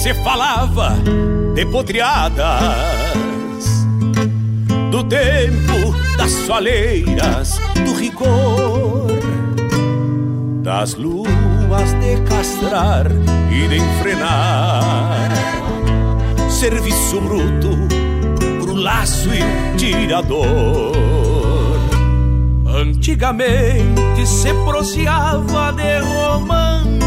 Se falava de podreadas do tempo das soleiras, do rigor das luas de castrar e de enfrenar. Serviço bruto pro laço e tirador. Antigamente se proseava de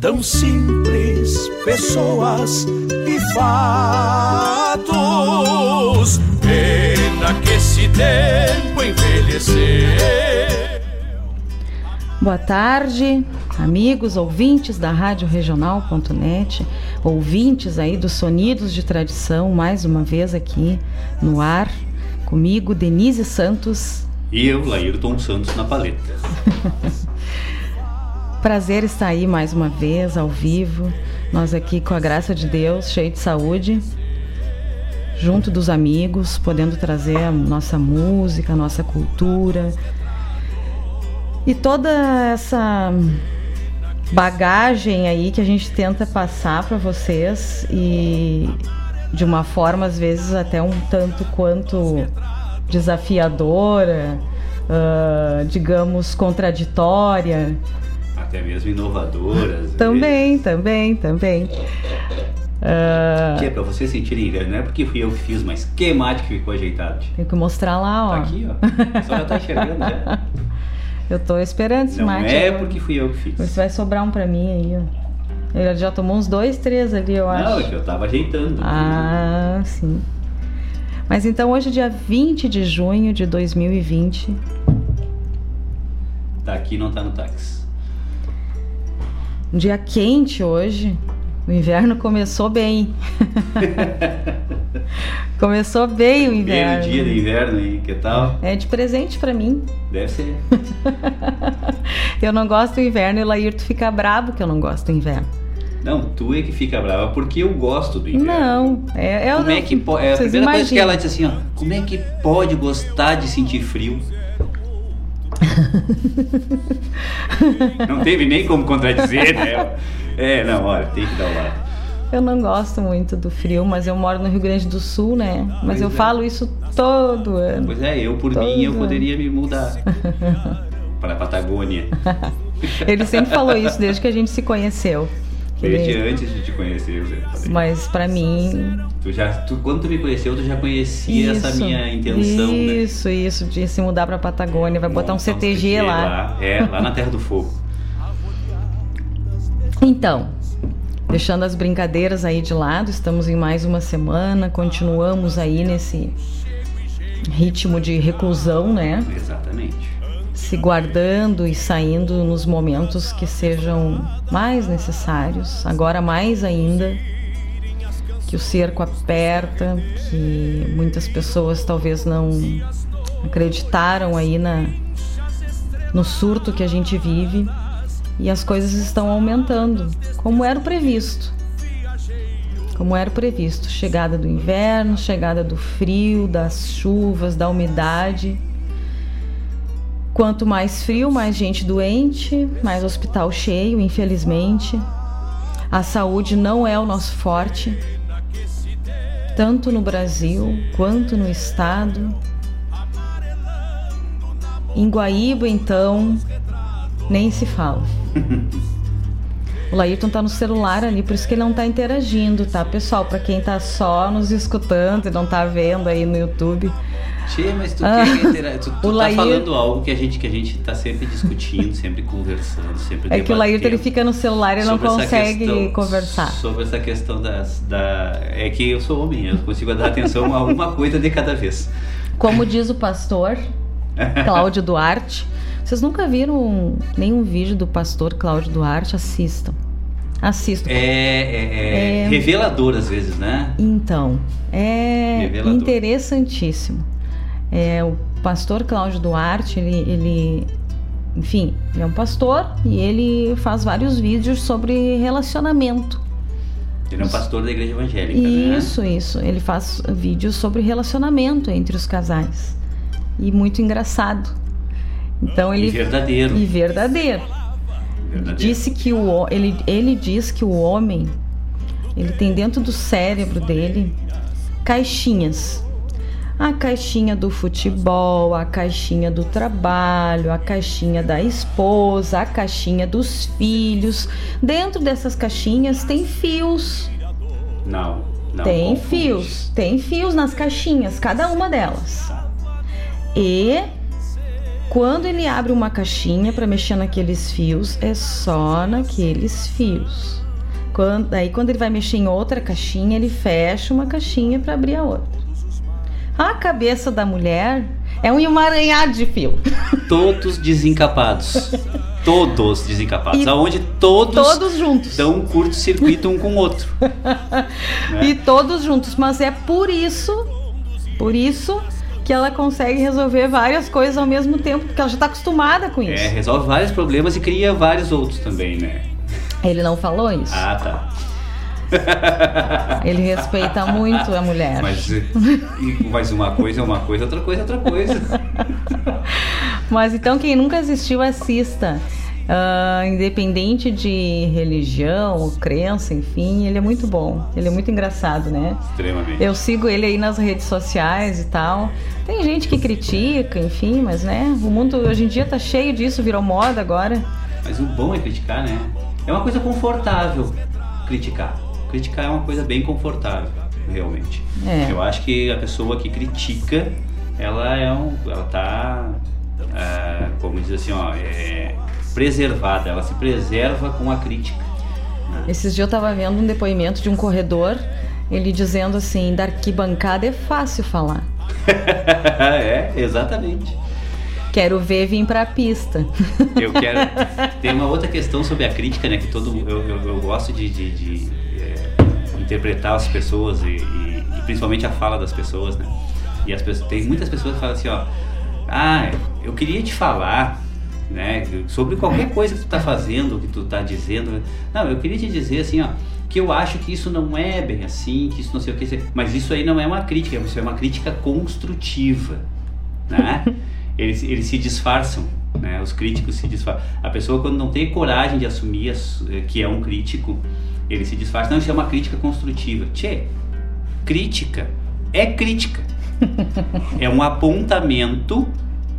tão simples, pessoas e fatos. Pena que esse tempo envelhecer Boa tarde, amigos, ouvintes da Rádio Regional.net, ouvintes aí dos Sonidos de Tradição, mais uma vez aqui no ar, comigo, Denise Santos. E eu, Laírton Santos, na paleta. Prazer estar aí mais uma vez, ao vivo, nós aqui com a graça de Deus, cheio de saúde, junto dos amigos, podendo trazer a nossa música, a nossa cultura, e toda essa bagagem aí que a gente tenta passar para vocês e de uma forma às vezes até um tanto quanto desafiadora, uh, digamos contraditória, até mesmo inovadoras. também, também, também. Uh... Tia, pra você sentir inverno, não é porque fui eu que fiz, mas que mate que ficou ajeitado. Tem que mostrar lá, ó. Tá aqui, ó. Só já tá enxergando já. Eu tô esperando esse não mate. Não é porque fui eu que fiz. Você vai sobrar um pra mim aí, ó. Ele já tomou uns dois, três ali, eu acho. Não, é que eu tava ajeitando. Ah, sim. Mas então hoje, dia 20 de junho de 2020. Tá aqui não tá no táxi. Um dia quente hoje. O inverno começou bem. começou bem o inverno. Primeiro dia do inverno aí, que tal? É de presente para mim. Deve ser. eu não gosto do inverno e o Laírto fica brabo que eu não gosto do inverno. Não, tu é que fica brava porque eu gosto do inverno. Não, é, é Como é que pode. É a primeira imaginam. coisa que ela disse assim, ó. Como é que pode gostar de sentir frio? não teve nem como contradizer, né? É, não, olha, tem que dar o lado. Eu não gosto muito do frio, mas eu moro no Rio Grande do Sul, né? Mas, mas eu é. falo isso todo ano. Pois é, eu por todo mim eu ano. poderia me mudar para a Patagônia. Ele sempre falou isso desde que a gente se conheceu. Desde ele... antes de te conhecer, Zé. Mas para mim. Tu já, tu, quando tu me conheceu, tu já conhecia isso, essa minha intenção, isso, né? Isso, isso, de se mudar pra Patagônia, vai botar um CTG, um CTG lá. lá. É, lá na Terra do Fogo. Então, deixando as brincadeiras aí de lado, estamos em mais uma semana, continuamos aí nesse ritmo de reclusão, né? Exatamente se guardando e saindo nos momentos que sejam mais necessários, agora mais ainda, que o cerco aperta, que muitas pessoas talvez não acreditaram aí na no surto que a gente vive e as coisas estão aumentando, como era previsto. Como era previsto, chegada do inverno, chegada do frio, das chuvas, da umidade Quanto mais frio, mais gente doente, mais hospital cheio, infelizmente. A saúde não é o nosso forte, tanto no Brasil quanto no estado. Em Guaíba, então, nem se fala. O Laírton tá no celular ali, por isso que ele não tá interagindo, tá, pessoal? Para quem tá só nos escutando e não tá vendo aí no YouTube, Tchê, mas tu, ah, quer tu, tu tá Lair... falando algo que a gente que a gente tá sempre discutindo, sempre conversando, sempre É que o Laírton ele fica no celular e não consegue questão, conversar. Sobre essa questão das, da é que eu sou homem, eu consigo dar atenção a uma coisa de cada vez. Como diz o pastor Cláudio Duarte, vocês nunca viram nenhum vídeo do pastor Cláudio Duarte? Assistam. Assistam. É, é, é, é, revelador às vezes, né? Então, é interessantíssimo. É, o pastor Cláudio Duarte, ele, ele, enfim, ele é um pastor e ele faz vários vídeos sobre relacionamento. Ele é um pastor da igreja evangélica, isso, né? Isso, isso. Ele faz vídeos sobre relacionamento entre os casais. E muito engraçado. Então ele e verdadeiro. E verdadeiro. verdadeiro. Disse que o ele ele diz que o homem ele tem dentro do cérebro dele caixinhas a caixinha do futebol, a caixinha do trabalho, a caixinha da esposa, a caixinha dos filhos. Dentro dessas caixinhas tem fios. Não, não. Tem fios, tem fios nas caixinhas, cada uma delas. E quando ele abre uma caixinha para mexer naqueles fios, é só naqueles fios. Quando, aí quando ele vai mexer em outra caixinha, ele fecha uma caixinha para abrir a outra. A cabeça da mulher é um emaranhado de fio. Todos desencapados. Todos desencapados. E aonde todos, todos juntos. dão um curto-circuito um com o outro. né? E todos juntos. Mas é por isso, por isso que ela consegue resolver várias coisas ao mesmo tempo, porque ela já está acostumada com é, isso. É, resolve vários problemas e cria vários outros também, né? Ele não falou isso? Ah, tá. Ele respeita muito a mulher. Mas, mas uma coisa é uma coisa, outra coisa é outra coisa. Mas então quem nunca assistiu, assista. Uh, independente de religião crença, enfim, ele é muito bom. Ele é muito engraçado, né? Extremamente. Eu sigo ele aí nas redes sociais e tal. Tem gente que critica, enfim, mas né? O mundo hoje em dia tá cheio disso, virou moda agora. Mas o bom é criticar, né? É uma coisa confortável criticar. Criticar é uma coisa bem confortável, realmente. É. Eu acho que a pessoa que critica, ela é um, ela tá, é, como diz assim, ó, é preservada, ela se preserva com a crítica. Né? Esses dias eu estava vendo um depoimento de um corredor, ele dizendo assim, da arquibancada é fácil falar. é, exatamente. Quero ver vir para a pista. Eu quero. Tem uma outra questão sobre a crítica, né? Que todo eu, eu, eu gosto de, de, de interpretar as pessoas e, e, e, principalmente a fala das pessoas, né? E as pessoas, tem muitas pessoas que falam assim, ó, ah, eu queria te falar, né? Sobre qualquer coisa que tu tá fazendo, que tu tá dizendo. Não, eu queria te dizer assim, ó que eu acho que isso não é bem assim, que isso não sei o que, mas isso aí não é uma crítica, isso é uma crítica construtiva, né? eles, eles se disfarçam, né? Os críticos se disfarçam. A pessoa quando não tem coragem de assumir eh, que é um crítico, ele se disfarça. Não, isso é uma crítica construtiva. Tchê, crítica é crítica. é um apontamento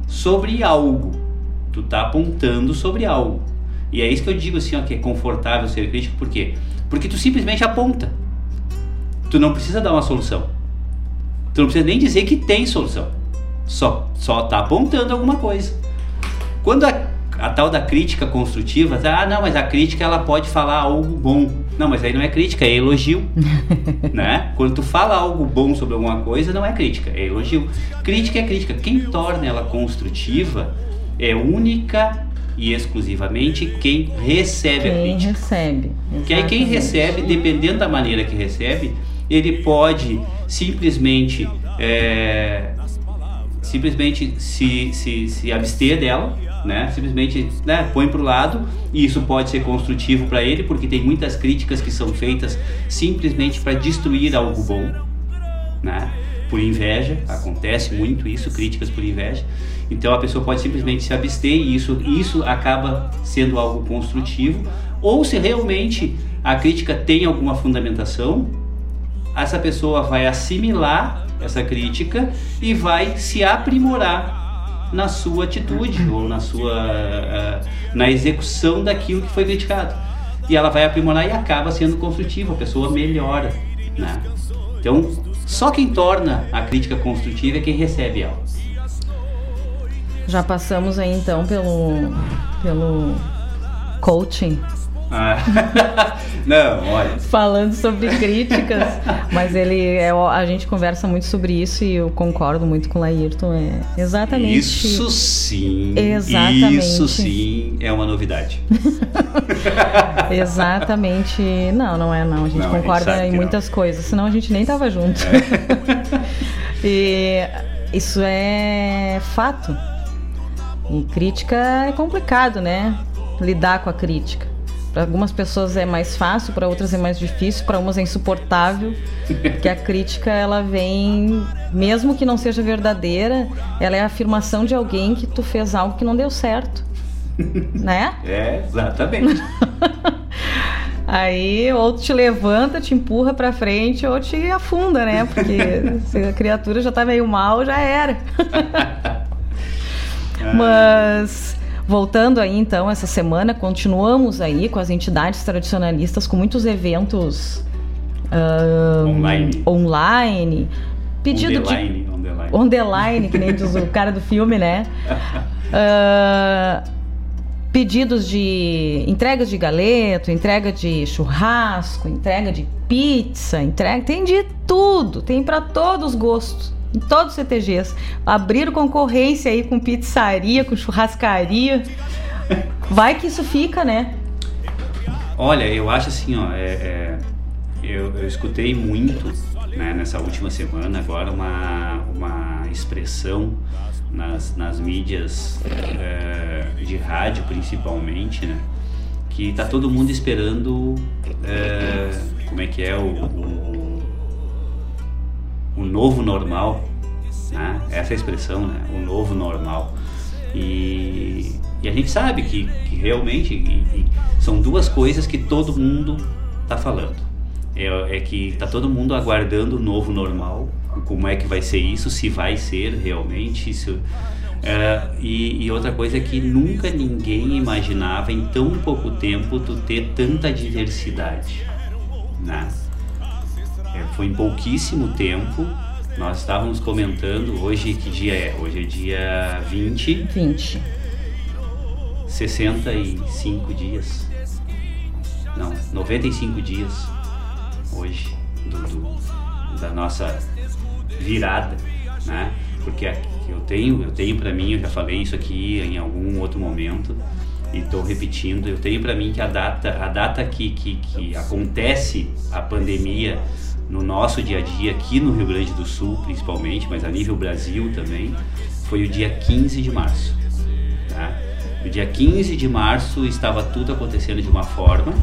sobre algo. Tu tá apontando sobre algo. E é isso que eu digo assim, ó, que é confortável ser crítico, por quê? Porque tu simplesmente aponta. Tu não precisa dar uma solução. Tu não precisa nem dizer que tem solução. Só só tá apontando alguma coisa. Quando a, a tal da crítica construtiva, tá, ah, não, mas a crítica ela pode falar algo bom. Não, mas aí não é crítica, é elogio, né? Quando tu fala algo bom sobre alguma coisa, não é crítica, é elogio. Crítica é crítica. Quem torna ela construtiva é única e exclusivamente quem recebe quem a crítica. recebe. Que aí quem recebe, dependendo da maneira que recebe, ele pode simplesmente é, simplesmente se, se, se abster dela, né? Simplesmente né, põe para o lado e isso pode ser construtivo para ele, porque tem muitas críticas que são feitas simplesmente para destruir algo bom, né? Por inveja, acontece muito isso, críticas por inveja. Então a pessoa pode simplesmente se abster e isso, isso acaba sendo algo construtivo. Ou se realmente a crítica tem alguma fundamentação, essa pessoa vai assimilar essa crítica e vai se aprimorar na sua atitude ou na sua uh, na execução daquilo que foi criticado. E ela vai aprimorar e acaba sendo construtiva, a pessoa melhora, né? Então, só quem torna a crítica construtiva é quem recebe ela. Já passamos aí então pelo pelo coaching ah. Não, olha. Falando sobre críticas, mas ele é, a gente conversa muito sobre isso e eu concordo muito com o Laírton. É exatamente. Isso sim. Exatamente. Isso sim é uma novidade. exatamente. Não, não é não. A gente não, concorda a gente em muitas não. coisas, senão a gente nem tava junto. É. e isso é fato. E crítica é complicado, né? Lidar com a crítica. Para algumas pessoas é mais fácil, para outras é mais difícil, para umas é insuportável. que a crítica ela vem, mesmo que não seja verdadeira, ela é a afirmação de alguém que tu fez algo que não deu certo. né? É, exatamente. Aí ou te levanta, te empurra para frente ou te afunda, né? Porque se a criatura já tá meio mal, já era. Mas Voltando aí então essa semana, continuamos aí com as entidades tradicionalistas com muitos eventos um, online. online. Pedido de. On the line, que nem diz o cara do filme, né? Uh, pedidos de entregas de galeto, entrega de churrasco, entrega de pizza, entrega, tem de tudo, tem para todos os gostos em todos os CTGs. Abriram concorrência aí com pizzaria, com churrascaria. Vai que isso fica, né? Olha, eu acho assim, ó, é, é, eu, eu, escutei muito né, nessa última semana agora uma, uma expressão nas, nas mídias é, de rádio principalmente, né? Que tá todo mundo esperando é, como é que é o, o o novo normal, né? essa é expressão, né? o novo normal. E, e a gente sabe que, que realmente e, e são duas coisas que todo mundo está falando. É, é que está todo mundo aguardando o novo normal, como é que vai ser isso, se vai ser realmente isso. É, e, e, outra coisa é que nunca ninguém imaginava em tão pouco tempo tu ter tanta diversidade. Né? É, foi em pouquíssimo tempo. Nós estávamos comentando, hoje que dia é? Hoje é dia 20. 20. 65 dias. Não, 95 dias hoje do, do, da nossa virada, né? Porque eu tenho, eu tenho para mim, eu já falei isso aqui em algum outro momento e estou repetindo, eu tenho para mim que a data, a data que, que, que acontece a pandemia no nosso dia a dia aqui no Rio Grande do Sul, principalmente, mas a nível Brasil também, foi o dia 15 de março. Tá? No dia 15 de março estava tudo acontecendo de uma forma.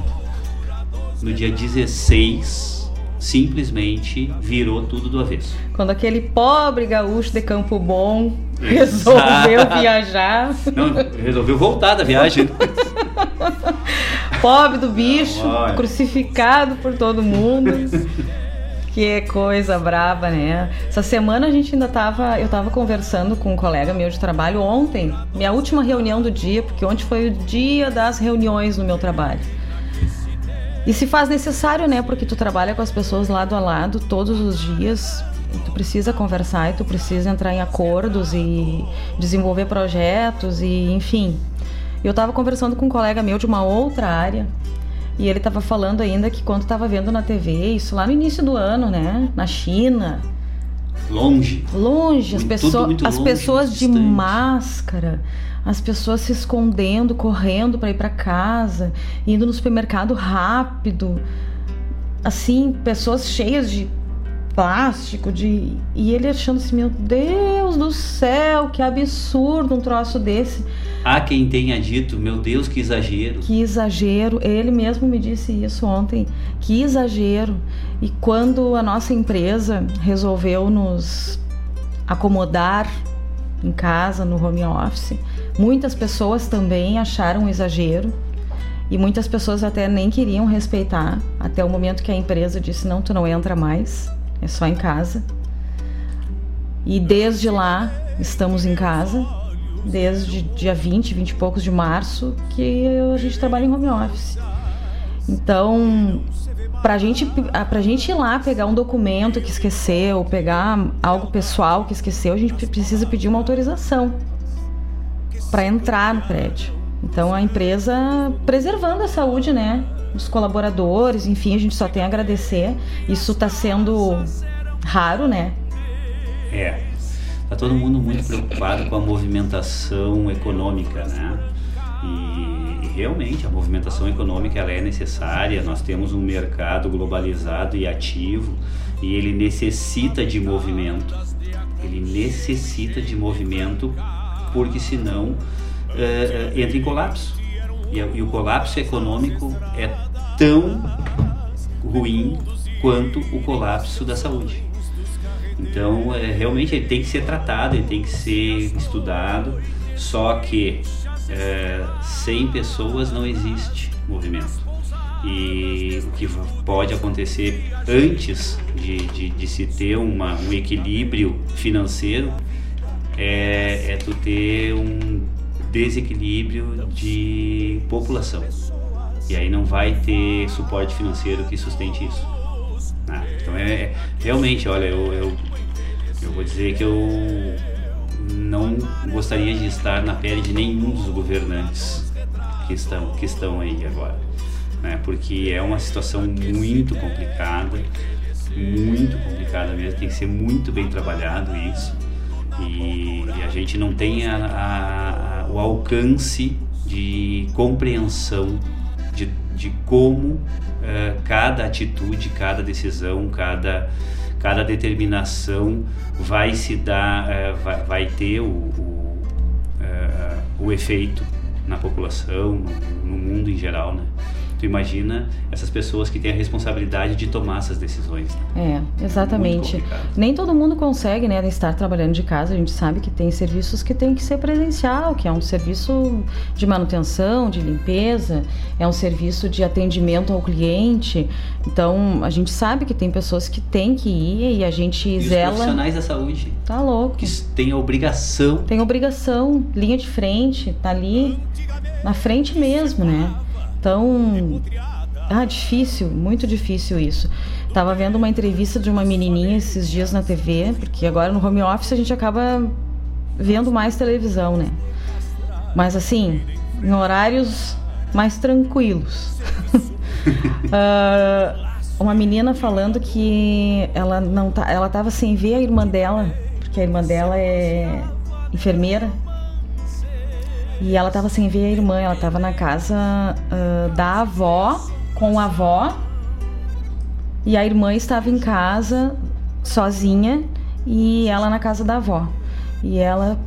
No dia 16 simplesmente virou tudo do avesso. Quando aquele pobre gaúcho de Campo Bom resolveu viajar. Não, resolveu voltar da viagem. pobre do bicho, crucificado por todo mundo. Que coisa brava, né? Essa semana a gente ainda tava. Eu tava conversando com um colega meu de trabalho ontem, minha última reunião do dia, porque ontem foi o dia das reuniões no meu trabalho. E se faz necessário, né? Porque tu trabalha com as pessoas lado a lado todos os dias. tu precisa conversar e tu precisa entrar em acordos e desenvolver projetos e enfim. Eu tava conversando com um colega meu de uma outra área e ele estava falando ainda que quando estava vendo na TV, isso lá no início do ano, né? Na China. Longe. Longe, as, pessoa, as longe, pessoas de distante. máscara, as pessoas se escondendo, correndo para ir para casa, indo no supermercado rápido. Assim, pessoas cheias de plástico, de. E ele achando assim, meu Deus do céu, que absurdo um troço desse. Há quem tenha dito, meu Deus, que exagero. Que exagero. Ele mesmo me disse isso ontem. Que exagero. E quando a nossa empresa resolveu nos acomodar em casa, no home office, muitas pessoas também acharam um exagero. E muitas pessoas até nem queriam respeitar, até o momento que a empresa disse: não, tu não entra mais é só em casa. E desde lá estamos em casa, desde dia 20, 20 e poucos de março, que a gente trabalha em home office. Então, pra gente, pra gente ir lá pegar um documento que esqueceu, pegar algo pessoal que esqueceu, a gente precisa pedir uma autorização para entrar no prédio. Então, a empresa preservando a saúde, né? Os colaboradores, enfim, a gente só tem a agradecer. Isso está sendo raro, né? É. Tá todo mundo muito preocupado com a movimentação econômica, né? E, e, realmente a movimentação econômica ela é necessária. Nós temos um mercado globalizado e ativo e ele necessita de movimento. Ele necessita de movimento porque senão é, entra em colapso. E, e o colapso econômico é tão ruim quanto o colapso da saúde. Então, é, realmente ele tem que ser tratado, ele tem que ser estudado, só que é, sem pessoas não existe movimento. E o que pode acontecer antes de, de, de se ter uma, um equilíbrio financeiro é, é tu ter um desequilíbrio de população. E aí não vai ter suporte financeiro que sustente isso. Ah, então é, é, realmente, olha, eu, eu, eu vou dizer que eu não gostaria de estar na pele de nenhum dos governantes que estão, que estão aí agora. Né? Porque é uma situação muito complicada, muito complicada mesmo, tem que ser muito bem trabalhado isso. E, a gente não tem a, a o alcance de compreensão de, de como uh, cada atitude, cada decisão, cada, cada determinação vai se dar, uh, vai, vai, ter o, o, uh, o efeito na população, no, no mundo em geral, né? Tu imagina essas pessoas que têm a responsabilidade de tomar essas decisões. Né? É, exatamente. Nem todo mundo consegue, né, estar trabalhando de casa. A gente sabe que tem serviços que tem que ser presencial, que é um serviço de manutenção, de limpeza, é um serviço de atendimento ao cliente. Então, a gente sabe que tem pessoas que têm que ir e a gente e zela. Os profissionais da saúde. Tá louco. Que tem a obrigação. Tem obrigação, linha de frente, tá ali na frente mesmo, né? Então, Ah, difícil, muito difícil isso. Tava vendo uma entrevista de uma menininha esses dias na TV, porque agora no home office a gente acaba vendo mais televisão, né? Mas assim, em horários mais tranquilos. uh, uma menina falando que ela não tá, ela tava sem ver a irmã dela, porque a irmã dela é enfermeira. E ela tava sem ver a irmã, ela tava na casa uh, da avó com a avó. E a irmã estava em casa sozinha e ela na casa da avó. E ela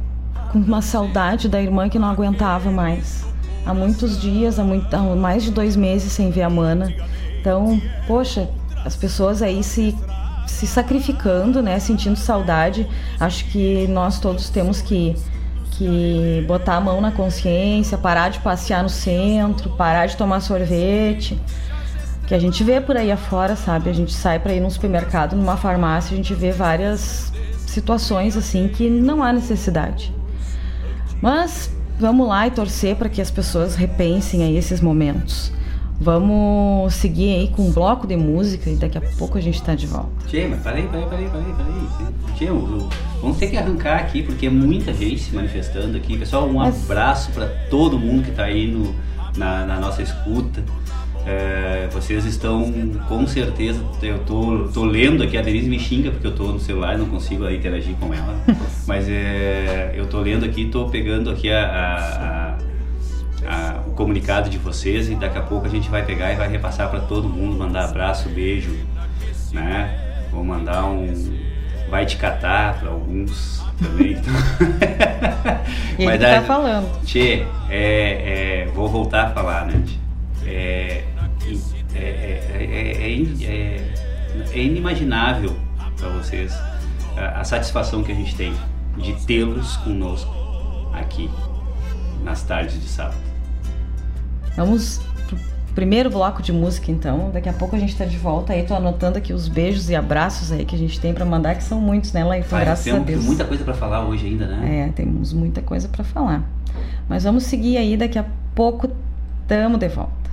com uma saudade da irmã que não aguentava mais. Há muitos dias, há, muito, há mais de dois meses sem ver a mana. Então, poxa, as pessoas aí se, se sacrificando, né? Sentindo saudade. Acho que nós todos temos que, que botar a mão na consciência, parar de passear no centro, parar de tomar sorvete. Que a gente vê por aí afora, sabe? A gente sai para ir num supermercado, numa farmácia, a gente vê várias situações assim que não há necessidade. Mas vamos lá e torcer para que as pessoas repensem aí esses momentos. Vamos seguir aí com um bloco de música e daqui a pouco a gente está de volta. Tchê, mas peraí, peraí, peraí, peraí, peraí. Tchê, vamos ter que arrancar aqui porque é muita gente se manifestando aqui. Pessoal, um mas... abraço para todo mundo que está aí no, na, na nossa escuta. É, vocês estão com certeza, eu tô, tô lendo aqui, a Denise me xinga porque eu tô no celular e não consigo interagir com ela, mas é, eu tô lendo aqui, tô pegando aqui a, a, a, o comunicado de vocês e daqui a pouco a gente vai pegar e vai repassar para todo mundo, mandar abraço, beijo, né? Vou mandar um vai te catar para alguns também. Então. e Mas, tá falando. Tchê, é, é, vou voltar a falar, né? É, é, é, é, é inimaginável para vocês a, a satisfação que a gente tem de tê-los conosco aqui nas tardes de sábado. Vamos pro primeiro bloco de música então. Daqui a pouco a gente está de volta aí. Tô anotando aqui os beijos e abraços aí que a gente tem para mandar, que são muitos, né, Laíton? Então, graças a Deus. muita coisa para falar hoje ainda, né? É, temos muita coisa para falar. Mas vamos seguir aí, daqui a pouco tamo de volta.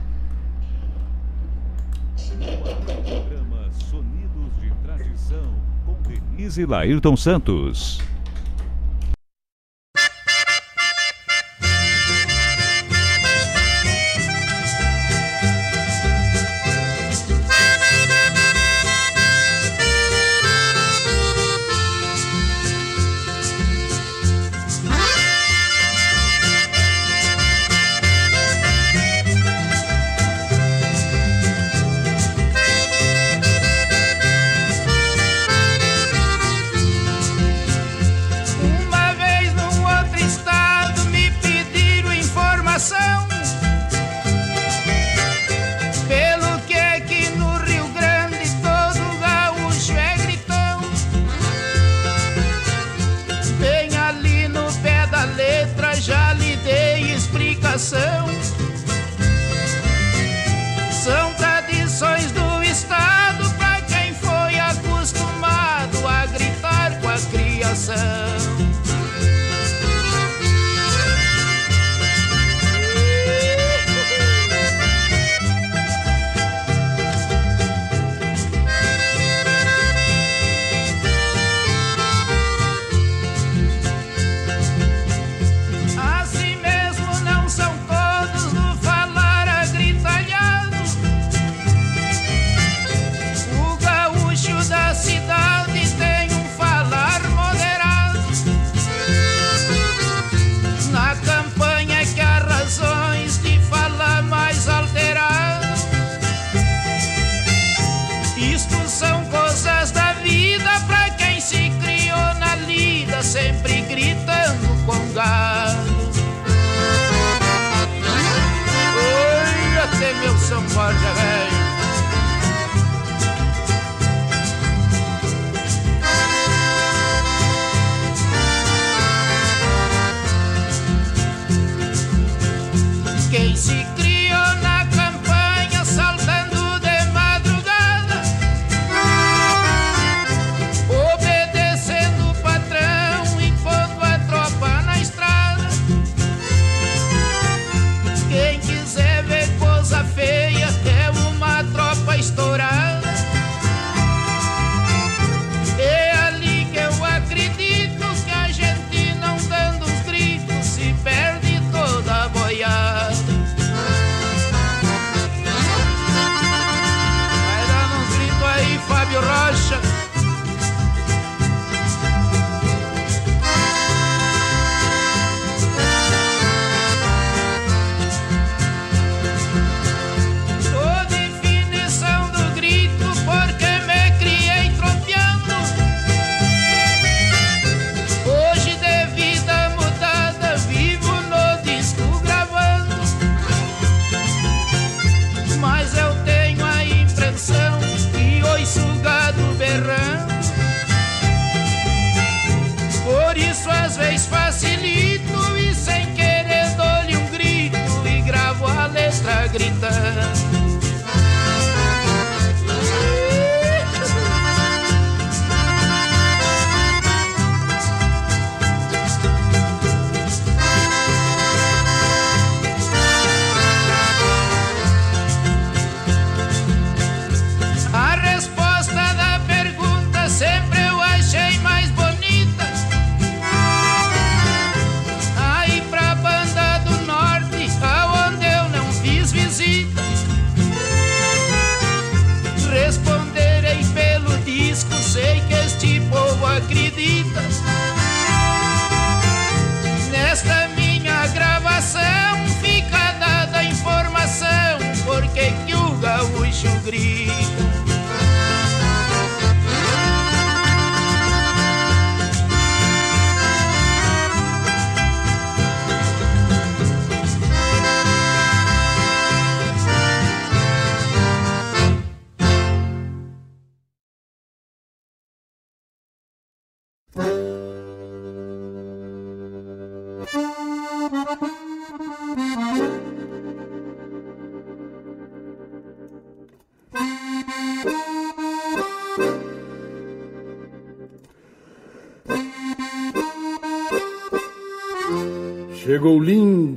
Programa Sonidos de Tradição com Denise Laírton Santos.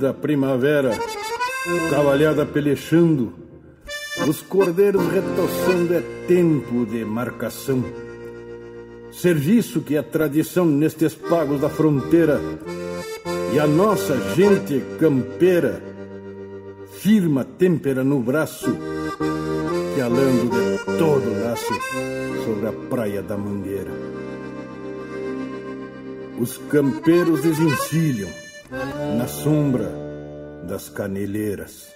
Linda primavera, cavalhada pelechando, os cordeiros retoçando, é tempo de marcação. Serviço que é tradição nestes pagos da fronteira, e a nossa gente campeira firma têmpera no braço, que alando de todo laço sobre a praia da Mangueira. Os campeiros desencilham na sombra das caneleiras.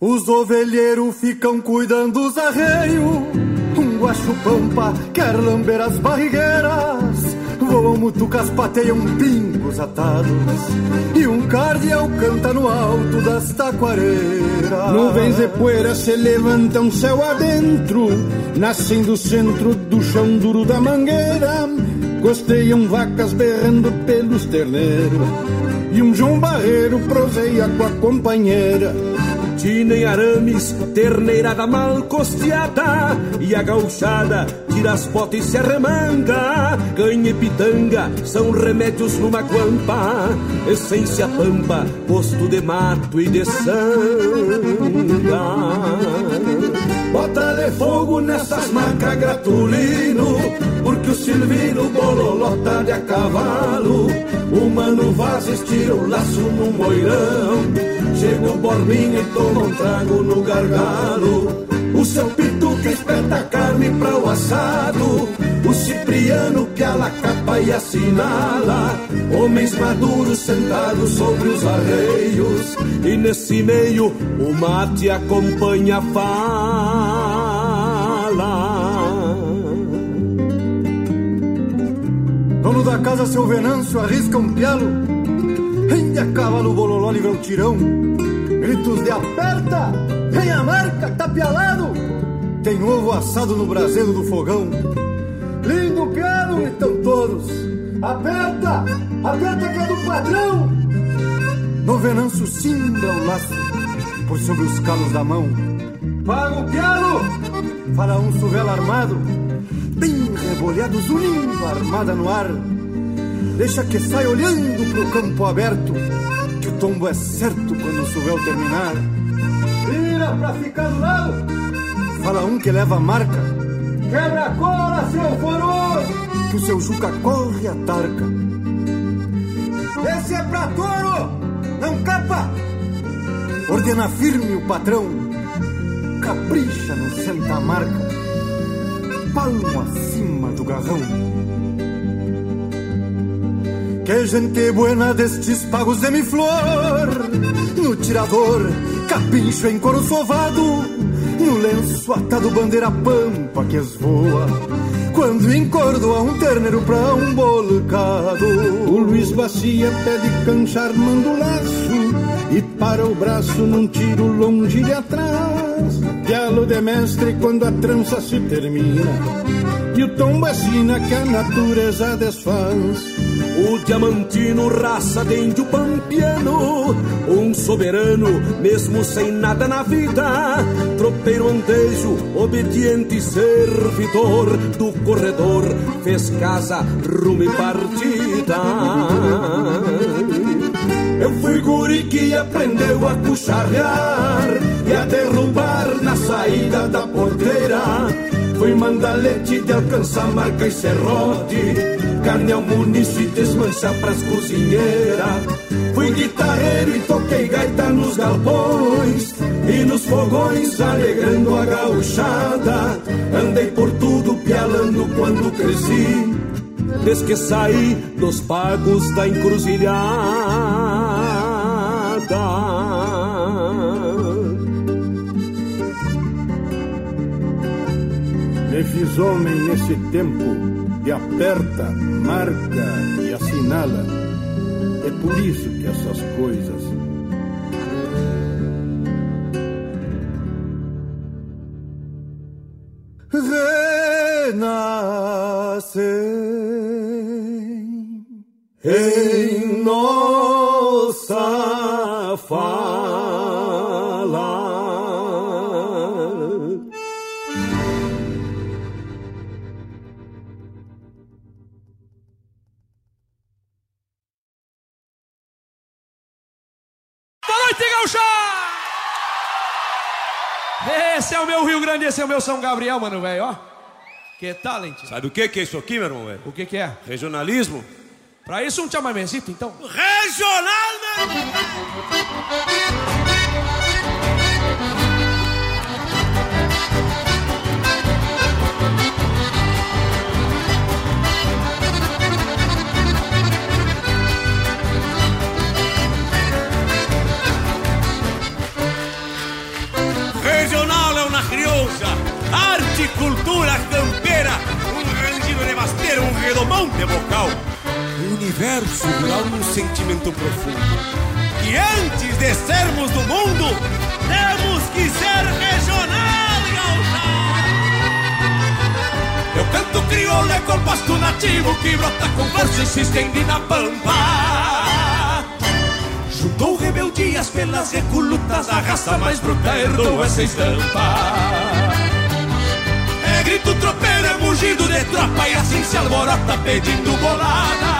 Os ovelheiros ficam cuidando dos arreios. Um guacho-pampa quer lamber as barrigueiras. Voam mutucas, pateiam pingos atados. E um cardeal canta no alto das taquareiras. Nuvens de poeira se levantam céu adentro. Nascem do centro do chão duro da mangueira. Costeiam vacas berrando pelos terneiros. E um João Barreiro proseia com a companheira Tina em arames, terneirada mal costeada E a gauchada tira as botas e se arremanga Canha e pitanga são remédios numa guampa Essência pampa, posto de mato e de sanga Bota de fogo nessas macas gratulino Porque o Silvino bololota de a cavalo. O mano Vaz estira o laço no moirão Chega o borbinho e toma um trago no gargalo O seu pito que espeta carne pra o assado. O Cipriano que a capa e assinala. Homens maduros sentados sobre os arreios. E nesse meio o mate acompanha a fala. Dono da casa, seu Venâncio, arrisca um pialo. Rende a cavalo, bololó, livra o tirão. Gritos de aperta, vem a marca, tapialado Tem ovo assado no braseiro do fogão. Lindo piano, estão todos. Aperta, aperta que é do padrão. No venanço cimbra o laço Por sobre os calos da mão. Paga o piano, fala um suvelo armado. Bem rebolhado, zunindo, armada no ar. Deixa que sai olhando pro campo aberto, que o tombo é certo quando o suvel terminar. Vira pra ficar do lado, fala um que leva a marca. Quebra a cola, seu foroso, que o seu Juca corre a tarca. Esse é pra touro, não capa. Ordena firme o patrão, capricha no senta marca. Palmo acima do garrão. Que gente buena destes pagos de mi flor. No tirador, capincho em couro sovado No lenço atado bandeira pampa que esvoa Quando encordoa um terneiro pra um bolcado O Luiz Bacia pede canchar manda o laço E para o braço num tiro longe de atrás. Diálogo de mestre quando a trança se termina E o tom vacina que a natureza desfaz o diamantino, raça de índio pampiano, um soberano, mesmo sem nada na vida, tropeiro andejo, obediente servidor do corredor, fez casa, rumo e partida. Eu fui guri que aprendeu a cucharrear e a derrubar na saída da porteira. Fui mandalete de alcançar marca e serrote carne ao e desmanchar pras cozinheiras. Fui guitarreiro e toquei gaita nos galpões e nos fogões, alegrando a gauchada. Andei por tudo pialando quando cresci, desde que saí dos pagos da encruzilhada. Me fiz homem nesse tempo e aperta, marca e assinala. É por isso que essas coisas. Renascem em nossa é o meu Rio Grande, esse é o meu São Gabriel, mano, velho, ó. Que talent. Sabe o que que é isso aqui, meu irmão, velho? O que que é? Regionalismo. Pra isso um chamamecito, então. Regional, Regional arte, cultura campeira, um rangido de basteiro, um redomão de bocal. O universo rural num sentimento profundo. E antes de sermos do mundo, temos que ser regional, gaúcha! Eu canto crioulo é compasto nativo que brota com força e se estende na pampa. Juntou rebeldias pelas recolutas, a raça mais bruta herdou essa estampa. É grito tropeiro, é mugido de tropa e assim se alborota pedindo bolada.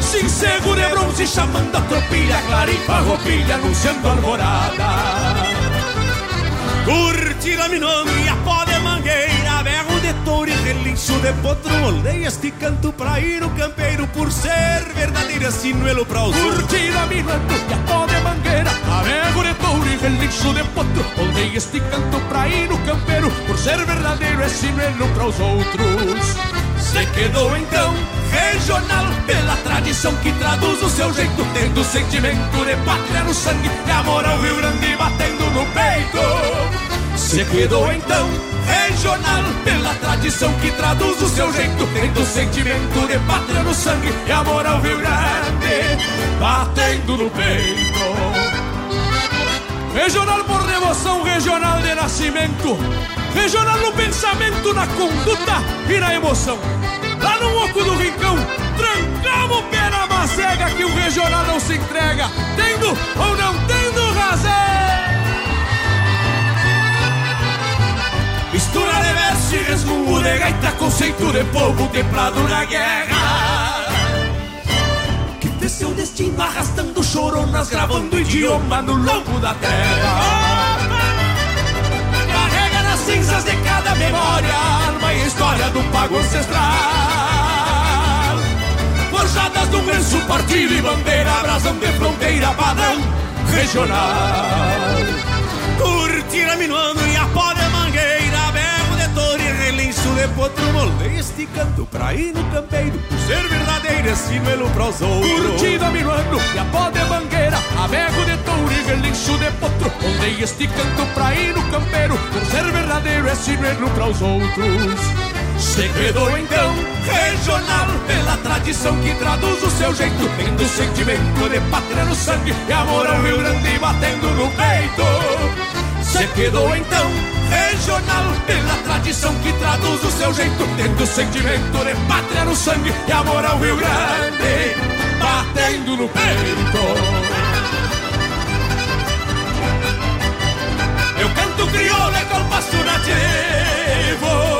Sim, seguro é bronze chamando a tropilha, clarimpa roupilha anunciando alvorada. Curtir a minome e a pó relincho de potro. Olhei este canto pra ir no campeiro por ser verdadeiro sinuelo pra os Curtir a minome e a pó de mangueira, a berro de touro e relincho de potro. Olhei este canto pra ir no campeiro por ser verdadeiro é sinuelo pra os outros. Se quedou então regional pela tradição que traduz o seu jeito, tendo sentimento de pátria no sangue e amor ao Rio Grande batendo no peito. Se quedou então regional pela tradição que traduz o seu jeito, tendo sentimento de pátria no sangue e amor ao Rio Grande batendo no peito. Regional por devoção, regional de nascimento. Regional no pensamento, na conduta e na emoção. Lá no oco do rincão, trancamos o pé na macega que o regional não se entrega, tendo ou não tendo razão. Mistura de verso e resmungo de gaita, de povo templado na guerra. Que fez seu destino arrastando choronas, gravando idioma no lombo da terra. Carrega nas cinzas de cada memória, arma e história do pago ancestral. Forjadas num lenço, partido e bandeira, brasão de fronteira, padrão regional. Curtir a minuano e a e de potro este canto pra ir no campeiro Por ser verdadeiro é sinuelo pros outros. Curtida minuano e a pó de mangueira Avego de touro e relincho de potro. Molei este canto pra ir no campeiro Por ser verdadeiro é sinuelo pros outros? Se quedou então regional pela tradição que traduz o seu jeito, tendo sentimento de pátria no sangue e amor ao Rio Grande batendo no peito. Se quedou então regional pela tradição que traduz o seu jeito, tendo sentimento de pátria no sangue e amor ao Rio Grande batendo no peito. Eu canto crioulo e compasso nativo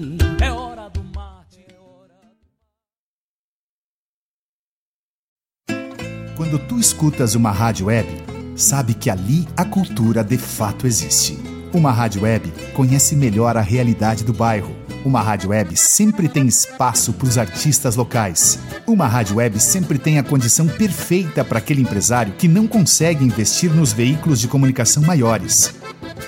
Quando tu escutas uma rádio web, sabe que ali a cultura de fato existe. Uma rádio web conhece melhor a realidade do bairro. Uma rádio web sempre tem espaço para os artistas locais. Uma rádio web sempre tem a condição perfeita para aquele empresário que não consegue investir nos veículos de comunicação maiores.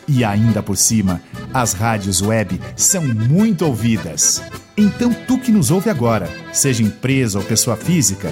E ainda por cima, as rádios web são muito ouvidas. Então, tu que nos ouve agora, seja empresa ou pessoa física,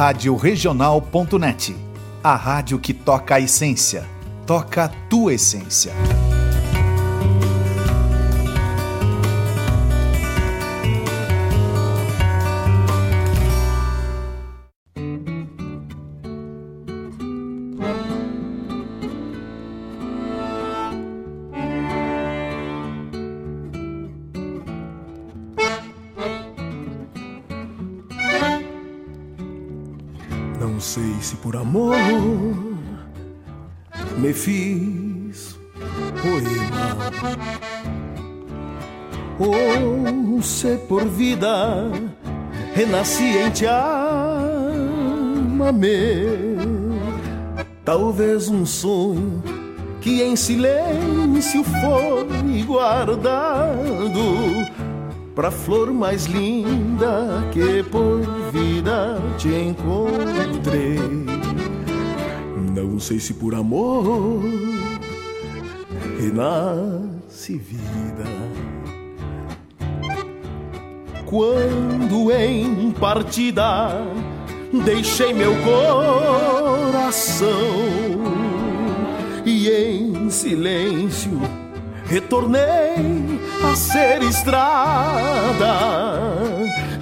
radioregional.net. A rádio que toca a essência. Toca a tua essência. Por amor me fiz poema. Ou se por vida renasci em te. Talvez um sonho que em silêncio foi guardado pra flor mais linda que por vida te encontrei. Não sei se por amor renasce vida. Quando em partida deixei meu coração e em silêncio retornei a ser estrada,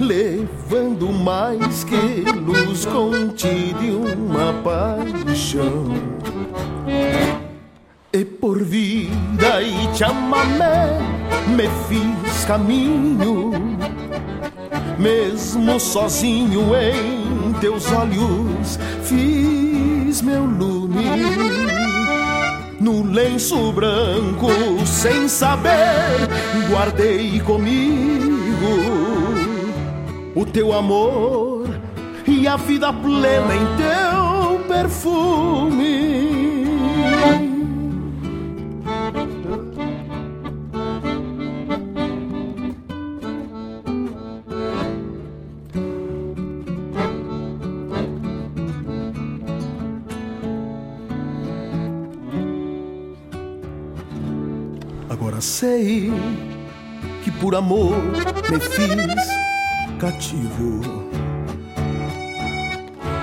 levando mais que luz contida e uma paixão. E por vida e te amamé, me fiz caminho, mesmo sozinho em teus olhos, fiz meu lume no lenço branco, sem saber, guardei comigo o teu amor e a vida plena em teu perfume. Agora sei que por amor me fiz cativo.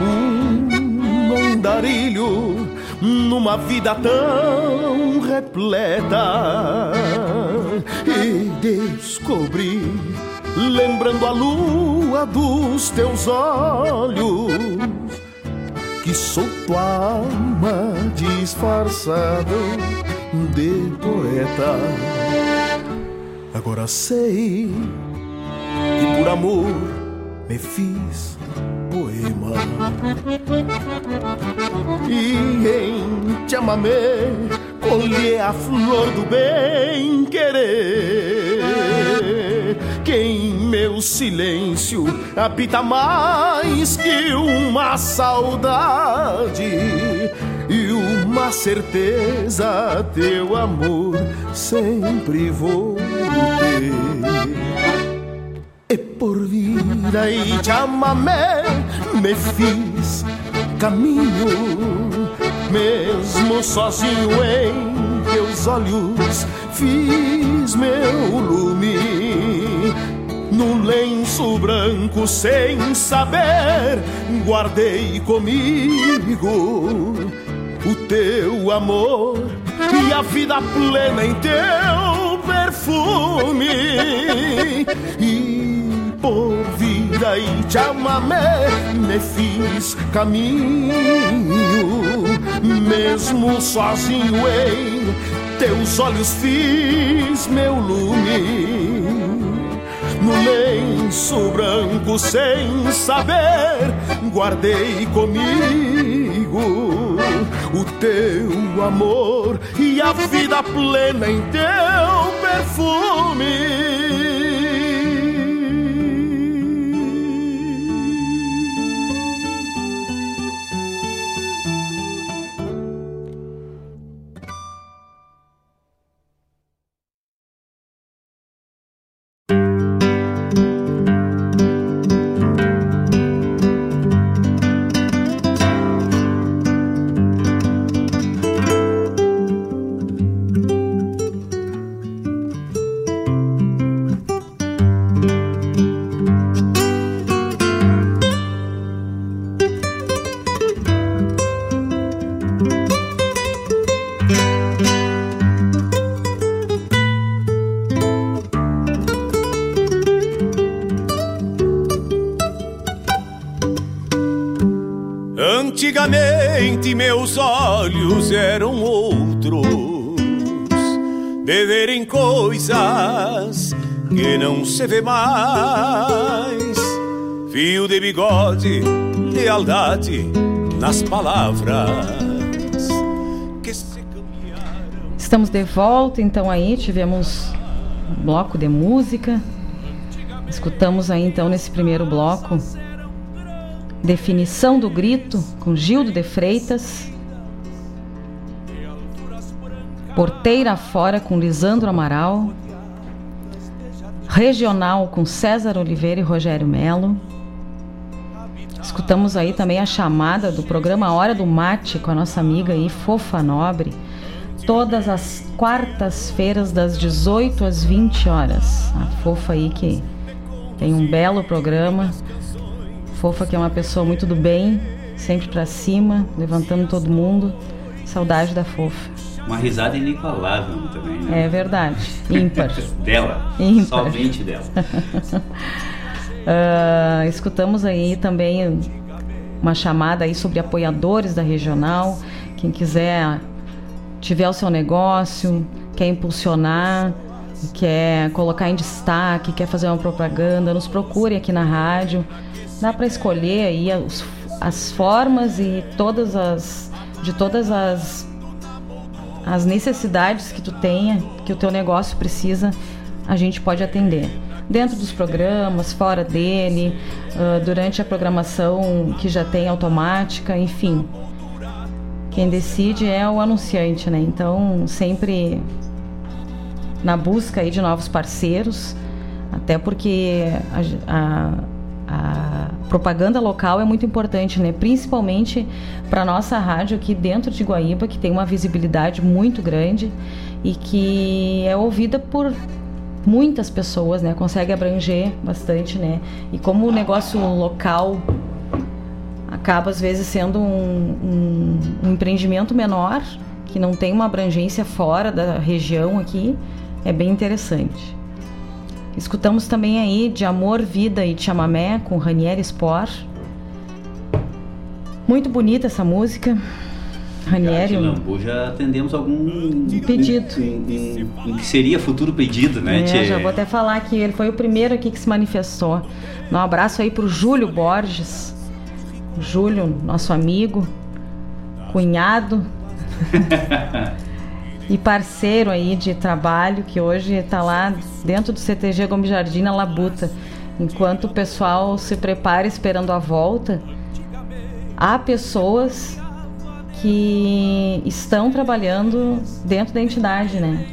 Um andarilho numa vida tão repleta e descobri, lembrando a lua dos teus olhos, que sou tua alma disfarçada de poeta. Agora sei que por amor me fiz poema. E em chamamé colher a flor do bem querer. Que em meu silêncio habita mais que uma saudade e uma certeza, teu amor sempre vou ter. E por vida e chamamé me fiz caminho, mesmo sozinho em teus olhos, fiz meu lume. Num lenço branco sem saber, guardei comigo o teu amor e a vida plena em teu perfume. E por vida e chamamé me fiz caminho, mesmo sozinho em teus olhos fiz meu lume. No lenço branco sem saber, guardei comigo o teu amor e a vida plena em teu perfume. Coisas que não se vê mais. Fio de bigode, lealdade nas palavras. Estamos de volta, então aí tivemos um bloco de música. Escutamos aí então nesse primeiro bloco Definição do grito com Gildo de Freitas. Porteira fora com Lisandro Amaral. Regional com César Oliveira e Rogério Melo. Escutamos aí também a chamada do programa Hora do Mate com a nossa amiga aí, Fofa Nobre, todas as quartas-feiras das 18 às 20 horas. A Fofa aí que tem um belo programa Fofa, que é uma pessoa muito do bem, sempre para cima, levantando todo mundo. Saudade da Fofa. Uma risada inigualável também, né? É verdade. Ímpar. dela. Ímpar. Somente dela. uh, escutamos aí também uma chamada aí sobre apoiadores da regional. Quem quiser tiver o seu negócio, quer impulsionar, quer colocar em destaque, quer fazer uma propaganda, nos procure aqui na rádio dá para escolher aí as, as formas e todas as de todas as as necessidades que tu tenha, que o teu negócio precisa, a gente pode atender. Dentro dos programas, fora dele, uh, durante a programação que já tem automática, enfim. Quem decide é o anunciante, né? Então, sempre na busca aí de novos parceiros, até porque a, a a propaganda local é muito importante, né? Principalmente para nossa rádio aqui dentro de Guaíba, que tem uma visibilidade muito grande e que é ouvida por muitas pessoas, né? Consegue abranger bastante, né? E como o negócio local acaba às vezes sendo um, um, um empreendimento menor que não tem uma abrangência fora da região aqui, é bem interessante. Escutamos também aí de Amor, Vida e Chamamé com Ranieri Sport. Muito bonita essa música. Ranieri. Lambu já atendemos algum pedido. Um, que seria futuro pedido, né? É, já vou até falar que ele foi o primeiro aqui que se manifestou. Um abraço aí pro Júlio Borges. Júlio, nosso amigo, cunhado e parceiro aí de trabalho que hoje está lá dentro do CTG Gomes Jardim na Labuta. Enquanto o pessoal se prepara esperando a volta, há pessoas que estão trabalhando dentro da entidade, né?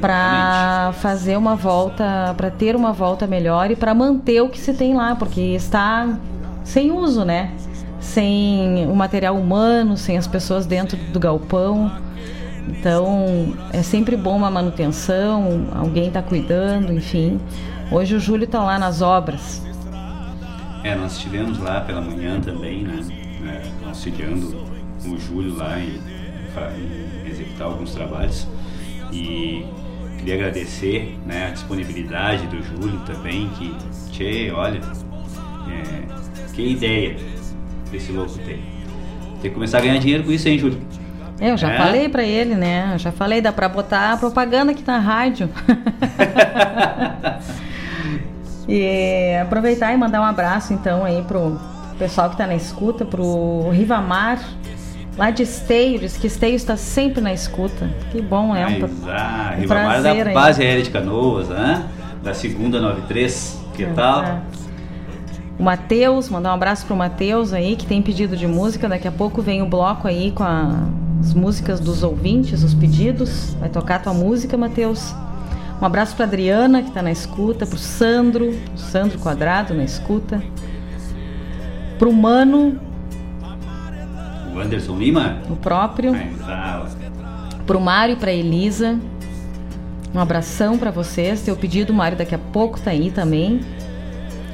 Para fazer uma volta, para ter uma volta melhor e para manter o que se tem lá, porque está sem uso, né? Sem o material humano, sem as pessoas dentro do galpão. Então é sempre bom uma manutenção, alguém está cuidando, enfim. Hoje o Júlio está lá nas obras. É, nós estivemos lá pela manhã também, né? É, auxiliando o Júlio lá em, em, executar alguns trabalhos. E queria agradecer né, a disponibilidade do Júlio também, que, tchê, olha, é, que ideia esse louco tem. Tem que começar a ganhar dinheiro com isso, hein, Júlio? Eu já é? falei para ele, né? Eu já falei, dá para botar propaganda aqui na rádio. e aproveitar e mandar um abraço então aí pro pessoal que está na escuta, pro Rivamar, lá de Esteio, diz que Esteio está sempre na escuta. Que bom, é um, Mas, ah, um Rivamar da base aérea de Canoas, né? Da segunda 93, que é, tal? É. O Matheus, mandar um abraço pro Matheus aí, que tem pedido de música. Daqui a pouco vem o bloco aí com a as músicas dos ouvintes, os pedidos. Vai tocar a tua música, Matheus. Um abraço para Adriana, que está na escuta, para o Sandro, Sandro Quadrado na escuta. Para o Mano. O Anderson Lima? O próprio. Para o Mário e para Elisa. Um abração para vocês. Teu pedido, Mário, daqui a pouco tá aí também.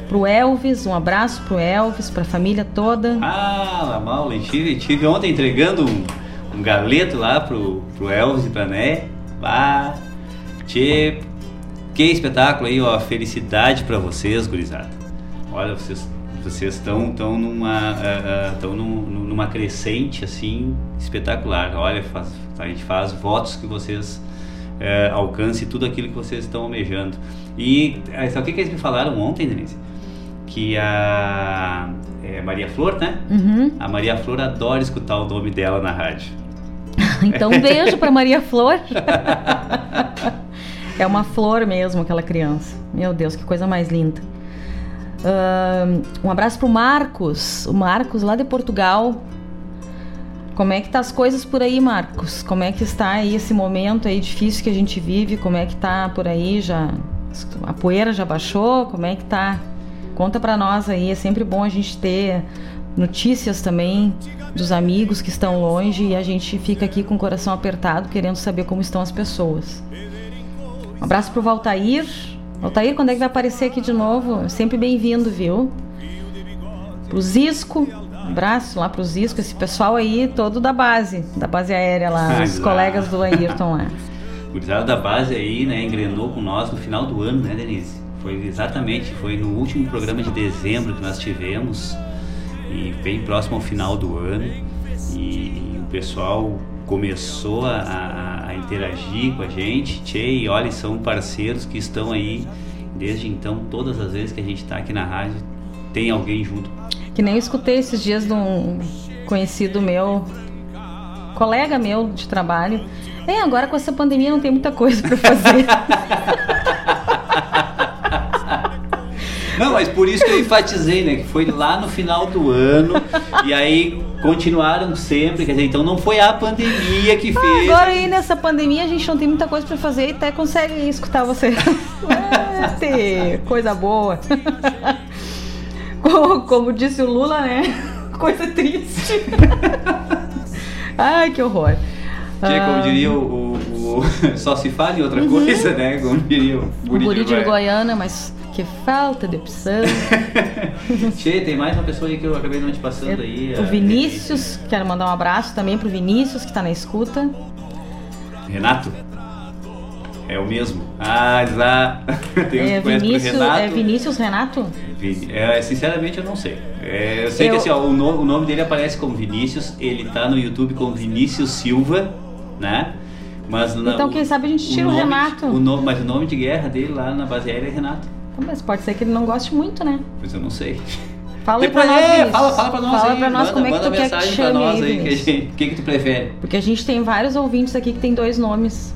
Pro Elvis, um abraço pro Elvis, pra família toda. Ah, mal, estive, estive ontem entregando um um galeto lá pro, pro Elvis e pra Né. Ah, tchê, que espetáculo aí, ó. Felicidade para vocês, gurizada. Olha, vocês vocês estão tão numa uh, uh, num, numa crescente assim espetacular. Olha, faz, a gente faz votos que vocês uh, alcancem tudo aquilo que vocês estão almejando. E sabe o que, que eles me falaram ontem, Denise? Que a é, Maria Flor, né? Uhum. A Maria Flor adora escutar o nome dela na rádio. então um beijo para Maria Flor. é uma flor mesmo aquela criança. Meu Deus, que coisa mais linda. Um abraço pro Marcos, o Marcos lá de Portugal. Como é que tá as coisas por aí, Marcos? Como é que está aí esse momento aí difícil que a gente vive? Como é que tá por aí? Já a poeira já baixou? Como é que tá? Conta para nós aí, é sempre bom a gente ter notícias também dos amigos que estão longe e a gente fica aqui com o coração apertado querendo saber como estão as pessoas. Um abraço pro Valtair. Valtair, quando é que vai aparecer aqui de novo? Sempre bem-vindo, viu? Pro Zisco, um abraço lá pro Zisco, esse pessoal aí todo da base, da base aérea lá, os colegas do Ayrton lá. O gurizada da base aí, né, engrenou com nós no final do ano, né, Denise? Foi exatamente, foi no último programa de dezembro que nós tivemos e bem próximo ao final do ano e o pessoal começou a, a, a interagir com a gente, tchê, e olha, são parceiros que estão aí desde então, todas as vezes que a gente está aqui na rádio, tem alguém junto. Que nem eu escutei esses dias de um conhecido meu, colega meu de trabalho. É, agora com essa pandemia não tem muita coisa para fazer. Não, mas por isso que eu enfatizei, né? Que foi lá no final do ano e aí continuaram sempre, quer dizer, então não foi a pandemia que ah, fez. agora aí nessa pandemia a gente não tem muita coisa para fazer e até consegue escutar você. é, coisa boa. Como disse o Lula, né? Coisa triste. Ai, que horror. Que, como ah. diria o, o, o, Só se fala em outra uhum. coisa, né? Como diria o Buri, o Buri de Goiânia, mas que falta de opção. che, tem mais uma pessoa aí que eu acabei não te passando aí. O Vinícius, é... quero mandar um abraço também pro Vinícius que está na escuta. Renato? É o mesmo. Ah, lá. Tem é, Vinícius, Renato. É Vinícius Renato? É, sinceramente eu não sei. É, eu sei eu... que assim, ó, o, nome, o nome dele aparece como Vinícius, ele tá no YouTube como Vinícius Silva, né? Mas então, quem sabe a gente tira o, o Renato. O nome, mas o nome de guerra dele lá na base aérea é Renato. Mas pode ser que ele não goste muito, né? Pois eu não sei. Fala aí pra nós. É, fala, fala pra nós fala aí. pra nós manda, como é que tu quer que chame nós aí. O que, que, que tu prefere? Porque a gente tem vários ouvintes aqui que tem dois nomes.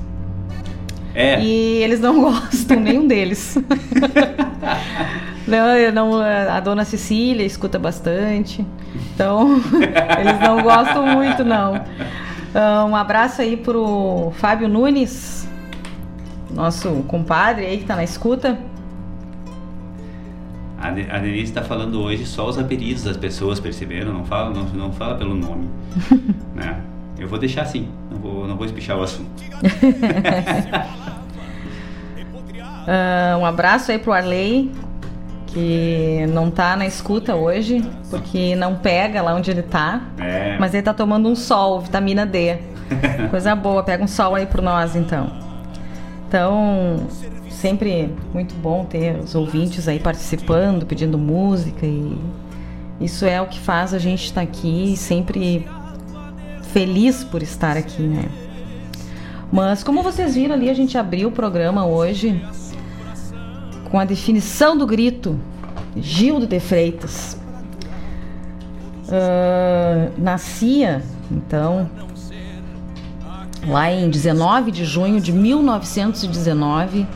É. E eles não gostam, nenhum deles. não, não, a dona Cecília escuta bastante. Então, eles não gostam muito, não. Ah, um abraço aí pro Fábio Nunes, nosso compadre aí que tá na escuta. A Denise está falando hoje só os apelidos das pessoas, perceberam? Não fala, não, não fala pelo nome. né? Eu vou deixar assim, não vou, não vou espichar o assunto. uh, um abraço aí pro Arley, que não tá na escuta hoje, porque não pega lá onde ele tá. É. Mas ele tá tomando um sol, vitamina D. Coisa boa, pega um sol aí pro nós então. Então, sempre muito bom ter os ouvintes aí participando, pedindo música e isso é o que faz a gente estar tá aqui sempre feliz por estar aqui, né? Mas como vocês viram ali, a gente abriu o programa hoje com a definição do grito, Gildo de Freitas. Uh, nascia, então, lá em 19 de junho de 1919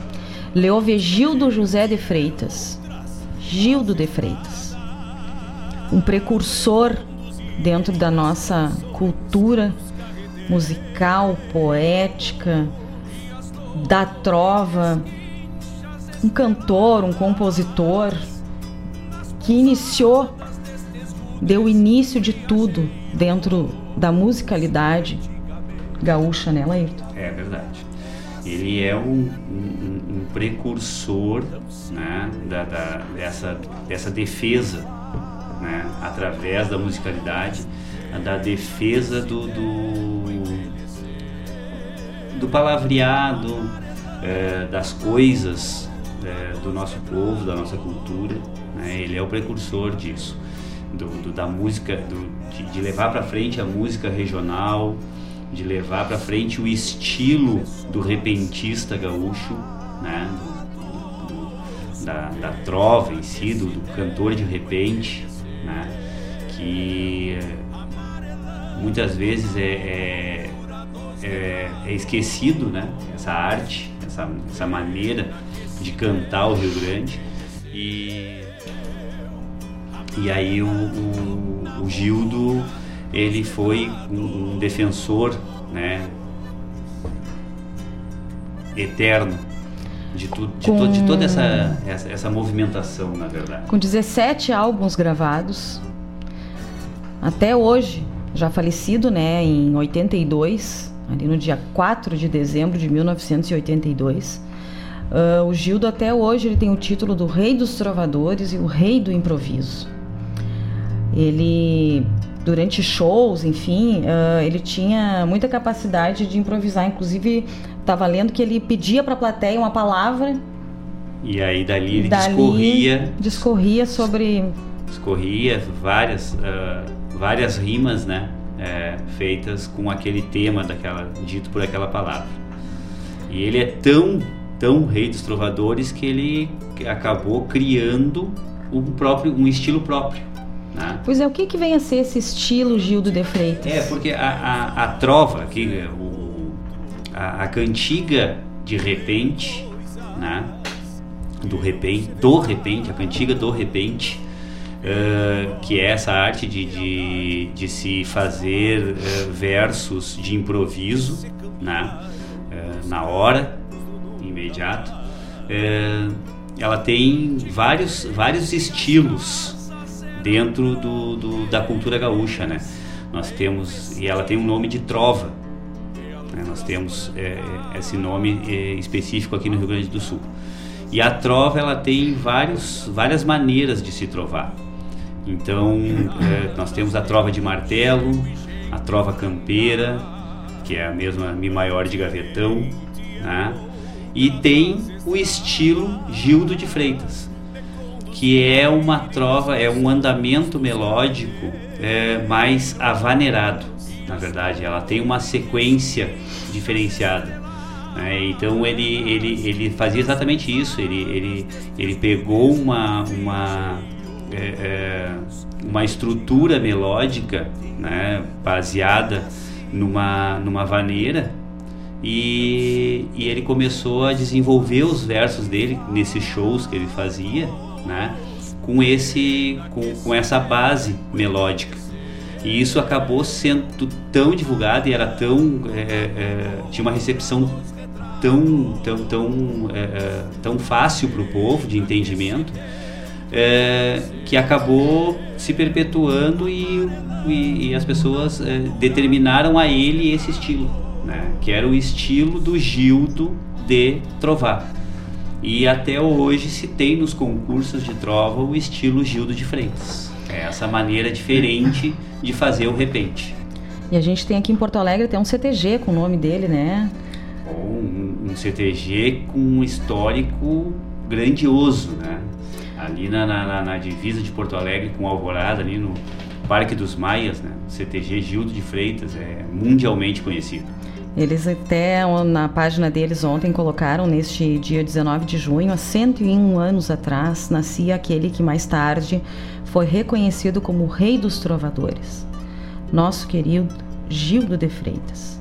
Leovegildo José de Freitas. Gildo de Freitas. Um precursor dentro da nossa cultura musical, poética, da trova, um cantor, um compositor que iniciou, deu início de tudo dentro da musicalidade gaúcha, né, Laírton? É verdade ele é um, um, um precursor né, da, da, dessa, dessa defesa, né, através da musicalidade, da defesa do, do, do palavreado, é, das coisas é, do nosso povo, da nossa cultura. Né, ele é o precursor disso, do, do da música, do, de, de levar para frente a música regional, de levar para frente o estilo do repentista gaúcho, né? Do, do, da, da trova em si, do, do cantor de repente, né? que muitas vezes é, é, é, é, esquecido, né? essa arte, essa, essa maneira de cantar o Rio Grande. E, e aí o, o, o Gildo ele foi um, um defensor, né, eterno de, tu, de, Com... to, de toda essa, essa, essa, movimentação, na verdade. Com 17 álbuns gravados, até hoje, já falecido, né, em 82, ali no dia 4 de dezembro de 1982. Uh, o Gildo até hoje ele tem o título do Rei dos Trovadores e o Rei do Improviso. Ele durante shows, enfim, uh, ele tinha muita capacidade de improvisar. Inclusive, estava lendo que ele pedia para a plateia uma palavra. E aí dali ele dali, discorria. Discorria sobre. Discorria várias, uh, várias rimas, né? É, feitas com aquele tema daquela dito por aquela palavra. E ele é tão, tão rei dos trovadores que ele acabou criando um próprio, um estilo próprio né? Pois é, o que, que vem a ser esse estilo Gildo de Freitas? É, porque a, a, a trova, aqui, o, a, a cantiga de repente, né? do repente, do repente, a cantiga do repente, uh, que é essa arte de, de, de se fazer uh, versos de improviso, né? Uh, na hora, imediato. ela tem vários, vários estilos dentro do, do, da cultura gaúcha, né? Nós temos e ela tem um nome de trova. Né? Nós temos é, esse nome é, específico aqui no Rio Grande do Sul. E a trova ela tem vários, várias maneiras de se trovar. Então é, nós temos a trova de martelo, a trova campeira, que é a mesma mi maior de gavetão, né? e tem o estilo Gildo de Freitas, que é uma trova, é um andamento melódico é, mais avaneirado, na verdade, ela tem uma sequência diferenciada. Né? Então ele, ele, ele fazia exatamente isso, ele, ele, ele pegou uma, uma, é, é, uma estrutura melódica né, baseada numa, numa vaneira e, e ele começou a desenvolver os versos dele nesses shows que ele fazia, né? Com esse, com, com essa base melódica. E isso acabou sendo tão divulgado e era tão é, é, tinha uma recepção tão tão tão é, é tão fácil para o povo de entendimento é, que acabou se perpetuando e, e, e as pessoas é, determinaram a ele esse estilo, né? que era o estilo do Gildo de trovar. E até hoje se tem nos concursos de trova o estilo Gildo de Freitas. É essa maneira diferente de fazer o repente. E a gente tem aqui em Porto Alegre tem um CTG com o nome dele, né? Um, um CTG com um histórico grandioso, né? ali na, na, na, divisa de Porto Alegre com Alvorada, ali no Parque dos Maias, né? CTG Gildo de Freitas, é mundialmente conhecido. Eles até na página deles ontem colocaram neste dia 19 de junho, há 101 anos atrás, nascia aquele que mais tarde foi reconhecido como o rei dos trovadores, nosso querido Gildo de Freitas.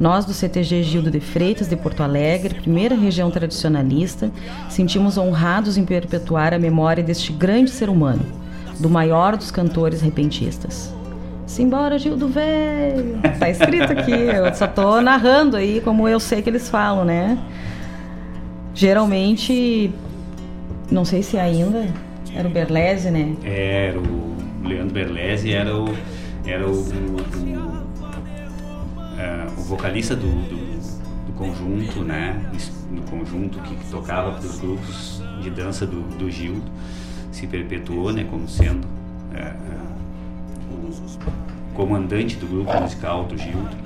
Nós do CTG Gildo de Freitas de Porto Alegre, primeira região tradicionalista, sentimos honrados em perpetuar a memória deste grande ser humano, do maior dos cantores repentistas. Simbora, Gildo Velho! Tá escrito aqui, eu só tô narrando aí como eu sei que eles falam, né? Geralmente, não sei se ainda, era o Berlese, né? Era o Leandro Berlese, era o, era o, o uh, o vocalista do, do, do, conjunto, né, do conjunto que, tocava para os grupos de dança do, do Gildo, se perpetuou, né, como sendo o comandante do grupo musical do Gildo.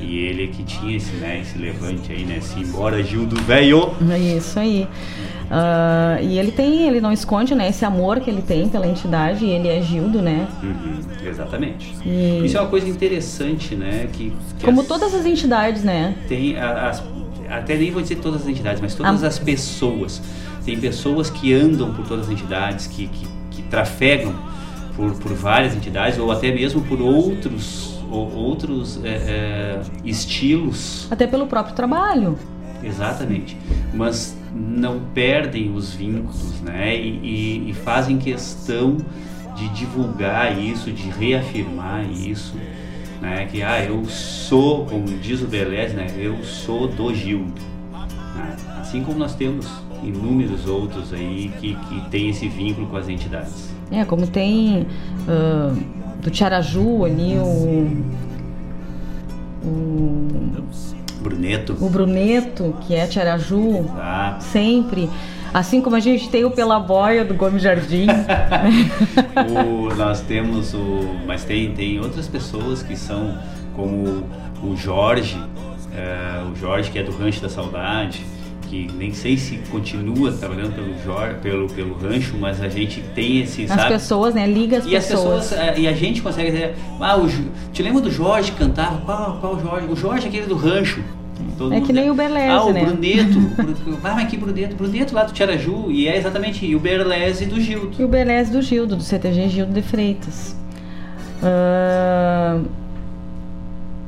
E ele que tinha esse, né, esse levante aí, né? Simbora, Gildo velho! É isso aí. Uh, e ele tem, ele não esconde, né, esse amor que ele tem pela entidade, e ele é Gildo, né? Uhum, exatamente. E... Isso é uma coisa interessante, né? Que, que Como as... todas as entidades, né? Tem as, até nem vou dizer todas as entidades, mas todas a... as pessoas. Tem pessoas que andam por todas as entidades, que, que, que trafegam por, por várias entidades, ou até mesmo por outros, ou, outros é, é, estilos. Até pelo próprio trabalho. Exatamente. Mas não perdem os vínculos, né? E, e, e, fazem questão de divulgar isso, de reafirmar isso, né? Que ah, eu sou, como diz o Beleza, né? Eu sou do Gildo. Né? Assim como nós temos inúmeros outros aí que, que têm esse vínculo com as entidades. É, como tem uh, do Tiaraju ali o, o Bruneto. O Bruneto, que é Tiaraju, ah. sempre. Assim como a gente tem o Pela Boia do Gomes Jardim. o, nós temos o. Mas tem, tem outras pessoas que são como o Jorge, é, o Jorge que é do Rancho da Saudade, que nem sei se continua trabalhando pelo Jorge, pelo, pelo rancho, mas a gente tem esse. As sabe? pessoas, né? Liga as e pessoas. As pessoas é, e a gente consegue dizer, ah, o, te lembra do Jorge que cantava? Qual, qual Jorge? O Jorge é aquele do rancho. Todo é que nem o Berlese, ah, o né? Bruneto. ah, mas que Bruneto? Bruneto lá do Tiaraju. E é exatamente e o Berlese do Gildo. E o Berlese do Gildo, do CTG Gildo de Freitas. Uh,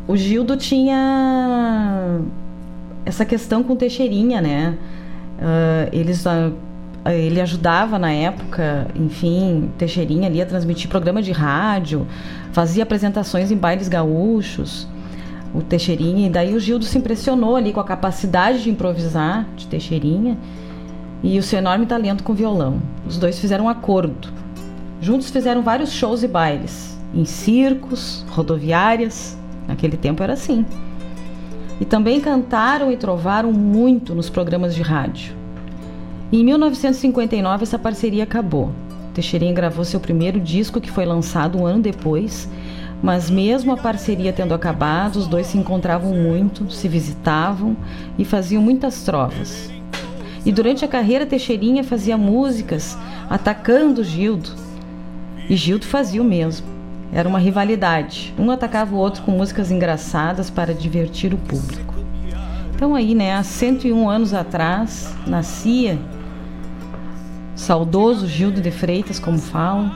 o Gildo tinha essa questão com Teixeirinha, né? Uh, eles, uh, ele ajudava na época, enfim, Teixeirinha ali a transmitir programa de rádio, fazia apresentações em bailes gaúchos o Teixeirinha, e daí o Gildo se impressionou ali com a capacidade de improvisar de Teixeirinha e o seu enorme talento com violão. Os dois fizeram um acordo. Juntos fizeram vários shows e bailes, em circos, rodoviárias. Naquele tempo era assim. E também cantaram e trovaram muito nos programas de rádio. Em 1959, essa parceria acabou. Teixeirinha gravou seu primeiro disco, que foi lançado um ano depois, mas mesmo a parceria tendo acabado, os dois se encontravam muito, se visitavam e faziam muitas trovas. E durante a carreira, Teixeirinha fazia músicas atacando Gildo. E Gildo fazia o mesmo. Era uma rivalidade. Um atacava o outro com músicas engraçadas para divertir o público. Então aí, né, há 101 anos atrás, nascia saudoso Gildo de Freitas, como falam,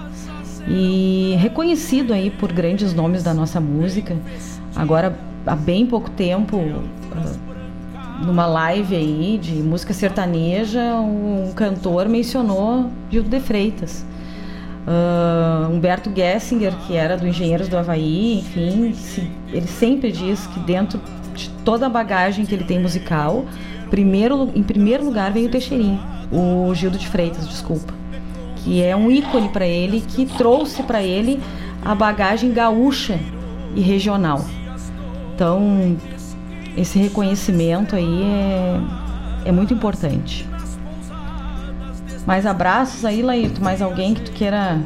e reconhecido aí por grandes nomes da nossa música. Agora, há bem pouco tempo, ah, numa live aí de música sertaneja, um cantor mencionou Gildo de Freitas. Uh, Humberto Gessinger, que era do Engenheiros do Havaí, enfim, se, ele sempre diz que dentro de toda a bagagem que ele tem musical, primeiro, em primeiro lugar vem o Teixeirinho, o Gildo de Freitas, desculpa que é um ícone para ele, que trouxe para ele a bagagem gaúcha e regional. Então, esse reconhecimento aí é, é muito importante. Mais abraços aí, Laírto? Mais alguém que tu queira.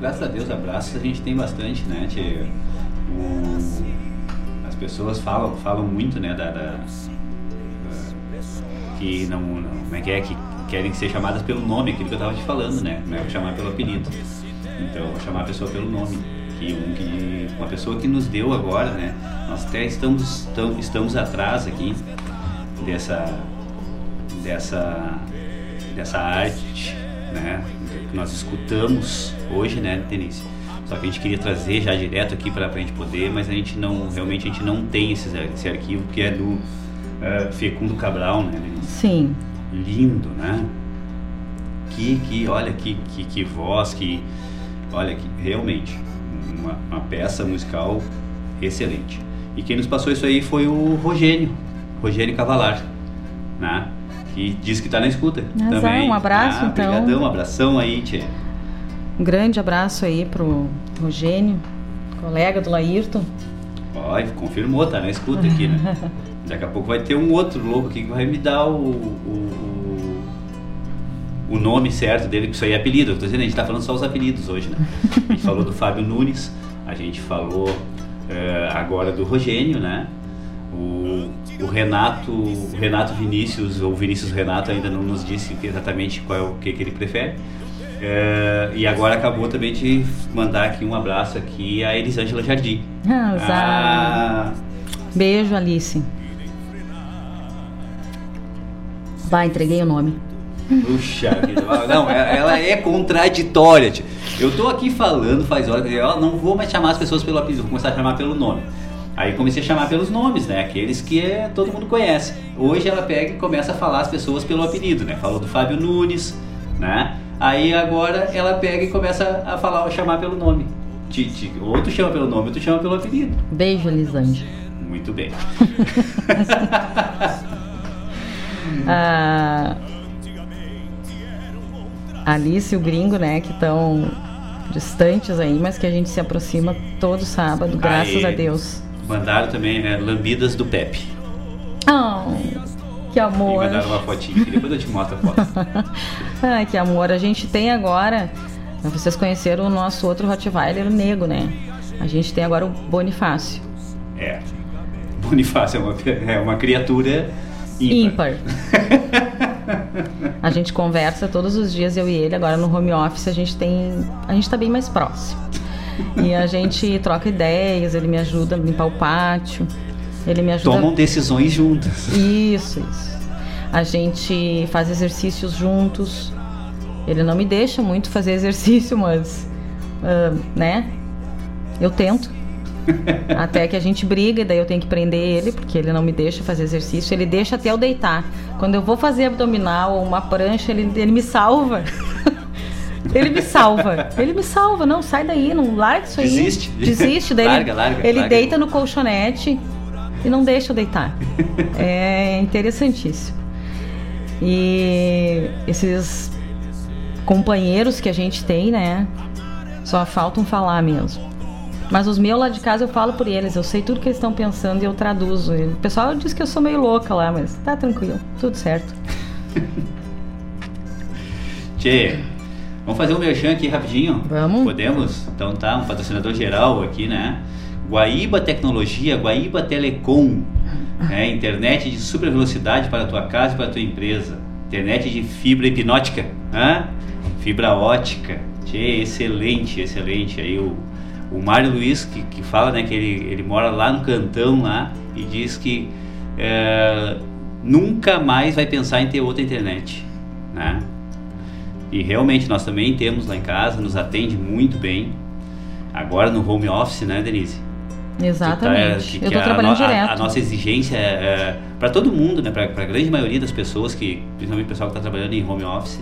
Graças a Deus, abraços a gente tem bastante, né? Tia? As pessoas falam, falam muito, né? Da, da, que não, não. Como é que é? Que querem ser chamadas pelo nome, aquilo que eu estava te falando, né? Não é chamar pelo apelido. Então, chamar a pessoa pelo nome. Que, um, que uma pessoa que nos deu agora, né? Nós até estamos, estamos atrás aqui dessa, dessa, dessa arte, né? Que nós escutamos hoje, né, Denise? Só que a gente queria trazer já direto aqui para a gente poder, mas a gente não, realmente a gente não tem esse, esse arquivo que é do uh, Fecundo Cabral, né, Denise? Sim lindo, né? Que, que olha que, que, que voz, que olha que realmente uma, uma, peça musical excelente. E quem nos passou isso aí foi o Rogênio, Rogênio Cavalar, né? Que diz que está na escuta Mas também. Um abraço, ah, então. Obrigadão, um abração aí, Tchê. Um grande abraço aí pro Rogênio, colega do Laírton. Ó, confirmou, tá na escuta aqui, né? Daqui a pouco vai ter um outro louco aqui que vai me dar o, o, o nome certo dele, que isso aí é apelido. Eu tô dizendo, a gente tá falando só os apelidos hoje, né? A gente falou do Fábio Nunes, a gente falou uh, agora do Rogênio, né? O, o Renato, o Renato Vinícius, ou Vinícius Renato ainda não nos disse exatamente qual é o que, que ele prefere. Uh, e agora acabou também de mandar aqui um abraço aqui a Elisângela Jardim. Ah, ah, Beijo, Alice. Vai, entreguei o nome. Puxa vida, não, é, ela é contraditória. Tia. Eu tô aqui falando faz horas, eu não vou mais chamar as pessoas pelo apelido, vou começar a chamar pelo nome. Aí comecei a chamar pelos nomes, né? Aqueles que é, todo mundo conhece. Hoje ela pega e começa a falar as pessoas pelo apelido, né? Falou do Fábio Nunes, né? Aí agora ela pega e começa a falar, a chamar pelo nome. Titi, ou tu chama pelo nome, ou tu chama pelo apelido. Beijo, Elisângela. Muito bem. a Alice e o Gringo, né, que estão distantes aí, mas que a gente se aproxima todo sábado, graças aí, a Deus. Mandaram também, né, lambidas do Pepe. Oh, que amor. E mandaram uma fotinha, depois eu te mostro a foto. Ai, que amor. A gente tem agora, vocês conheceram o nosso outro Rottweiler, o Nego, né? A gente tem agora o Bonifácio. É. Bonifácio é uma, é uma criatura ímpar. ímpar. a gente conversa todos os dias, eu e ele. Agora no home office a gente tem. A gente tá bem mais próximo. E a gente troca ideias, ele me ajuda a limpar o pátio. Ele me ajuda. Tomam decisões juntas. Isso, isso. A gente faz exercícios juntos. Ele não me deixa muito fazer exercício, mas. Uh, né? Eu tento. até que a gente briga, e daí eu tenho que prender ele, porque ele não me deixa fazer exercício. Ele deixa até eu deitar. Quando eu vou fazer abdominal ou uma prancha, ele, ele me salva. Ele me salva. Ele me salva. Não, sai daí, não larga isso aí. Desiste. Desiste. Daí larga, ele, larga, ele larga. deita no colchonete e não deixa eu deitar. é interessantíssimo. E esses companheiros que a gente tem, né? Só faltam falar mesmo. Mas os meus lá de casa eu falo por eles, eu sei tudo que eles estão pensando e eu traduzo. E o pessoal diz que eu sou meio louca lá, mas tá tranquilo, tudo certo. Tchê, vamos fazer um merchan aqui rapidinho? Vamos. Podemos? Então tá, um patrocinador geral aqui, né? Guaíba Tecnologia, Guaíba Telecom. É, internet de super velocidade para a tua casa e para a tua empresa. Internet de fibra hipnótica, né? fibra ótica. Tchê, excelente, excelente. Aí o o Mário Luiz, que, que fala né, que ele, ele mora lá no cantão lá e diz que é, nunca mais vai pensar em ter outra internet. Né? E realmente nós também temos lá em casa, nos atende muito bem. Agora no home office, né, Denise? Exatamente. Tá, Eu estou trabalhando a, direto. A, a, nossa exigência é, é para todo mundo, né, para a grande maioria das pessoas, que principalmente o pessoal que está trabalhando em home office,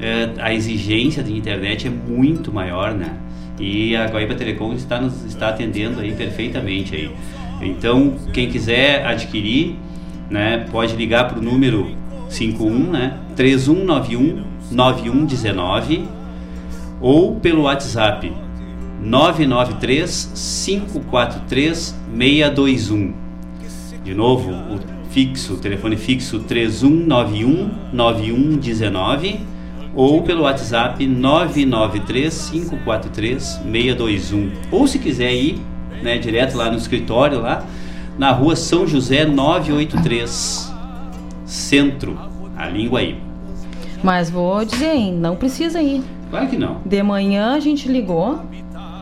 é, a exigência de internet é muito maior, né? E a Guaíba Telecom está nos está atendendo aí perfeitamente aí. Então, quem quiser adquirir, né, pode ligar para o número 51, né, 3191 9119 ou pelo WhatsApp 993 543 621. De novo, o fixo, o telefone fixo 3191 9119 ou pelo WhatsApp 993 543 621. Ou se quiser ir, né, direto lá no escritório lá, na rua São José 983, Centro, a língua aí. Mas vou dizer, hein, não precisa ir. Claro que não. De manhã a gente ligou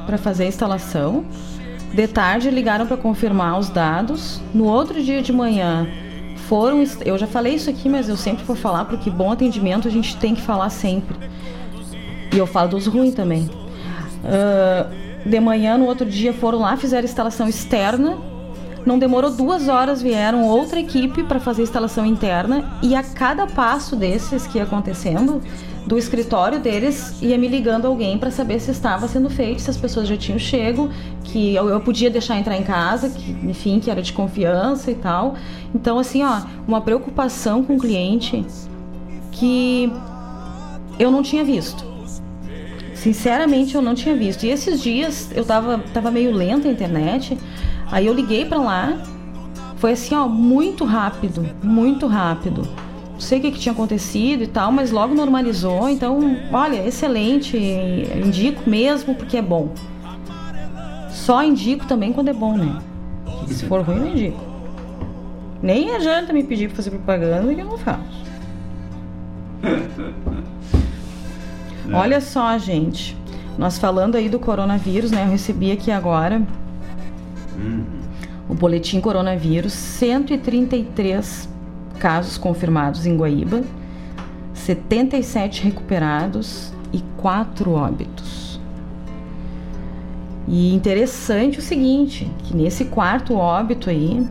para fazer a instalação. De tarde ligaram para confirmar os dados. No outro dia de manhã foram. Eu já falei isso aqui, mas eu sempre vou falar porque bom atendimento a gente tem que falar sempre. E eu falo dos ruins também. Uh, de manhã, no outro dia, foram lá, fizeram instalação externa. Não demorou duas horas, vieram outra equipe para fazer instalação interna. E a cada passo desses que ia acontecendo, do escritório deles ia me ligando alguém para saber se estava sendo feito, se as pessoas já tinham chego, que eu, eu, podia deixar entrar em casa, que enfim, que era de confiança e tal. Então assim, ó, uma preocupação com o cliente que eu não tinha visto. Sinceramente, eu não tinha visto. E esses dias eu tava, tava meio lenta a internet. Aí eu liguei para lá. Foi assim, ó, muito rápido, muito rápido sei o que, que, tinha acontecido e tal, mas logo normalizou. Então, olha, excelente. Indico mesmo porque é bom. Só indico também quando é bom, né? Se for ruim, não indico. Nem adianta me pedir pra fazer propaganda que eu não faço. Olha só, gente. Nós falando aí do coronavírus, né? Eu recebi aqui agora o boletim coronavírus 133 casos confirmados em Guaíba, 77 recuperados e 4 óbitos. E interessante o seguinte, que nesse quarto óbito aí,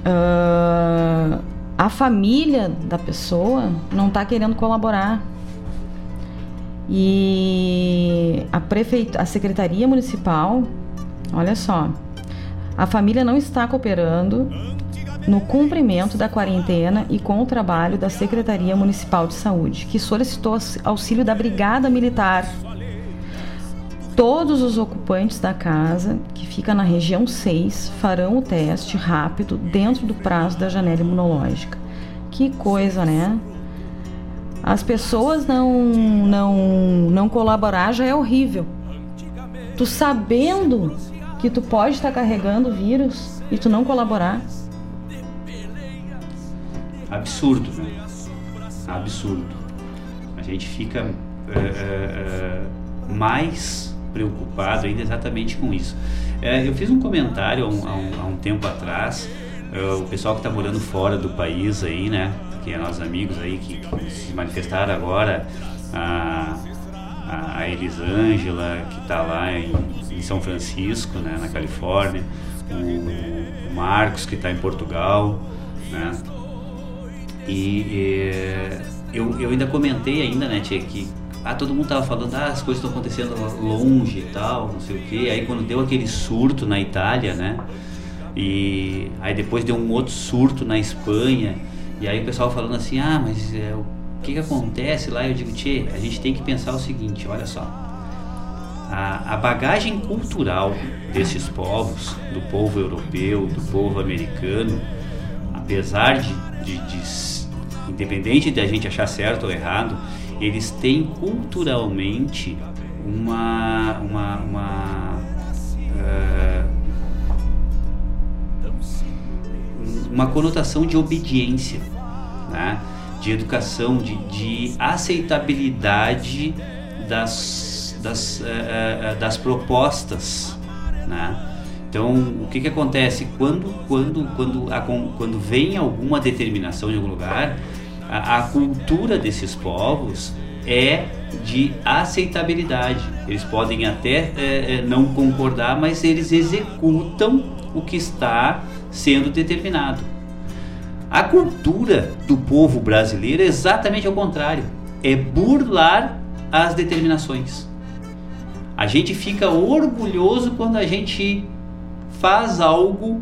uh, a família da pessoa não está querendo colaborar. E a prefeitura, a secretaria municipal, olha só, a família não está cooperando no cumprimento da quarentena e com o trabalho da Secretaria Municipal de Saúde, que solicitou auxílio da Brigada Militar. Todos os ocupantes da casa, que fica na região 6, farão o teste rápido dentro do prazo da janela imunológica. Que coisa, né? As pessoas não não não colaborar já é horrível. Tu sabendo que tu pode estar carregando vírus e tu não colaborar, absurdo, né? Absurdo. A gente fica é, é, mais preocupado ainda exatamente com isso. É, eu fiz um comentário há um, há um, há um tempo atrás, o pessoal que está morando fora do país aí, né? Que é nossos amigos aí que, que se manifestaram agora, a, Elisângela, que está lá em, em, São Francisco, né? Na Califórnia, o, Marcos, que está em Portugal, né? E, e eu, eu ainda comentei ainda, né, tia, que ah, todo mundo tava falando, ah, as coisas estão acontecendo longe e tal, não sei o quê. Aí quando deu aquele surto na Itália, né? E aí depois deu um outro surto na Espanha. E aí o pessoal falando assim, ah, mas é, que, que acontece lá? Eu digo, Tchê, a gente tem que pensar o seguinte, olha só. A, a bagagem cultural desses povos, do povo europeu, do povo americano, apesar de, de, de independente de a gente achar certo ou errado, eles têm culturalmente uma, uma, uma uma conotação de obediência, né? De educação, de, de aceitabilidade das, das, uh, das propostas. Né? Então, o que, que acontece? Quando, quando, quando, a, quando vem alguma determinação de algum lugar, a, a cultura desses povos é de aceitabilidade. Eles podem até é, não concordar, mas eles executam o que está sendo determinado. A cultura do povo brasileiro é exatamente ao contrário, é burlar as determinações. A gente fica orgulhoso quando a gente faz algo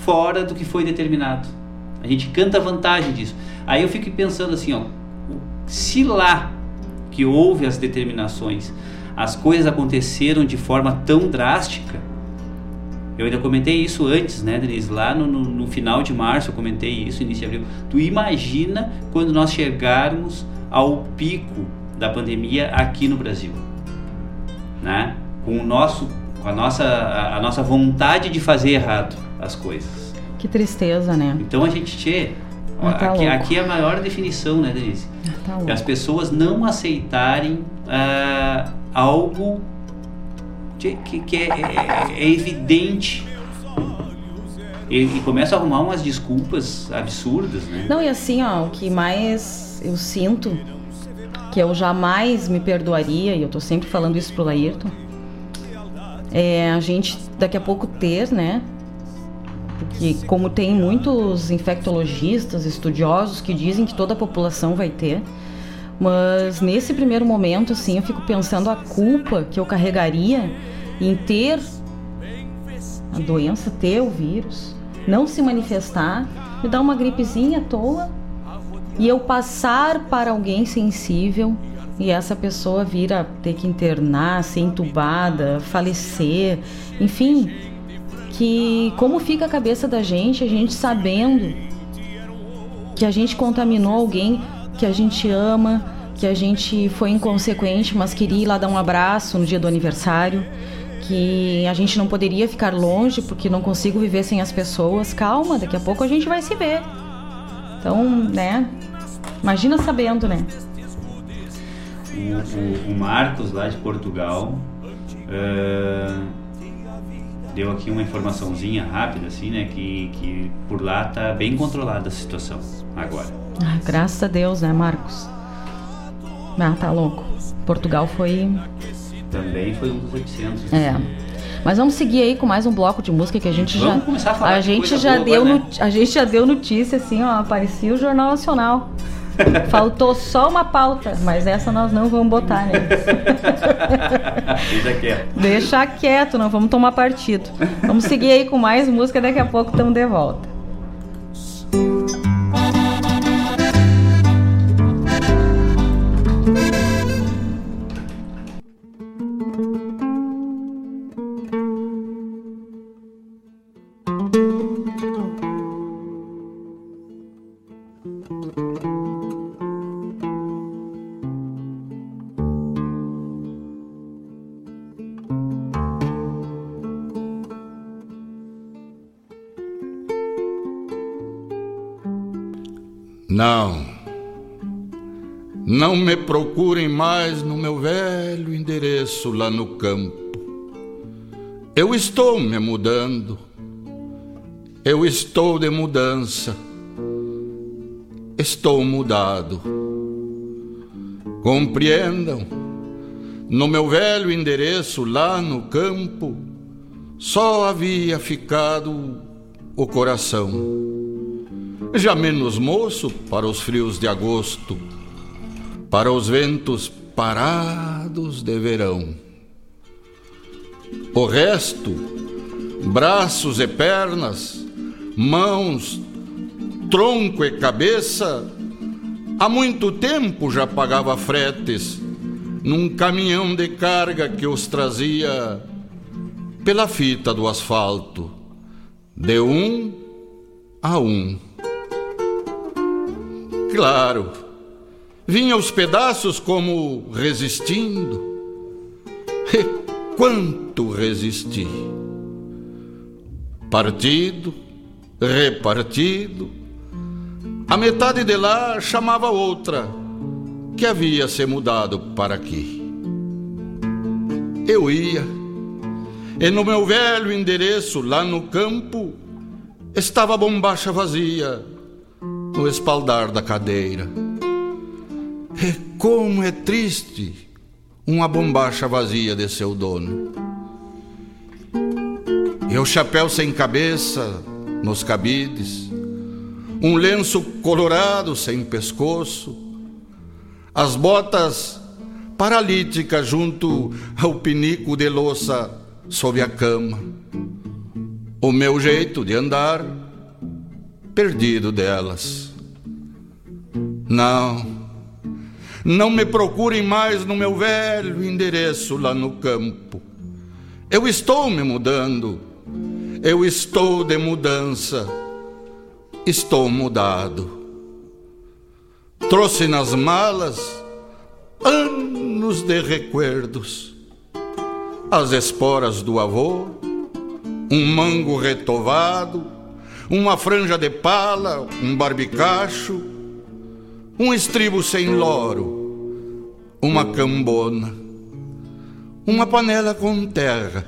fora do que foi determinado. A gente canta vantagem disso. Aí eu fico pensando assim, ó, se lá que houve as determinações, as coisas aconteceram de forma tão drástica, eu ainda comentei isso antes, né, Denise? Lá no, no, no, final de março eu comentei isso, início de abril. Tu imagina quando nós chegarmos ao pico da pandemia aqui no Brasil, né? Com o nosso, com a nossa, a, a nossa vontade de fazer errado as coisas. Que tristeza, né? Então a gente tchê, ah, tá aqui, aqui, é a maior definição, né, Denise? Ah, tá as pessoas não aceitarem uh, algo que, que é, é, é, evidente. E, e começa a arrumar umas desculpas absurdas, né? Não, e assim, ó, o que mais eu sinto, que eu jamais me perdoaria, e eu tô sempre falando isso pro Laírton, é a gente daqui a pouco ter, né? Porque como tem muitos infectologistas, estudiosos que dizem que toda a população vai ter, mas nesse primeiro momento, assim, eu fico pensando a culpa que eu carregaria em ter a doença, ter o vírus, não se manifestar, me dar uma gripezinha à toa e eu passar para alguém sensível e essa pessoa vir a ter que internar, ser entubada, falecer, enfim, que como fica a cabeça da gente, a gente sabendo que a gente contaminou alguém que a gente ama, que a gente foi inconsequente, mas queria ir lá dar um abraço no dia do aniversário, que a gente não poderia ficar longe porque não consigo viver sem as pessoas. Calma, daqui a pouco a gente vai se ver. Então, né? Imagina sabendo, né? O, o, o Marcos lá de Portugal uh, deu aqui uma informaçãozinha rápida, assim, né? Que, que por lá tá bem controlada a situação agora. Ah, graças a Deus, né, Marcos? Ah, tá louco. Portugal foi. Também foi um dos epicentros. É. Mas vamos seguir aí com mais um bloco de música que a gente vamos já. Começar a, falar a gente já boa, deu né? a gente já deu notícia assim, ó, aparecia o Jornal Nacional. Faltou só uma pauta, mas essa nós não vamos botar, né? Deixa quieto. Deixa quieto, não vamos tomar partido. Vamos seguir aí com mais música, daqui a pouco estamos de volta. Não me procurem mais no meu velho endereço lá no campo. Eu estou me mudando. Eu estou de mudança. Estou mudado. Compreendam, no meu velho endereço lá no campo, só havia ficado o coração já menos moço para os frios de agosto, para os ventos parados de verão. O resto, braços e pernas, mãos, tronco e cabeça, Há muito tempo já pagava fretes num caminhão de carga que os trazia pela fita do asfalto, de um a um. Claro, vinha os pedaços como resistindo. E quanto resisti! Partido, repartido, a metade de lá chamava outra, que havia se mudado para aqui. Eu ia, e no meu velho endereço, lá no campo, estava a bombacha vazia, no espaldar da cadeira. Como é triste uma bombacha vazia de seu dono. E o chapéu sem cabeça nos cabides, um lenço colorado sem pescoço, as botas paralíticas junto ao pinico de louça sob a cama, o meu jeito de andar perdido delas. Não, não me procurem mais no meu velho endereço lá no campo. Eu estou me mudando, eu estou de mudança estou mudado. Trouxe nas malas anos de recuerdos, as esporas do avô, um mango retovado, uma franja de pala, um barbicacho, um estribo sem loro, uma cambona, uma panela com terra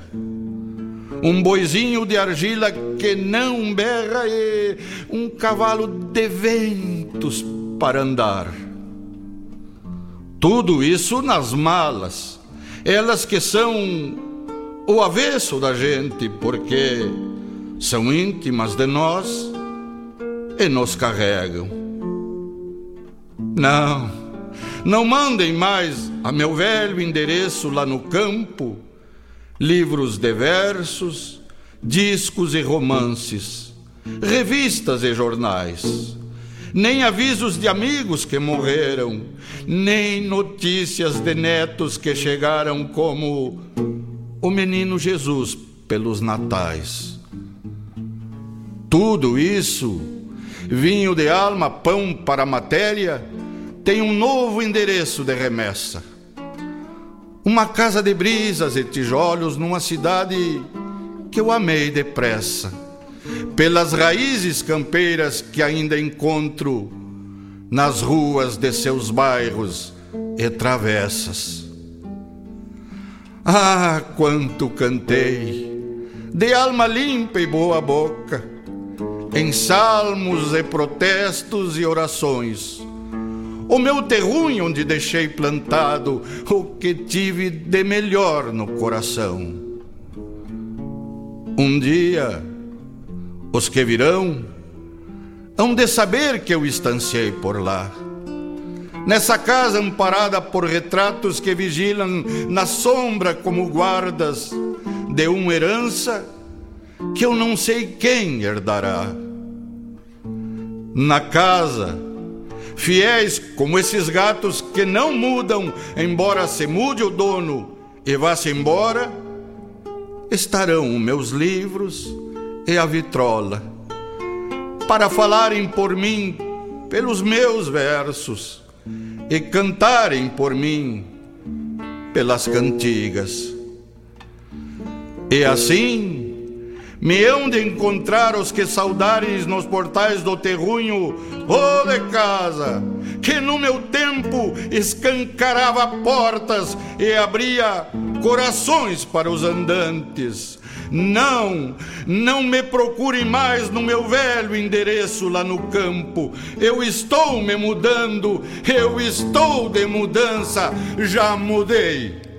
um boizinho de argila que não berra e um cavalo de ventos para andar. Tudo isso nas malas, elas que são o avesso da gente, porque são íntimas de nós e nos carregam. Não, não mandem mais a meu velho endereço lá no campo livros de versos, discos e romances, revistas e jornais, nem avisos de amigos que morreram, nem notícias de netos que chegaram como o menino Jesus pelos natais. Tudo isso, vinho de alma, pão para matéria, tem um novo endereço de remessa. Uma casa de brisas e tijolos numa cidade que eu amei depressa, pelas raízes campeiras que ainda encontro nas ruas de seus bairros e travessas. Ah, quanto cantei, de alma limpa e boa boca, em salmos e protestos e orações o meu terruinho onde deixei plantado o que tive de melhor no coração. Um dia, os que virão hão de saber que eu estanciei por lá. Nessa casa amparada por retratos que vigilam na sombra como guardas de uma herança que eu não sei quem herdará. Na casa, fiéis como esses gatos que não mudam, embora se mude o dono e vá-se embora, estarão meus livros e a vitrola, para falarem por mim pelos meus versos e cantarem por mim pelas cantigas. E assim me hão de encontrar os que saudares nos portais do terrunho, ô de casa, que no meu tempo escancarava portas e abria corações para os andantes. Não, não me procure mais no meu velho endereço lá no campo. Eu estou me mudando, eu estou de mudança, já mudei.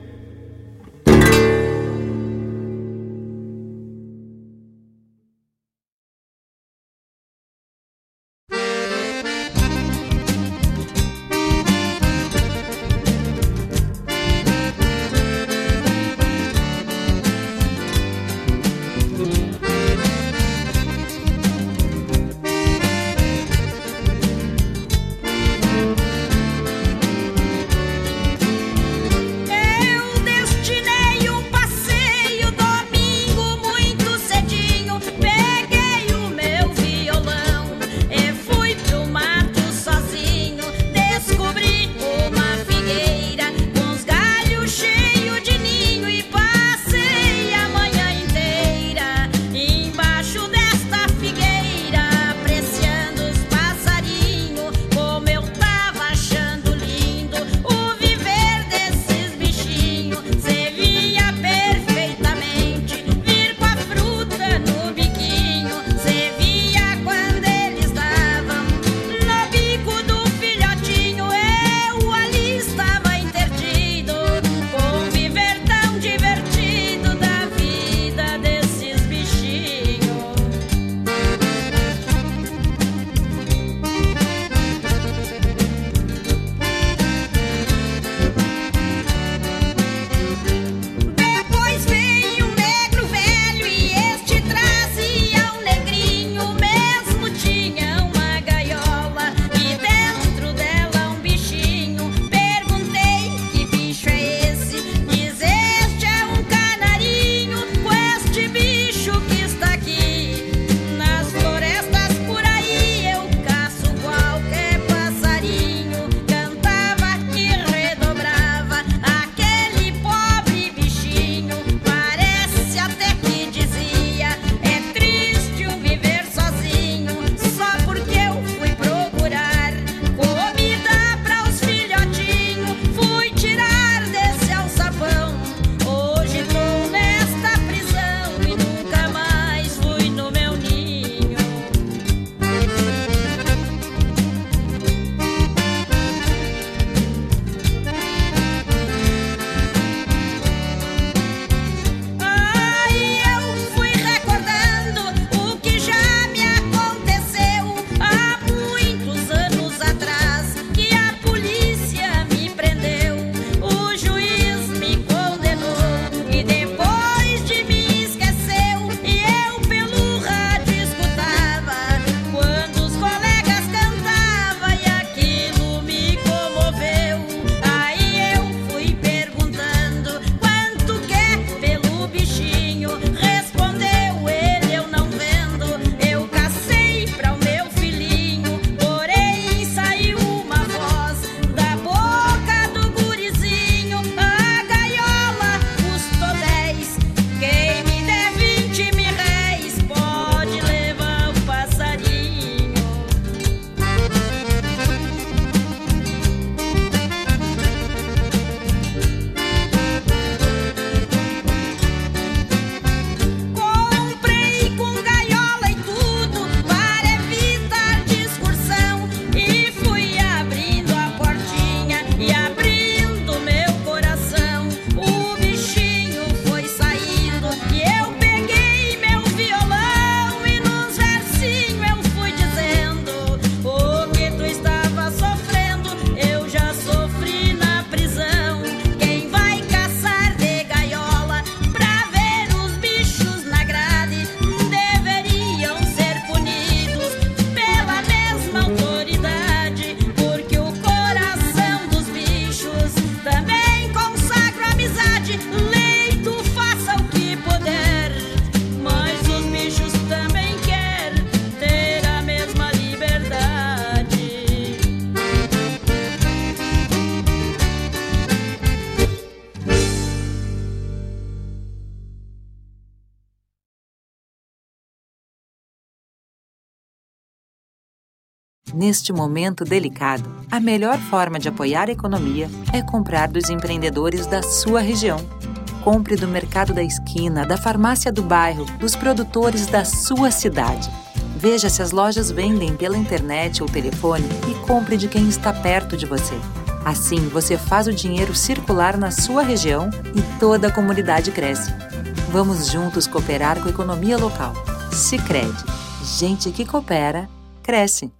Neste momento delicado, a melhor forma de apoiar a economia é comprar dos empreendedores da sua região. Compre do mercado da esquina, da farmácia do bairro, dos produtores da sua cidade. Veja se as lojas vendem pela internet ou telefone e compre de quem está perto de você. Assim, você faz o dinheiro circular na sua região e toda a comunidade cresce. Vamos juntos cooperar com a economia local. Sicredi, gente que coopera, cresce.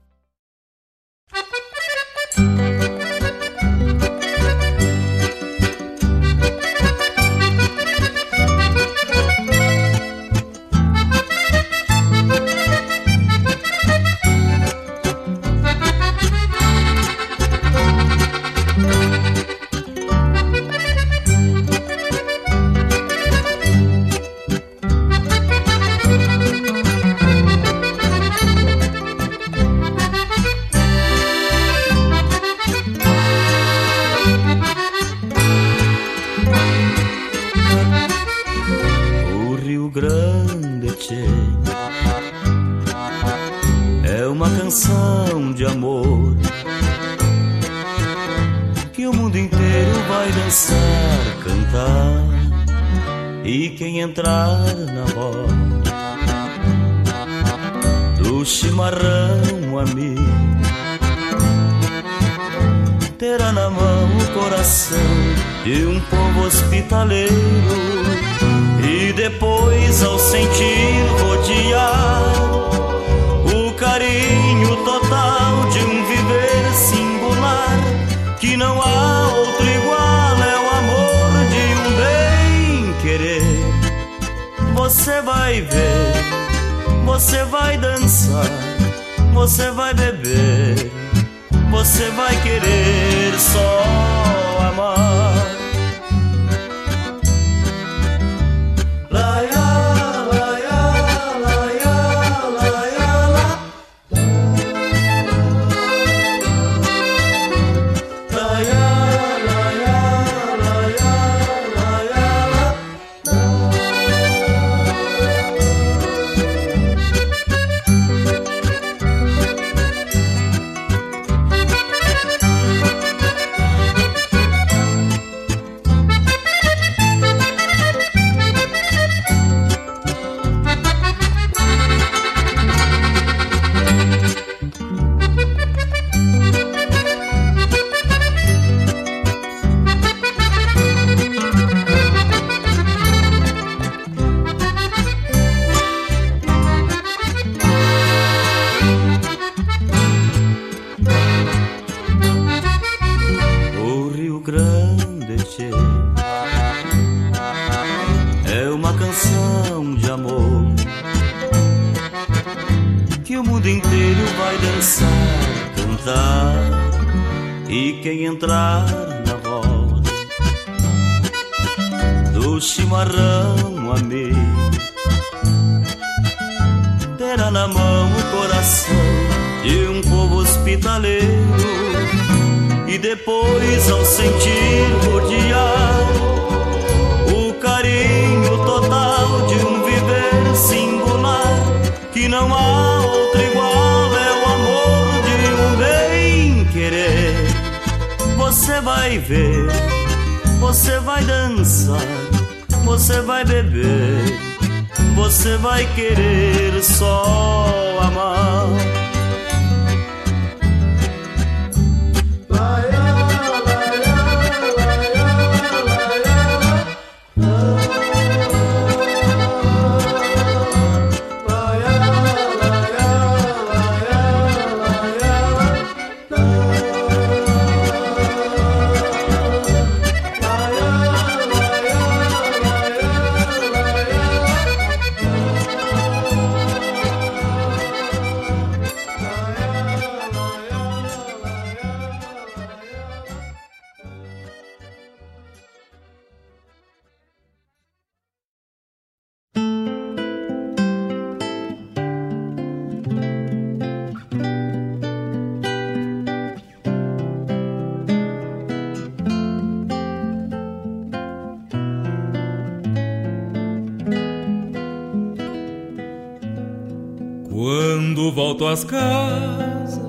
Às casas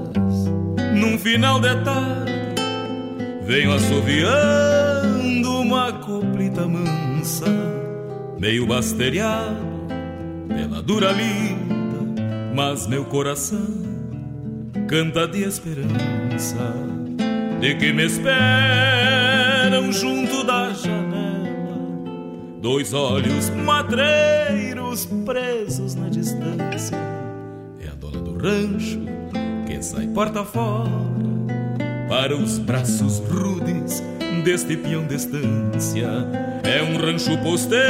num final de tarde, venho assoviando uma coplita mansa, meio basteriado pela dura lida, mas meu coração canta de esperança de que me esperam junto da janela dois olhos madreiros presos na distância. Rancho que sai porta fora para os braços rudes deste peão de estância. É um rancho posteiro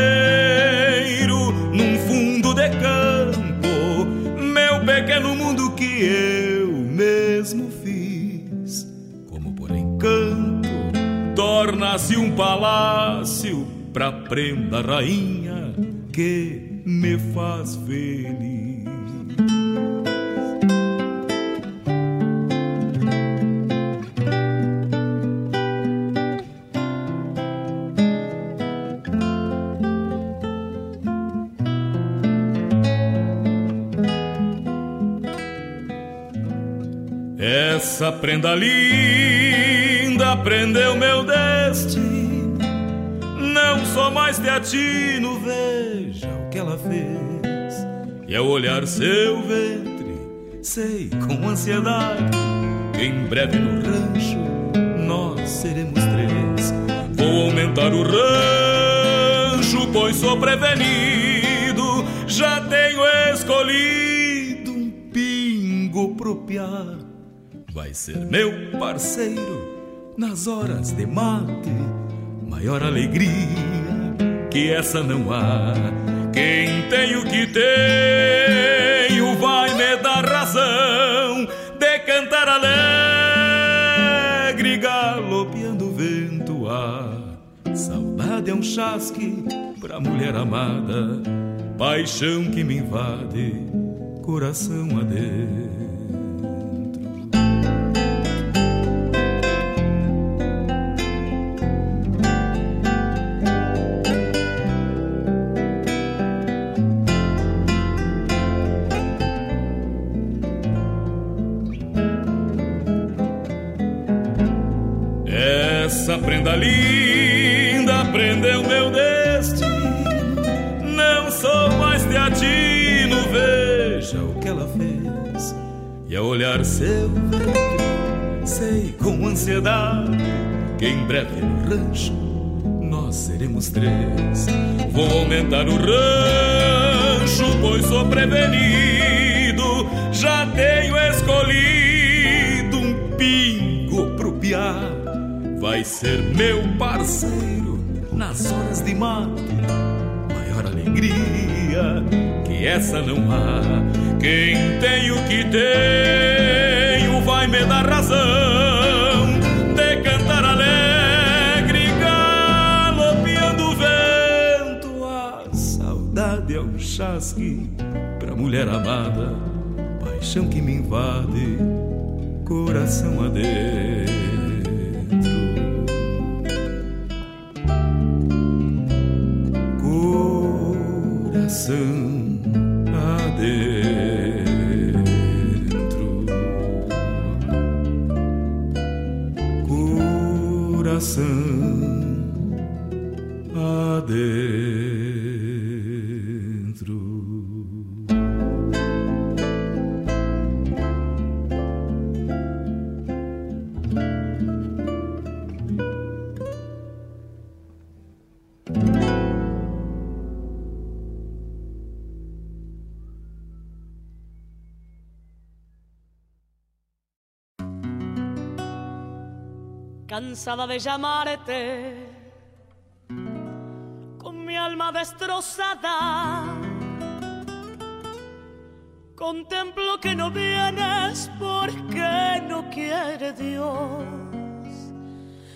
num fundo de campo, meu pequeno mundo que eu mesmo fiz. Como por encanto, torna-se um palácio pra prenda rainha que me faz feliz. Essa prenda linda prendeu meu destino. Não sou mais teatino, veja o que ela fez. E ao olhar seu ventre, sei com ansiedade que em breve no rancho nós seremos três. Vou aumentar o rancho, pois sou prevenido. Já tenho escolhido um pingo pro piar vai ser meu parceiro nas horas de mate. Maior alegria que essa não há. Quem tem o que tenho vai me dar razão de cantar alegre, galopeando o vento. Ah, saudade é um chasque pra mulher amada, paixão que me invade, coração adeus. Essa prenda linda prendeu meu destino. Não sou mais teatino, veja o que ela fez. E ao olhar seu ventre, sei com ansiedade que em breve no rancho nós seremos três. Vou aumentar o rancho, pois sou prevenido. Já tenho escolhido um pingo pro piar vai ser meu parceiro nas horas de mate. Maior alegria que essa não há. Quem tem o que tenho vai me dar razão de cantar alegre, galopeando o vento. A saudade é um chasque pra mulher amada, paixão que me invade, coração adeus. coração adentro, cansada de llamarte, con mi alma destrozada. Contemplo que no vienes porque no quiere Dios.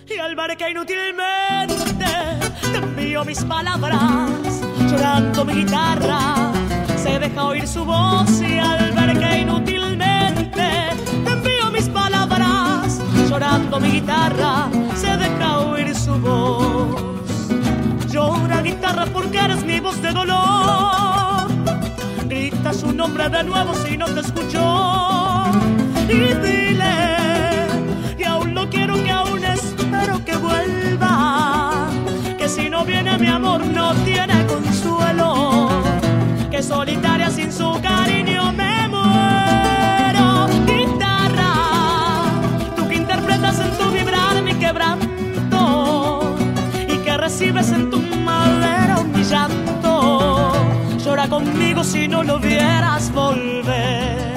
Y al ver que inútilmente te envío mis palabras, llorando mi guitarra, se deja oír su voz y al ver que inútilmente cuando mi guitarra se deja oír su voz. Llora guitarra porque eres mi voz de dolor. Grita su nombre de nuevo si no te escuchó. Y dile que aún lo quiero, que aún espero que vuelva. Que si no viene mi amor no tiene consuelo. Que solitaria sin su cariño me recibes en tu madera un llanto. Llora conmigo si no lo vieras volver.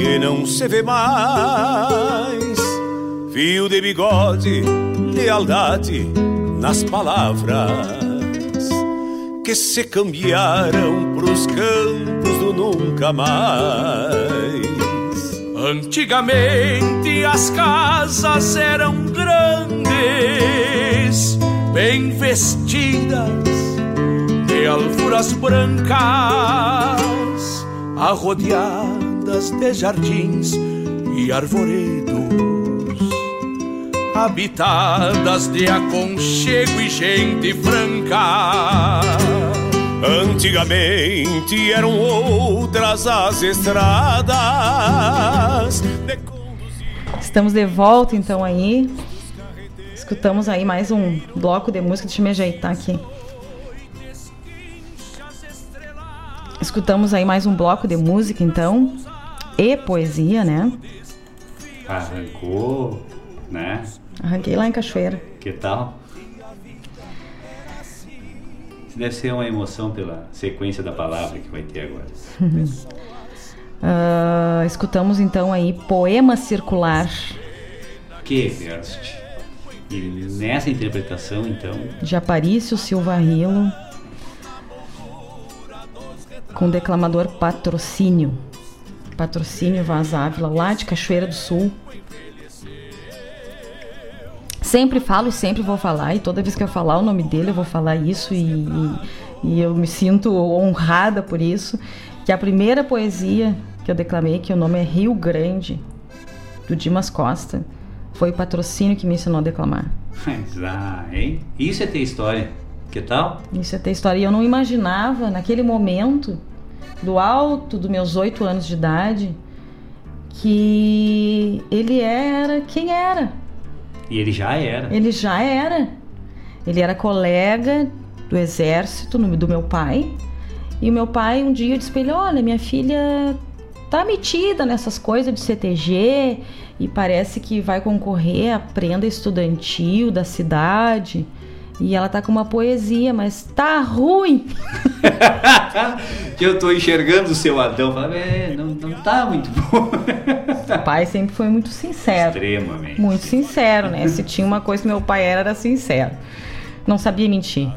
Que não se vê mais. Fio de bigode, lealdade nas palavras que se cambiaram pros campos do nunca mais. Antigamente as casas eram grandes, bem vestidas de alfuras brancas, arrodeadas de jardins e arvoredos, habitadas de aconchego e gente franca. Antigamente eram outras as estradas. Estamos de volta então aí. Escutamos aí mais um bloco de música. Deixa eu me ajeitar aqui. Escutamos aí mais um bloco de música então. E poesia, né? Arrancou, né? Arranquei lá em Cachoeira. Que tal? Deve ser uma emoção pela sequência da palavra que vai ter agora. uh, escutamos então aí Poema Circular. Que verso. E nessa interpretação, então. De Aparício Silva Rilo. Com o declamador Patrocínio. Patrocínio Vaz Ávila, lá de Cachoeira do Sul. Sempre falo e sempre vou falar, e toda vez que eu falar o nome dele, eu vou falar isso, e, e, e eu me sinto honrada por isso. Que a primeira poesia que eu declamei, que o nome é Rio Grande, do Dimas Costa, foi o patrocínio que me ensinou a declamar. ah, hein? Isso é ter história. Que tal? Isso é ter história. E eu não imaginava, naquele momento, do alto dos meus oito anos de idade, que ele era quem era. E ele já era. Ele já era. Ele era colega do exército do meu pai. E o meu pai um dia disse pra ele: Olha, minha filha tá metida nessas coisas de CTG e parece que vai concorrer à prenda estudantil da cidade. E ela tá com uma poesia, mas tá ruim. que eu tô enxergando o seu Adão, falando, é, não, não tá muito bom. o pai sempre foi muito sincero. Extremamente. Muito sincero, né? Se tinha uma coisa que meu pai era, era sincero. Não sabia mentir.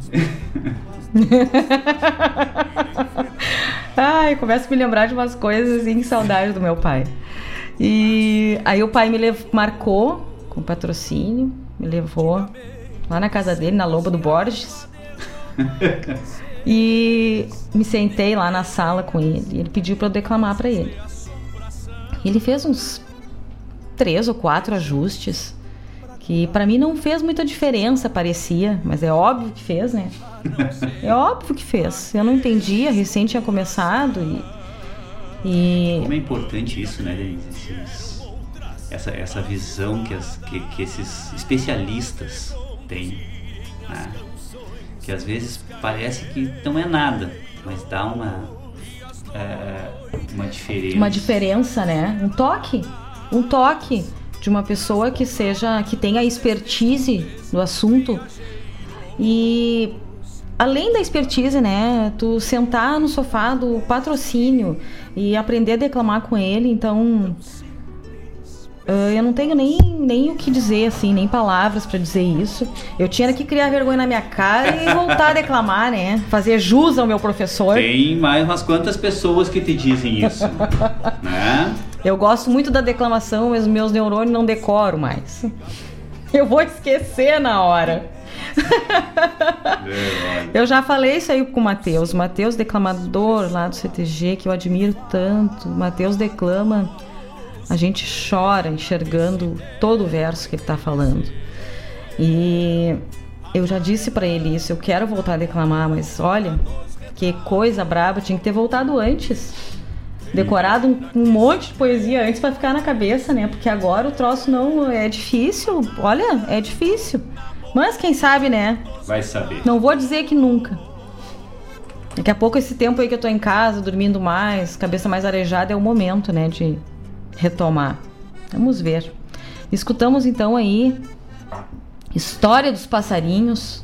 Ai, começo a me lembrar de umas coisas assim, saudade do meu pai. E aí o pai me marcou com patrocínio, me levou lá na casa dele, na Loba do Borges. e me sentei lá na sala com ele. E ele pediu para eu declamar para ele. Ele fez uns três ou quatro ajustes que para mim não fez muita diferença, parecia, mas é óbvio que fez, né? É óbvio que fez. Eu não entendia, recém tinha começado e, e... Como é importante isso, né, Denise? Essa, essa visão que, as, que, que esses especialistas têm, né? que às vezes parece que não é nada, mas dá uma, é, uma diferença. Uma diferença, né? Um toque. Um toque de uma pessoa que seja que tenha expertise no assunto e além da expertise, né, tu sentar no sofá do patrocínio e aprender a declamar com ele, então uh, eu não tenho nem, nem o que dizer, assim, nem palavras para dizer isso. Eu tinha que criar vergonha na minha cara e voltar a declamar, né? Fazer jus ao meu professor. Tem mais umas quantas pessoas que te dizem isso, né? Eu gosto muito da declamação, mas meus neurônios não decoram mais. Eu vou esquecer na hora. eu já falei isso aí com o Matheus. Matheus, declamador lá do CTG, que eu admiro tanto. Matheus declama, a gente chora enxergando todo o verso que ele está falando. E eu já disse para ele isso, eu quero voltar a declamar, mas olha, que coisa braba, tinha que ter voltado antes decorado um, um monte de poesia antes para ficar na cabeça, né? Porque agora o troço não é difícil. Olha, é difícil. Mas quem sabe, né? Vai saber. Não vou dizer que nunca. Daqui a pouco esse tempo aí que eu tô em casa, dormindo mais, cabeça mais arejada, é o momento, né, de retomar. Vamos ver. Escutamos então aí História dos Passarinhos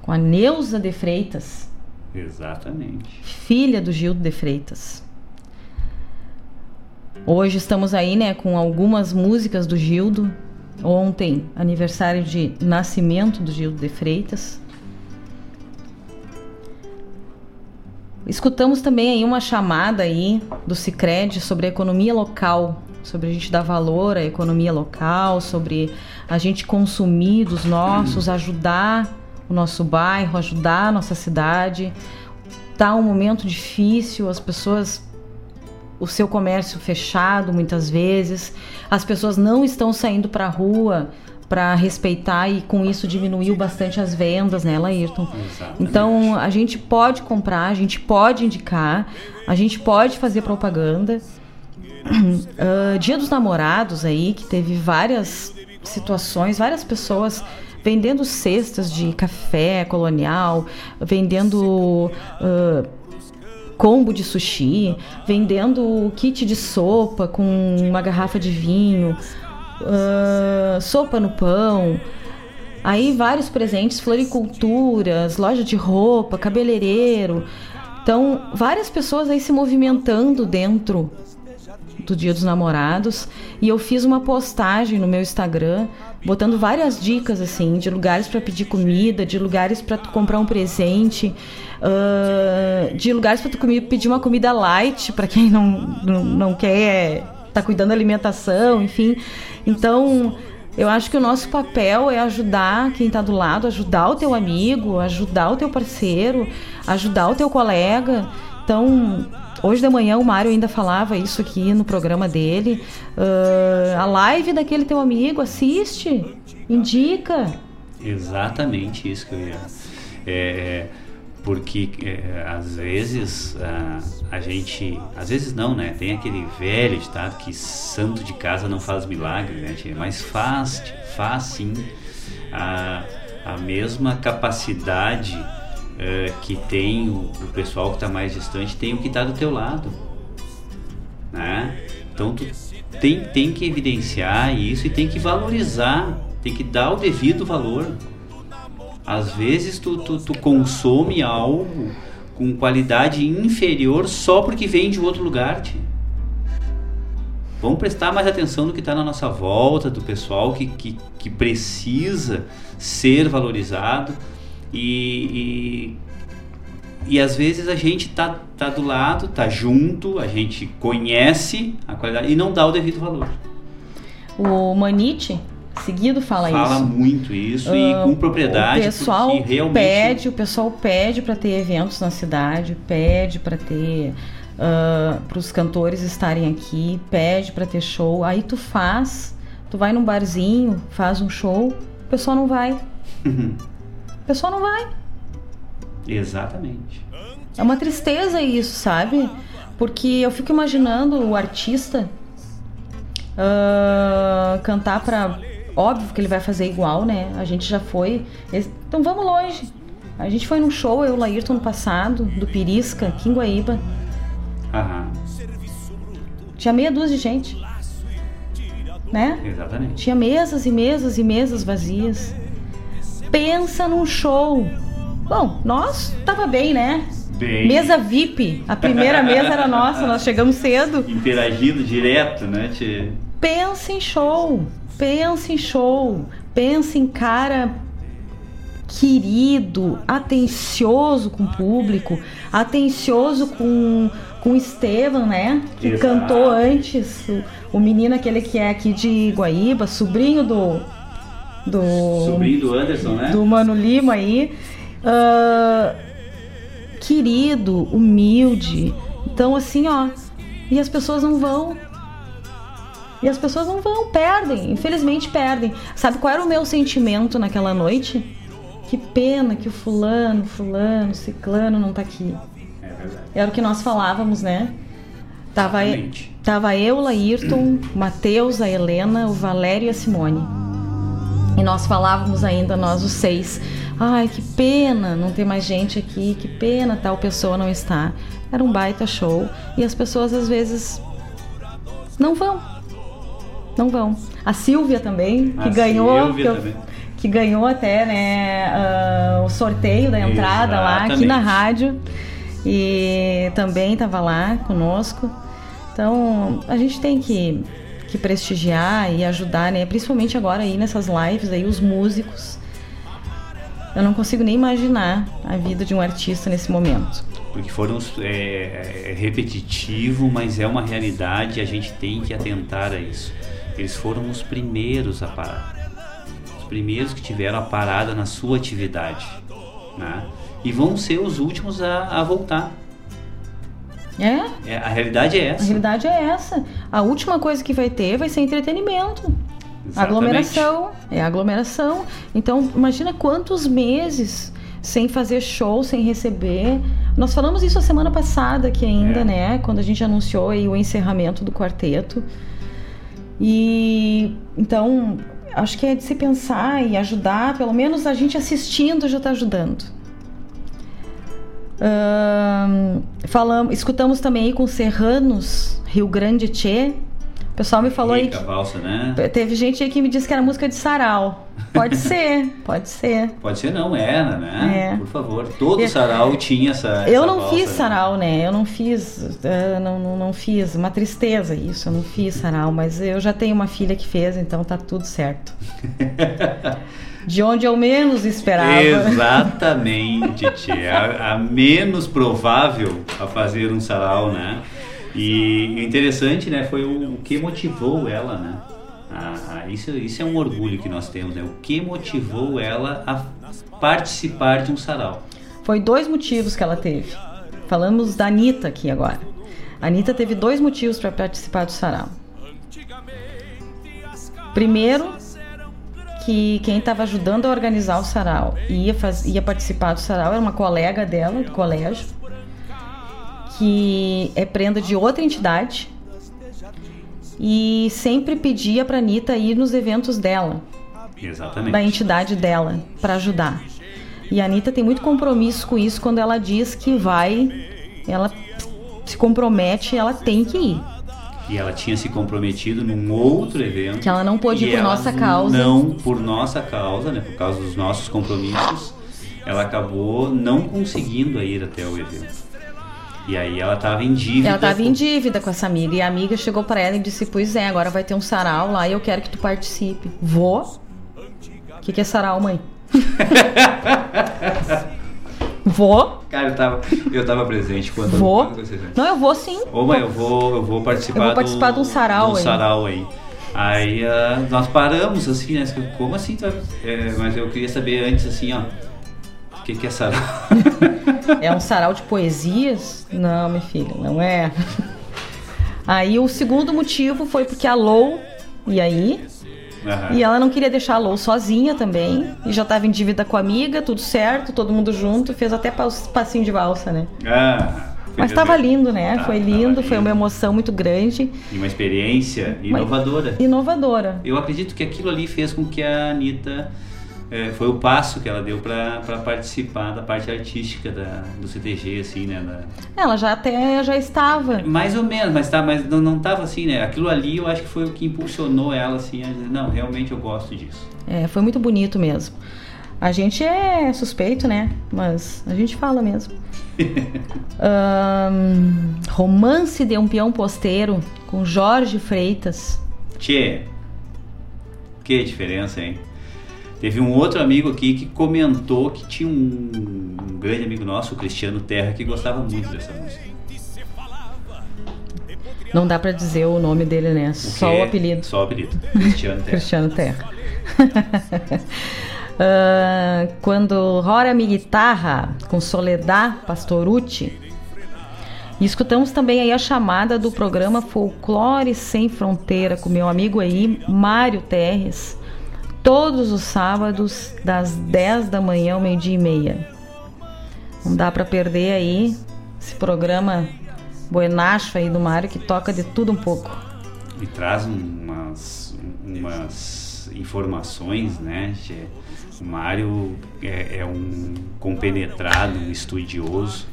com a Neuza de Freitas. Exatamente. Filha do Gildo de Freitas. Hoje estamos aí, né, com algumas músicas do Gildo. Ontem, aniversário de nascimento do Gildo de Freitas. Escutamos também aí uma chamada aí do Cicred sobre a economia local, sobre a gente dar valor à economia local, sobre a gente consumir dos nossos, ajudar o nosso bairro, ajudar a nossa cidade. Tá um momento difícil, as pessoas o seu comércio fechado muitas vezes, as pessoas não estão saindo para a rua para respeitar e com isso diminuiu bastante as vendas, né, Laírton? Exatamente. Então a gente pode comprar, a gente pode indicar, a gente pode fazer propaganda. Uh, Dia dos Namorados aí, que teve várias situações, várias pessoas vendendo cestas de café colonial, vendendo uh, combo de sushi, vendendo kit de sopa com uma garrafa de vinho, uh, sopa no pão. Aí vários presentes, floriculturas, loja de roupa, cabeleireiro. Então, várias pessoas aí se movimentando dentro do Dia dos Namorados e eu fiz uma postagem no meu Instagram botando várias dicas assim de lugares para pedir comida, de lugares para comprar um presente, uh, de lugares para tu pedir uma comida light para quem não, não, não quer tá cuidando da alimentação, enfim. Então eu acho que o nosso papel é ajudar quem está do lado, ajudar o teu amigo, ajudar o teu parceiro, ajudar o teu colega. Então, hoje de manhã o Mário ainda falava isso aqui no programa dele. Uh, a live daquele teu amigo, assiste, indica. Exatamente isso que eu ia. É, porque é, às vezes a, a, gente, às vezes não, né? Tem aquele velho ditado que santo de casa não faz milagre, né? Mas faz, faz sim. A, a mesma capacidade uh, que tem o, o pessoal que está mais distante tem o que está do teu lado, né? Então tu tem, tem que evidenciar isso e tem que valorizar, tem que dar o devido valor. Às vezes tu, tu, tu consome algo com qualidade inferior só porque vem de outro lugar. Tia. Vamos prestar mais atenção no que está na nossa volta, do pessoal que, que, que precisa ser valorizado e, e, e, às vezes a gente tá, tá do lado, tá junto, a gente conhece a qualidade e não dá o devido valor. O Manite seguido fala, fala isso. Fala muito isso uh, e com propriedade. O pessoal realmente... pede, o pessoal pede para ter eventos na cidade, pede para ter uh, ah, para os cantores estarem aqui, pede para ter show. Aí tu faz, tu vai num barzinho, faz um show, o pessoal não vai. o pessoal não vai. Exatamente. É uma tristeza isso, sabe? Porque eu fico imaginando o artista uh, cantar para óbvio que ele vai fazer igual, né? A gente já foi. Então vamos longe. A gente foi num show, eu e o Laírton, no passado, do Pirisca, aqui em Guaíba. Aham. Tinha meia dúzia de gente. Né? Exatamente. Tinha mesas e mesas e mesas vazias. Pensa num show. Bom, nós tava bem, né? Bem. Mesa VIP. A primeira mesa era nossa, nós chegamos cedo. Interagindo direto, né? Te... Pensa em show. Pensa em show. Pensa em cara querido, atencioso com o público, atencioso com com o Estevam, né? Que Exato. cantou antes. O, o, menino aquele que é aqui de Guaíba, sobrinho do. Do, sobrinho do Anderson, né? Do Mano Lima aí. Uh, querido, humilde. Então, assim, ó. E as pessoas não vão. E as pessoas não vão, perdem. Infelizmente perdem. Sabe qual era o meu sentimento naquela noite? Que pena que o fulano, fulano, ciclano não tá aqui. Era o que nós falávamos, né? Tava, tava eu, Laírton, Matheus, a Helena, o Valério e a Simone. E nós falávamos ainda, nós os seis. Ai, que pena não ter mais gente aqui, que pena tal pessoa não estar. Era um baita show. E as pessoas às vezes não vão. Não vão. A Silvia também, que a ganhou. Que, eu, que, ganhou até né, uh, o sorteio da entrada Exatamente. lá aqui na rádio e também estava lá conosco. Então a gente tem que, que prestigiar e ajudar, né? Principalmente agora aí nessas lives aí os músicos. Eu não consigo nem imaginar a vida de um artista nesse momento. Porque foram é, é repetitivo, mas é uma realidade e a gente tem que atentar a isso. Eles foram os primeiros a parar. Os primeiros que tiveram a parada na sua atividade. Né? e vão ser os últimos a, a voltar. É? é? A realidade é essa. A realidade é essa. A última coisa que vai ter vai ser entretenimento. Exatamente. Aglomeração. É aglomeração. Então, imagina quantos meses sem fazer show, sem receber. Nós falamos isso a semana passada aqui ainda, é. né? Quando a gente anunciou aí o encerramento do quarteto. E então, acho que é de se pensar e ajudar, pelo menos a gente assistindo já está ajudando. Uh, falamos, escutamos também aí com Serranos, Rio Grande Tchê. O pessoal me falou Rica aí. Que, valsa, né? Teve gente aí que me disse que era música de sarau. Pode ser, pode ser. Pode ser, não, era, né? É. Por favor. Todo sarau tinha essa. Eu essa não valsa, fiz né? sarau, né? Eu não fiz. Uh, não, não, não fiz. Uma tristeza isso, eu não fiz sarau, mas eu já tenho uma filha que fez, então tá tudo certo. de onde eu menos esperava. Exatamente, tia. A, a, menos provável a fazer um sarau, né? E o interessante, né, foi o, o que motivou ela, né? A, a, isso, isso é um orgulho que nós temos, né? O que motivou ela a participar de um sarau? Foi dois motivos que ela teve. falamos da Anitta aqui agora. A Anitta teve dois motivos para participar do sarau. Primeiro, que quem estava ajudando a organizar o sarau ia, faz, ia participar do sarau era uma colega dela do colégio, que é prenda de outra entidade e sempre pedia para Anitta ir nos eventos dela, Exatamente. da entidade dela, para ajudar. E a Anitta tem muito compromisso com isso quando ela diz que vai, ela se compromete, ela tem que ir. E ela tinha se comprometido num outro evento. Que ela não pôde ir por nossa causa. Não por nossa causa, né? Por causa dos nossos compromissos. Ela acabou não conseguindo ir até o evento. E aí ela estava em dívida. Ela estava em dívida com essa amiga. E a amiga chegou para ela e disse: Pois é, agora vai ter um sarau lá e eu quero que tu participe. Vou? O que, que é sarau, mãe? vou? Cara, eu tava, eu tava presente quando. Vou? quando Não, eu vou sim. Ô mãe, eu vou, eu vou participar, Eu vou participar do, de um sarau um aí. sarau aí. Aí ah, nós paramos assim, né? Como assim? vai- é, mas eu queria saber antes assim, ó. Que, que é sarau? É um sarau de poesias? Não, minha filha, não é. Aí o segundo motivo foi porque a Lou ia aí. Aham. E ela não queria deixar a Lou sozinha também. E já estava em dívida com a amiga, tudo certo, todo mundo junto. Fez até pas- passinho de valsa, né? Ah, Mas estava lindo, né? Tá, foi tava lindo, foi uma emoção muito grande. E uma experiência inovadora. Inovadora. Eu acredito que aquilo ali fez com que a Anitta. Eh, foi o passo que ela deu para participar da parte artística da, do CTG, assim, né? da- Ela já até já estava. Mais ou menos, mas, tá, mas não, não tava assim, né? Aquilo ali eu acho que foi o que impulsionou ela, assim, a dizer, não, realmente eu gosto disso. É, foi muito bonito mesmo. A gente é suspeito, né? Mas a gente fala mesmo. Ahn, romance de um peão posteiro com Jorge Freitas. Tchê, que diferença, hein? Teve um outro amigo aqui que comentou que tinha um, um grande amigo nosso, o Cristiano Terra, que gostava muito dessa música. Não dá pra dizer o nome dele, né? Só quê? o apelido. Só o apelido. Cristiano Terra. Cristiano Terra. Ah, quando Rora Mi Guitarra com Soledad Pastorucci. E escutamos também aí a chamada do programa Folclore Sem Fronteira com meu amigo aí, Mário Terres, todos os sábados, das 10 da manhã ao meio-dia e meia. Não dá para perder aí esse programa buenacho aí do Mário que toca de tudo um pouco. E traz umas, umas informações, né? Tchê? O Mário é, é um compenetrado, um estudioso.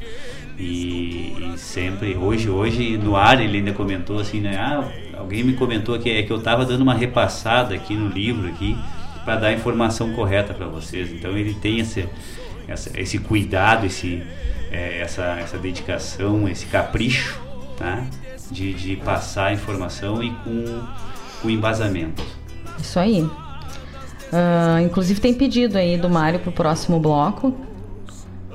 E, e sempre, hoje, hoje no ar ele ainda comentou assim, né? Ah, alguém me comentou que é que eu estava dando uma repassada aqui no livro aqui para dar a informação correta para vocês. Então ele tem esse, essa, esse cuidado, esse, é, essa, essa dedicação, esse capricho, tá? De, de passar a informação e com, com embasamento. Isso aí. Ah, inclusive tem pedido aí do Mário pro próximo bloco.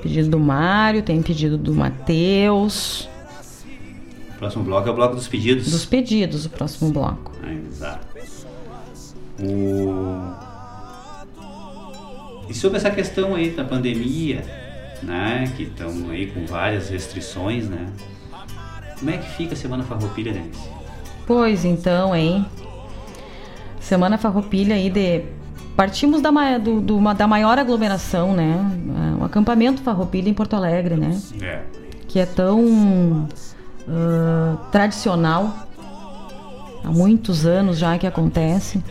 Pedido do Mário, tem pedido do Matheus. O próximo bloco é o bloco dos pedidos. Dos pedidos, o próximo bloco. Ah, Exato. O... E sobre essa questão aí da pandemia, né? Que estão aí com várias restrições, né? Como é que fica a Semana Farroupilha, Denise? Pois então, hein? Semana Farroupilha aí de. Partimos da, ma- do- da maior aglomeração, né? Ah, O acampamento Farroupilha em Porto Alegre, né? É. Que é tão ah, tradicional. Há muitos anos já que acontece.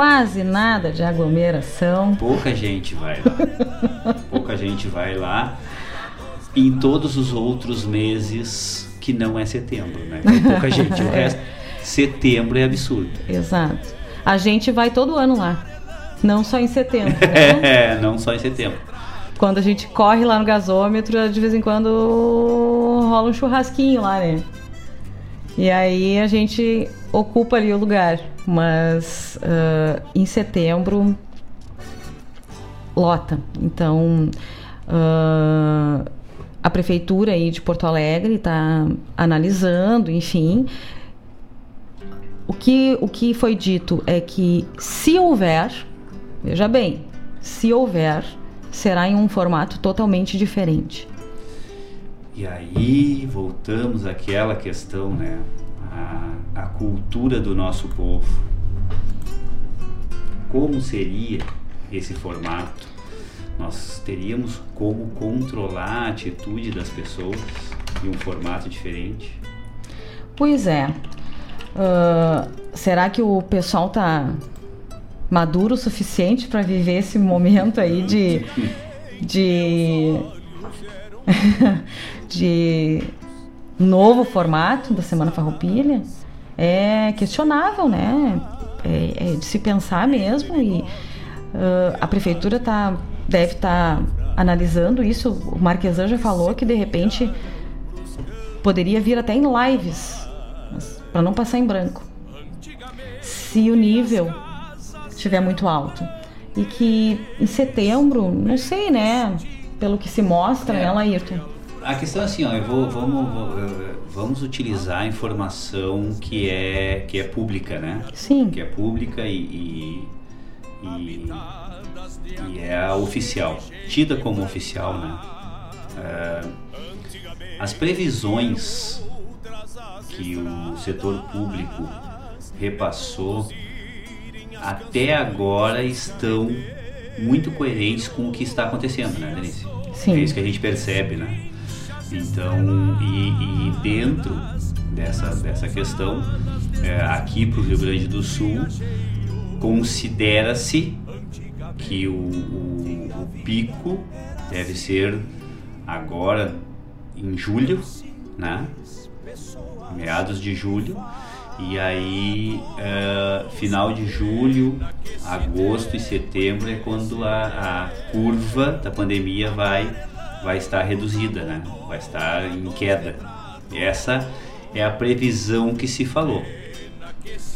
Quase nada de aglomeração. Pouca gente vai lá. Pouca gente vai lá. Em todos os outros meses que não é setembro, né? Tem pouca gente. O É. resto, setembro é absurdo. Exato. A gente vai todo ano lá. Não só em setembro. né? É, não só em setembro. Quando a gente corre lá no gasômetro, de vez em quando rola um churrasquinho lá, né? E aí a gente ocupa ali o lugar. Mas ah, em setembro lota. Então ah, a prefeitura aí de Porto Alegre está analisando, enfim. O que, o que foi dito é que se houver, veja bem, se houver, será em um formato totalmente diferente. E aí voltamos àquela questão, né? A, a cultura do nosso povo. Como seria esse formato? Nós teríamos como controlar a atitude das pessoas em um formato diferente? Pois é. Uh, será que o pessoal tá maduro o suficiente para viver esse momento aí de de de novo formato da Semana Farroupilha é questionável, né? É, é de se pensar mesmo e uh, a prefeitura tá, deve estar tá analisando isso. O Marquesan já falou que de repente poderia vir até em lives, para não passar em branco. Se o nível estiver muito alto. E que em setembro, não sei, né? Pelo que se mostra, é. né, Laírton? A questão é assim, ó, eu vou, vamos, vamos utilizar a informação que é, que é pública, né? Sim. Que é pública e, e, e, e é a oficial, tida como oficial, né? Uh, as previsões que o setor público repassou até agora estão muito coerentes com o que está acontecendo, né, Denise? Sim. É isso que a gente percebe, né? Então, e, e dentro dessa, dessa questão, é, aqui para o Rio Grande do Sul, considera-se que o, o, o pico deve ser agora em julho, né? Meados de julho e aí, uh, final de julho, agosto e setembro é quando a, a, curva da pandemia vai, vai estar reduzida, né? vai estar em queda. Essa é a previsão que se falou.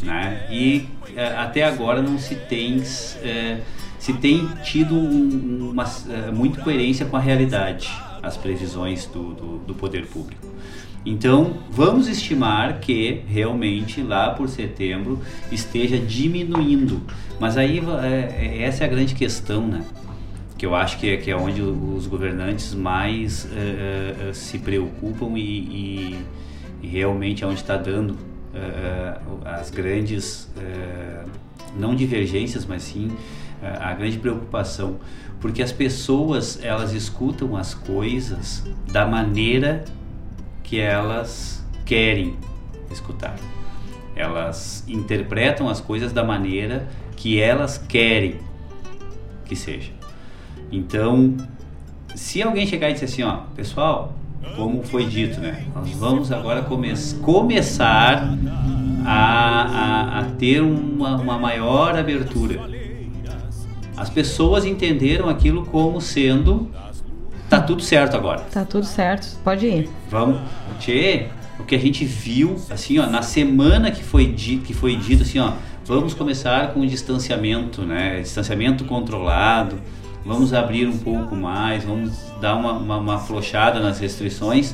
Né? E uh, até agora não se tem, uh, se tem tido um, uma, muito coerência com a realidade, as previsões do, do, do poder público. Então, vamos estimar que realmente lá por setembro esteja diminuindo. Mas aí é, é, essa é a grande questão, né? Que eu acho que é, que é onde os governantes mais é se preocupam e, e, e, realmente é onde está dando é, as grandes, não divergências, mas sim a grande preocupação. Porque as pessoas, elas escutam as coisas da maneira que elas querem escutar. Elas interpretam as coisas da maneira que elas querem que seja. Então, se alguém chegar e disser assim, ó, pessoal, como foi dito, né? Nós vamos agora come começar a, a, a ter uma, uma maior abertura. As pessoas entenderam aquilo como sendo Tá tudo certo agora. Tá tudo certo, pode ir. Vamos. Tchê, o que a gente viu, assim, ó, na semana que foi dito, que foi dito assim, ó, vamos começar com o distanciamento, né? Distanciamento controlado, vamos abrir um pouco mais, vamos dar uma, uma, uma flochada nas restrições.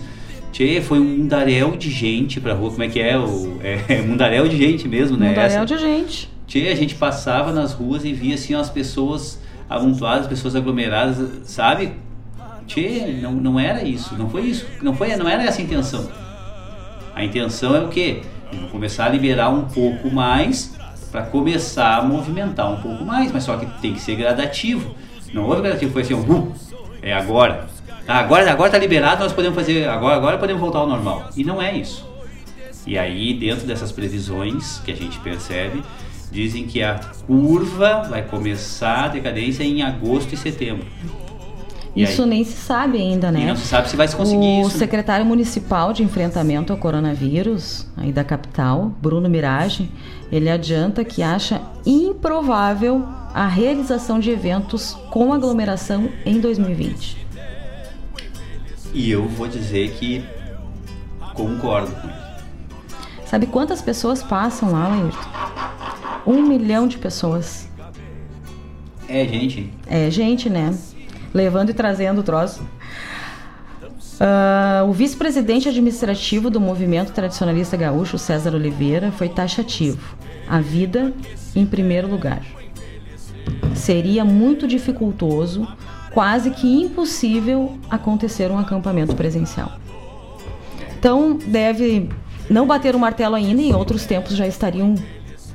Tchê, foi um mundaréu de gente pra rua, como é que é? O, é, é mundaréu de gente mesmo, né? Mundaréu Essa. de gente. Tchê, a gente passava nas ruas e via assim as pessoas amontoadas, pessoas aglomeradas, sabe? Tchê, não, não era isso, não foi isso, não foi, não era essa a intenção. A intenção é o quê? Começar a liberar um pouco mais para começar a movimentar um pouco mais, mas só que tem que ser gradativo. Não houve gradativo, foi assim, uh, é agora. Ah, agora, agora tá liberado, nós podemos fazer, agora, agora podemos voltar ao normal. E não é isso. E aí, dentro dessas previsões que a gente percebe, dizem que a curva vai começar a decadência em agosto e setembro. Isso nem se sabe ainda, né? E não se sabe se vai se conseguir o isso. O secretário municipal de enfrentamento ao coronavírus, aí da capital, Bruno Mirage, ele adianta que acha improvável a realização de eventos com aglomeração em 2020. E eu vou dizer que concordo com ele. Sabe quantas pessoas passam lá, Laírton? Um milhão de pessoas. É gente. É gente, né? Levando e trazendo o troço. Uh, o vice-presidente administrativo do movimento tradicionalista gaúcho, César Oliveira, foi taxativo. A vida em primeiro lugar. Seria muito dificultoso, quase que impossível, acontecer um acampamento presencial. Então deve não bater o martelo ainda, em outros tempos já estariam,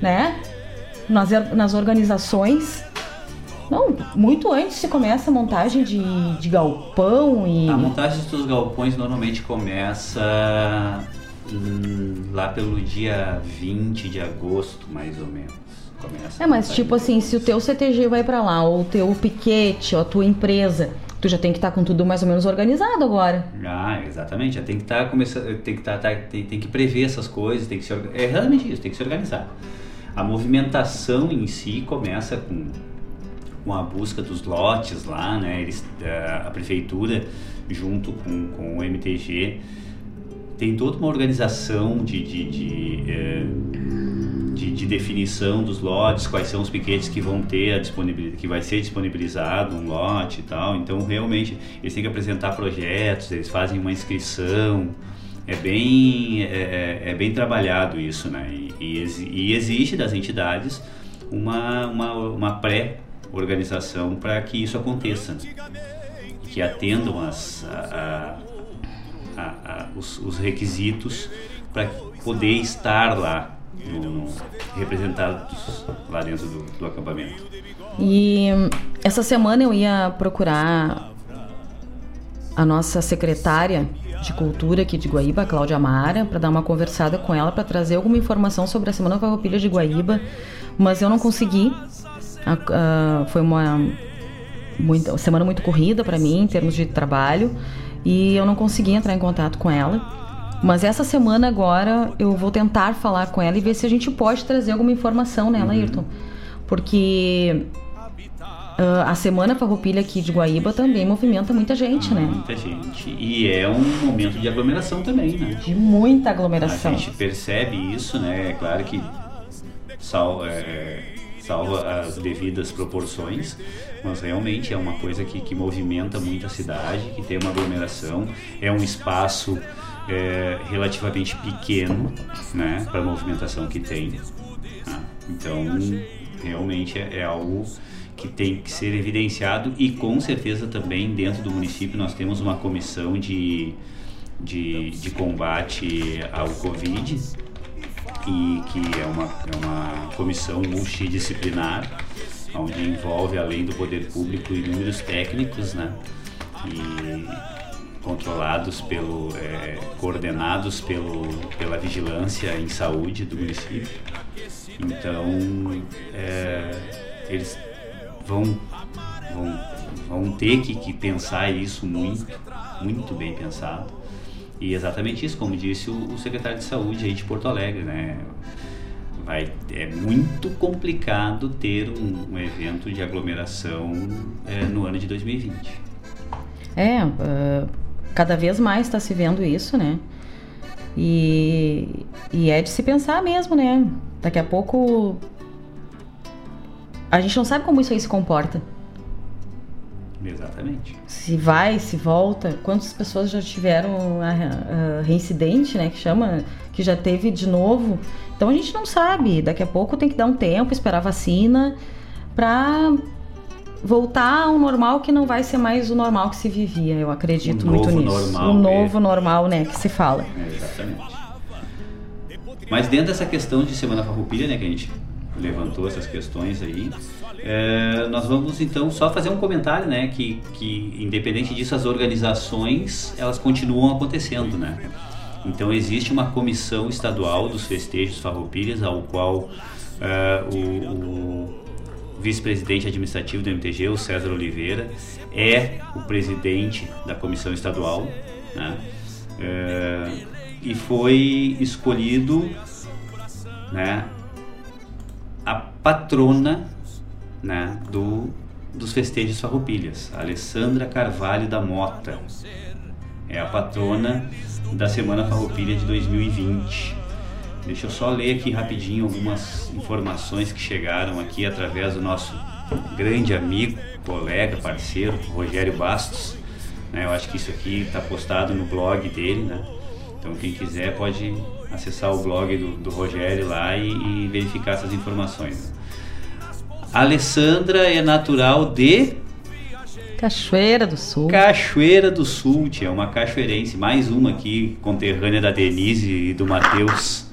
né? Nas, nas organizações. Não, muito antes se começa a montagem de, de galpão e. A montagem dos galpões normalmente começa hum, lá pelo dia 20 de agosto, mais ou menos. Começa é, mas tipo assim, se o teu CTG vai para lá, ou o teu piquete, ou a tua empresa, tu já tem que estar tá com tudo mais ou menos organizado agora. Ah, exatamente. Já tem que estar tá, começando, tem que estar, tá, tem, tem, que prever essas coisas, tem que se é realmente isso, tem que se organizar. A movimentação em si começa com, com a busca dos lotes lá, né? Eles, a, a prefeitura junto com, com o MTG tem toda uma organização de, de, de eh, de, de, definição dos lotes, quais são os piquetes que vão ter a disponibilidade, que vai ser disponibilizado um lote e tal. Então, realmente, eles têm que apresentar projetos, eles fazem uma inscrição. É bem, é, é, é bem trabalhado isso, né? E, e, e existe das entidades uma, uma, uma pré-organização para que isso aconteça, que atendam as, a, a, a, os, os requisitos para poder estar lá no, representados lá dentro do, do acampamento. E essa semana eu ia procurar a nossa secretária de Cultura aqui de Guaíba, Cláudia Amara, para dar uma conversada com ela, para trazer alguma informação sobre a Semana Farroupilha de Guaíba, mas eu não consegui. Uh, foi uma muito, semana muito corrida para mim em termos de trabalho e eu não consegui entrar em contato com ela. Mas essa semana agora eu vou tentar falar com ela e ver se a gente pode trazer alguma informação nela, uhum. Ayrton. Porque uh, a Semana Farroupilha aqui de Guaíba também movimenta muita gente, né? Muita gente. E é um momento de aglomeração também, né? De muita aglomeração. A gente percebe isso, né? É claro que sal, é, salva as devidas proporções, mas realmente é uma coisa que, que movimenta muito a cidade, que tem uma aglomeração, é um espaço é, relativamente pequeno né, para a movimentação que tem. Né? Então, realmente é, é algo que tem que ser evidenciado e com certeza também dentro do município nós temos uma comissão de, de, de combate ao Covid e que é uma, é uma comissão multidisciplinar onde envolve além do poder público inúmeros técnicos, né? E controlados pelo, é, coordenados pelo, pela vigilância em saúde do município. Então, é, eles vão, vão, vão ter que, que pensar isso muito, muito bem pensado. E exatamente isso, como disse o, o secretário de saúde aí de Porto Alegre, né? Vai, é muito complicado ter um, um evento de aglomeração é, no ano de 2020. É, uh, cada vez mais está se vendo isso, né? E, e é de se pensar mesmo, né? Daqui a pouco a gente não sabe como isso aí se comporta. Exatamente. Se vai, se volta. Quantas pessoas já tiveram a, a reincidente, né? Que chama, que já teve de novo. Então a gente não sabe. Daqui a pouco tem que dar um tempo, esperar a vacina para voltar ao normal que não vai ser mais o normal que se vivia. Eu acredito muito nisso. Normal, o novo é... normal, né, que se fala. É, exatamente. Mas dentro dessa questão de Semana Farroupilha, né, que a gente levantou essas questões aí, é, nós vamos então só fazer um comentário, né, que, que independente disso as organizações elas continuam acontecendo, né. Então existe uma comissão estadual dos festejos farroupilhas ao qual é, o, o vice-presidente administrativo do MTG, o César Oliveira, é o presidente da comissão estadual, né? É, e foi escolhido né, a patrona né, do, dos festejos farroupilhas, Alessandra Carvalho da Mota. É a patrona da Semana Farroupilha de 2020. Deixa eu só ler aqui rapidinho algumas informações que chegaram aqui através do nosso grande amigo, colega, parceiro, Rogério Bastos. Né? Eu acho que isso aqui está postado no blog dele, né? Então quem quiser pode acessar o blog do, do Rogério lá e, e, verificar essas informações. A Alessandra é natural de Cachoeira do Sul. Cachoeira do Sul, tia, uma cachoeirense, mais uma aqui, conterrânea da Denise e do Matheus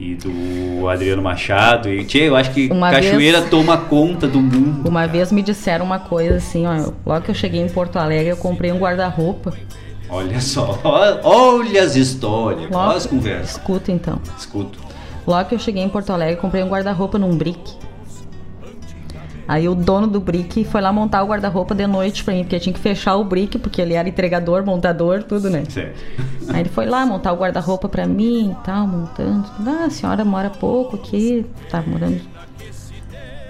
e do Adriano Machado. E, tia, eu acho que uma Cachoeira vez, toma conta do mundo. Uma cara. vez me disseram uma coisa assim, ó, logo que eu cheguei em Porto Alegre, eu comprei um guarda-roupa. Olha só, olha as histórias, olha as conversas. Escuta então. Escuto. Logo que eu cheguei em Porto Alegre, comprei um guarda-roupa num brick. Aí o dono do brick foi lá montar o guarda-roupa de noite pra mim, porque tinha que fechar o brick, porque ele era entregador, montador, tudo, né? Sim. Aí ele foi lá montar o guarda-roupa pra mim e tal, montando. Ah, a senhora mora pouco aqui, tá morando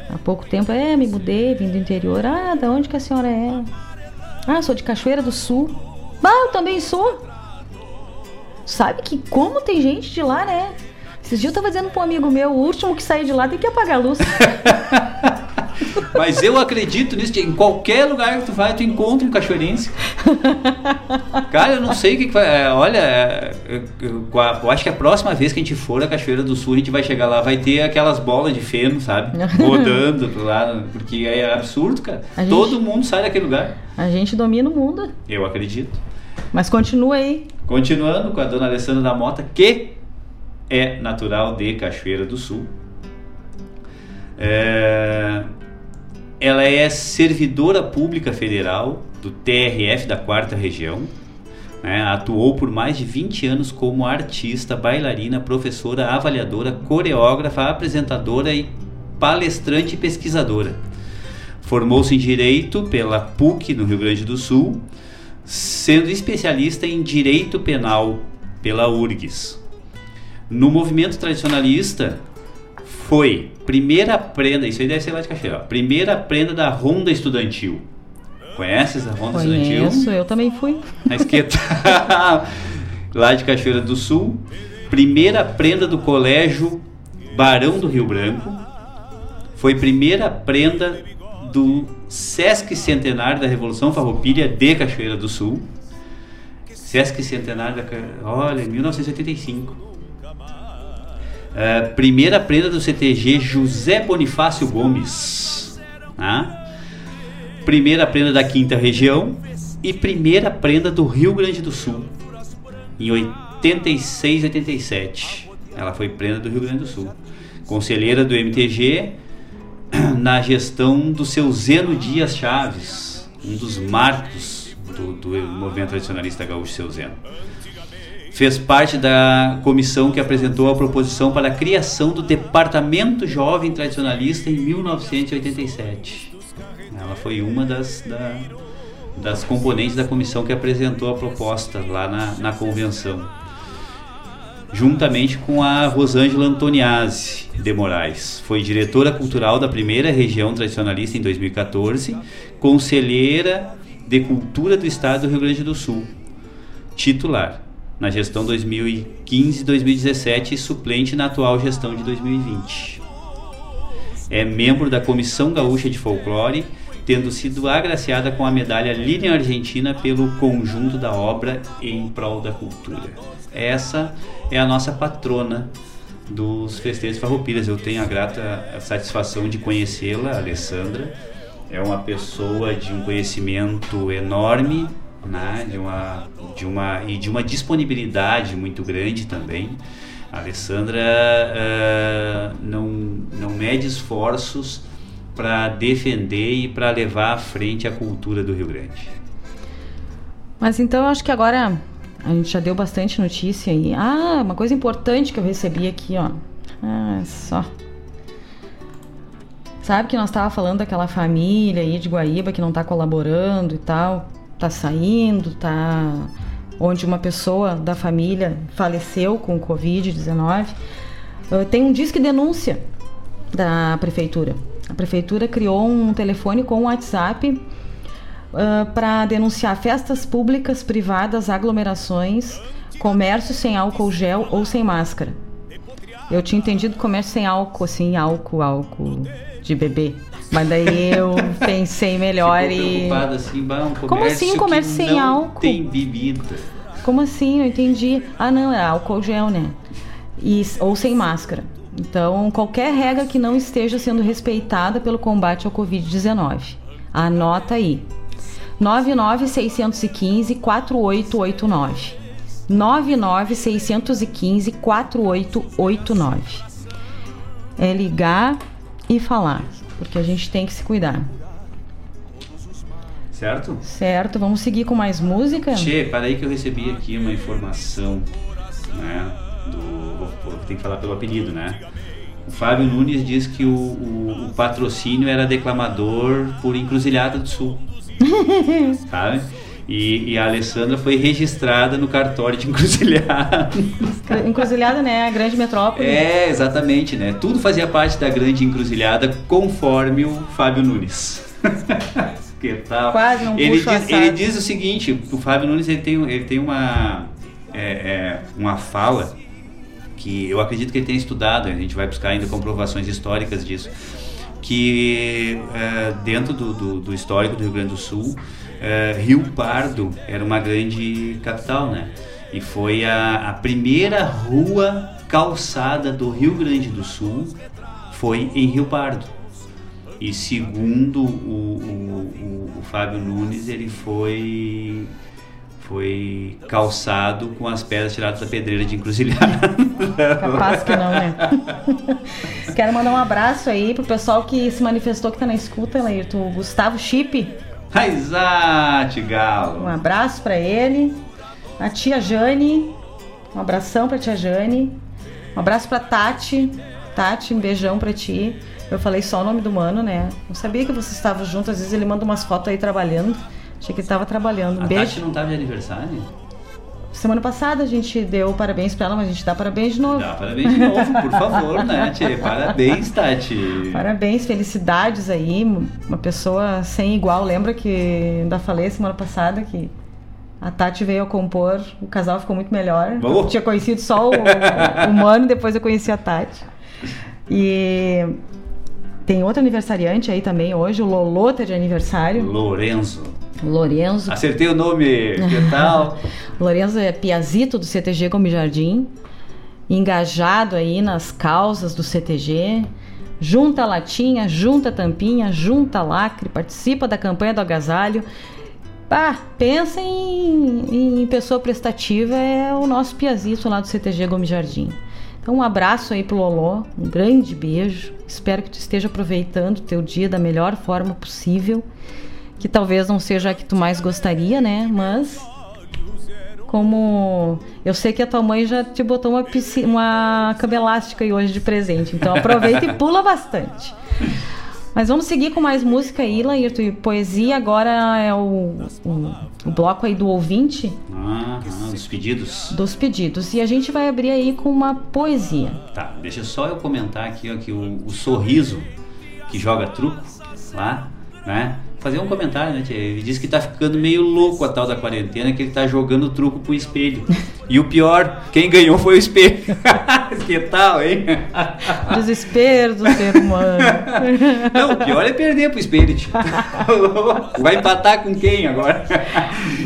há pouco tempo. É, me mudei, vim do interior. Ah, da onde que a senhora é? Ah, sou de Cachoeira do Sul. Ah, eu também sou. Sabe que como tem gente de lá, né? Esses dias eu tava dizendo pra um amigo meu, o último que sair de lá tem que apagar a luz. Mas eu acredito nisso. Em qualquer lugar que tu vai, tu encontra um cachoeirense. Cara, eu não sei o que, que vai. É, olha, é, eu, eu, eu, acho que a próxima vez que a gente for à Cachoeira do Sul, a gente vai chegar lá, vai ter aquelas bolas de feno, sabe? Rodando lá, porque é absurdo, cara. Gente, Todo mundo sai daquele lugar. A gente domina o mundo. Eu acredito. Mas continua aí. Continuando com a dona Alessandra da Mota, que é natural de Cachoeira do Sul. É, ela é servidora pública federal do TRF da quarta região. Né? Atuou por mais de 20 anos como artista, bailarina, professora, avaliadora, coreógrafa, apresentadora e palestrante e pesquisadora. Formou-se em Direito pela PUC, no Rio Grande do Sul, sendo especialista em Direito Penal pela URGS. No movimento tradicionalista, foi primeira prenda, isso aí deve ser lá de Cachoeira, primeira prenda da Ronda Estudantil. Conheces a Ronda Conheço, Estudantil? Conheço, eu também fui. Na esqueta. lá de Cachoeira do Sul. Primeira prenda do colégio Barão do Rio Branco. Foi primeira prenda do Sesc Centenário da Revolução Farroupilha de Cachoeira do Sul. Sesc Centenário da... Olha, 1985. Uh, primeira prenda do CTG José Bonifácio Gomes. Né? Primeira prenda da quinta região e primeira prenda do Rio Grande do Sul. Em 86 87. Ela foi prenda do Rio Grande do Sul. Conselheira do MTG na gestão do seu Zeno Dias Chaves, um dos marcos do, do movimento tradicionalista gaúcho, seu Zeno fez parte da comissão que apresentou a proposição para a criação do Departamento Jovem Tradicionalista em 1987. Ela foi uma das, da, das componentes da comissão que apresentou a proposta lá na, na convenção. Juntamente com a Rosângela Antoniazzi de Moraes. Foi diretora cultural da primeira região tradicionalista em 2014, conselheira de cultura do estado do Rio Grande do Sul, titular na gestão 2015-2017 e suplente na atual gestão de 2020. É membro da Comissão Gaúcha de Folclore, tendo sido agraciada com a medalha Lilian Argentina pelo conjunto da obra em prol da cultura. Essa é a nossa patrona dos festejos farroupilhas. Eu tenho a grata satisfação de conhecê-la, Alessandra. É uma pessoa de um conhecimento enorme, né? de, uma, de uma, e de uma disponibilidade muito grande também. A Alessandra uh, não, não mede esforços para defender e para levar à frente a cultura do Rio Grande. Mas então eu acho que agora a gente já deu bastante notícia aí. Ah, uma coisa importante que eu recebi aqui, ó. Ah, só. Sabe que nós estava falando daquela família aí de Guaíba que não está colaborando e tal tá saindo, tá onde uma pessoa da família faleceu com Covid-19, uh, tem um disque denúncia da prefeitura. A prefeitura criou um telefone com WhatsApp uh, para denunciar festas públicas, privadas, aglomerações, comércio sem álcool gel ou sem máscara. Eu tinha entendido comércio sem álcool, assim, álcool, álcool de bebê. Mas daí eu pensei melhor Ficou e. assim, um Como assim comércio sem álcool? Tem bebida. Como assim? Eu entendi. Ah, não, é álcool gel, né? E, ou sem máscara. Então, qualquer regra que não esteja sendo respeitada pelo combate ao Covid-19. Anota aí. 99615 4889. 99615 4889. É ligar e falar, porque a gente tem que se cuidar. Certo? Certo, vamos seguir com mais música? Tchê, para aí que eu recebi aqui uma informação, né? Do, vou, tem que falar pelo apelido, né? O Fábio Nunes diz que o, o, o patrocínio era declamador por Encruzilhada do Sul. sabe? E, e, a Alessandra foi registrada no cartório de Encruzilhada. Encruzilhada, né? A grande metrópole. É, exatamente, né? Tudo fazia parte da grande encruzilhada conforme o Fábio Nunes. que tal? Quase um ele, diz, ele diz o seguinte, o Fábio Nunes ele tem, ele tem uma, é, é, uma fala que eu acredito que ele tem estudado, a gente vai buscar ainda comprovações históricas disso, que é, dentro do, do, do histórico do Rio Grande do Sul uh, Rio Pardo era uma grande capital, né? E foi a, a primeira rua calçada do Rio Grande do Sul foi em Rio Pardo. E segundo o, o, o, o Fábio Nunes, ele foi foi calçado com as pedras tiradas da pedreira de encruzilhada. Capaz que não, né? Quero mandar um abraço aí pro pessoal que se manifestou que tá na escuta, Leirto. Gustavo Chip, Raizate, Galo. Um abraço para ele. A tia Jane. Um abração pra tia Jane. Um abraço pra Tati. Tati, um beijão pra ti. Eu falei só o nome do mano, né? Não sabia que vocês estavam juntos. Às vezes ele manda umas fotos aí trabalhando. Achei que ele tava trabalhando. Um a beijo. Tati não tava de aniversário? Semana passada a gente deu parabéns pra ela, mas a gente dá parabéns de novo. Dá parabéns de novo, por favor, né, Tchê? Parabéns, Tati. Parabéns, felicidades aí. Uma pessoa sem igual. Lembra que ainda falei semana passada que a Tati veio a compor, o casal ficou muito melhor. Eu tinha conhecido só o, o Mano, depois eu conheci a Tati. E tem outro aniversariante aí também hoje, o Lolota de aniversário. Lorenzo. Lorenzo. Acertei o nome, que tal? Lorenzo é piazito do CTG Gomes Jardim, engajado aí nas causas do CTG, junta latinha, junta tampinha, junta lacre, participa da campanha do agasalho. Ah, pensa em, em pessoa prestativa, é o nosso piazito lá do CTG Gomes Jardim. Então um abraço aí pro Loló, um grande beijo. Espero que tu esteja aproveitando o teu dia da melhor forma possível que talvez não seja a que tu mais gostaria, né? Mas como eu sei que a tua mãe já te botou uma, piscina, uma cama elástica aí hoje de presente, então aproveita e pula bastante. Mas vamos seguir com mais música aí, Laírto, e poesia agora é o, o, o, bloco aí do ouvinte. Ah, ah, dos pedidos. Dos pedidos. E a gente vai abrir aí com uma poesia. Tá, deixa só eu comentar aqui ó, que o, o sorriso que joga truco lá, né? Fazer um comentário, né, tia? Ele disse que tá ficando meio louco a tal da quarentena, que ele tá jogando truco pro espelho. E o pior, quem ganhou foi o espelho. que tal, hein? Desespero do ser humano. Não, o pior é perder pro espelho, tia. Vai empatar com quem agora?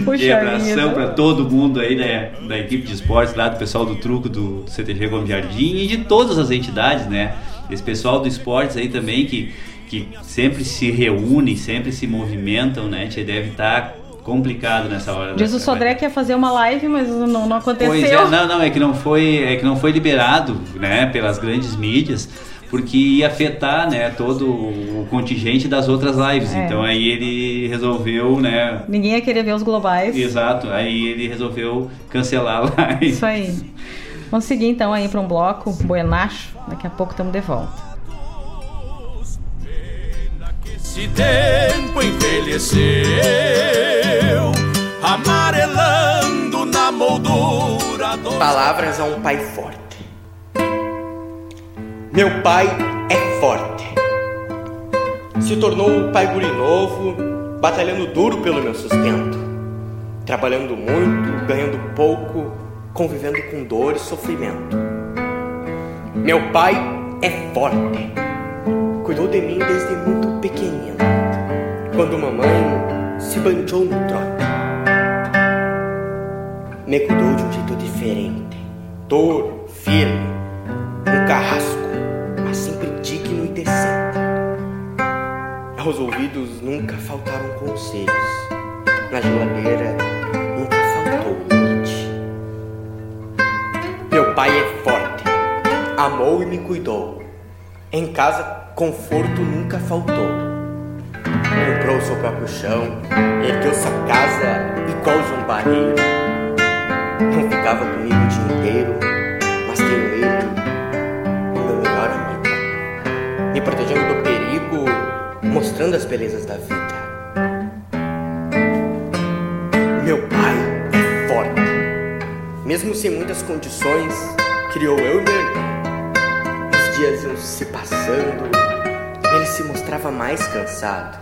Puxa e abração para todo mundo aí né, da equipe de esportes lá, do pessoal do truco do, CTG Gomes Jardim e de todas as entidades, né? Esse pessoal do esportes aí também que que sempre se reúnem, sempre se movimentam, né? Te deve estar tá complicado nessa hora. Diz o Sodré que ia fazer uma live, mas não, não aconteceu. Pois é, não, não, é que não foi, é que não foi liberado, né, pelas grandes mídias, porque ia afetar, né, todo o contingente das outras lives. É. Então aí ele resolveu, né? Ninguém ia querer ver os globais. Exato. Aí ele resolveu cancelar a live. Isso aí. Vamos seguir então aí para um bloco Buenacho. Daqui a pouco estamos de volta. Esse tempo envelheceu, amarelando na moldura do. Palavras a um pai forte. Meu pai é forte. Se tornou um pai guri novo, batalhando duro pelo meu sustento. Trabalhando muito, ganhando pouco, convivendo com dor e sofrimento. Meu pai é forte cuidou de mim desde muito pequenino, quando mamãe se banjou no trote. Me cuidou de um jeito diferente, touro, firme, um carrasco, mas sempre digno e decente. Aos ouvidos nunca faltaram conselhos, na geladeira nunca faltou leite. Meu pai é forte, amou e me cuidou. Em casa, conforto nunca faltou. Comprou seu próprio chão, ergueu sua casa igual João Barreiro. Não ficava comigo o dia inteiro, mas tenho ele, o meu melhor amigo, me protegendo do perigo, mostrando as belezas da vida. Meu pai é forte. Mesmo sem muitas condições, criou eu e meu irmão. Dias iam se passando, ele se mostrava mais cansado.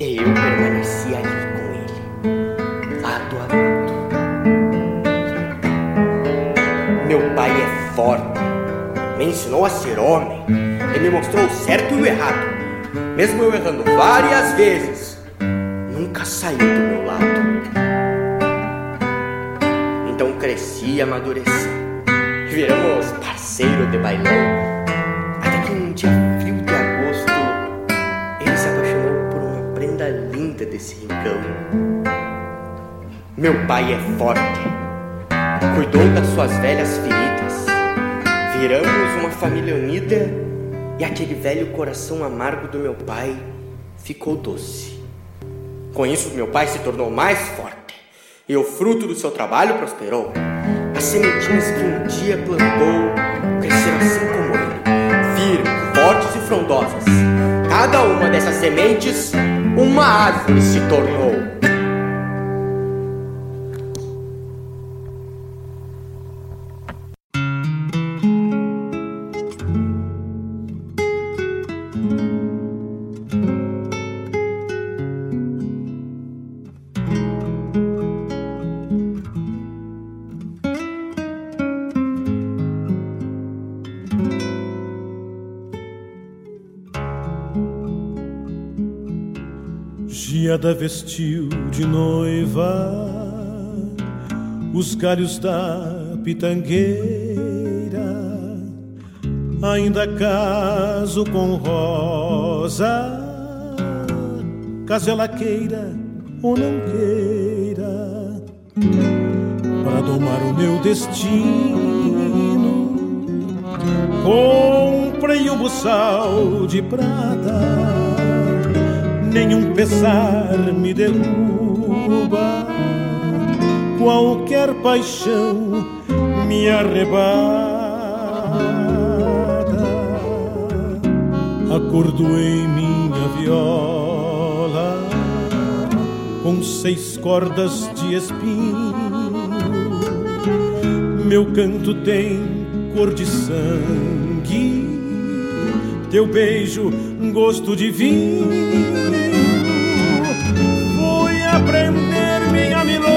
E eu permanecia ali com ele, lado a lado. Meu pai é forte. Me ensinou a ser homem. Ele me mostrou o certo e o errado. Mesmo eu errando várias vezes, nunca saiu do meu lado. Então cresci e amadureci. Viramos parceiro de bailão. Linda desse rincão. Meu pai é forte. Cuidou das suas velhas feridas. Viramos uma família unida e aquele velho coração amargo do meu pai ficou doce. Com isso, meu pai se tornou mais forte e o fruto do seu trabalho prosperou. As sementinhas que um dia plantou cresceram assim como ele, firmes, fortes e frondosas. Cada uma dessas sementes, uma árvore se tornou. Giada vestiu de noiva os galhos da pitangueira. Ainda caso com rosa, caso ela queira ou não queira, para domar o meu destino. Comprei um buçal de prata nenhum pesar me derruba, qualquer paixão me arrebata. Acordo em minha viola com seis cordas de espinho. Meu canto tem cor de sangue, teu beijo gosto de vinho aprender minha milonga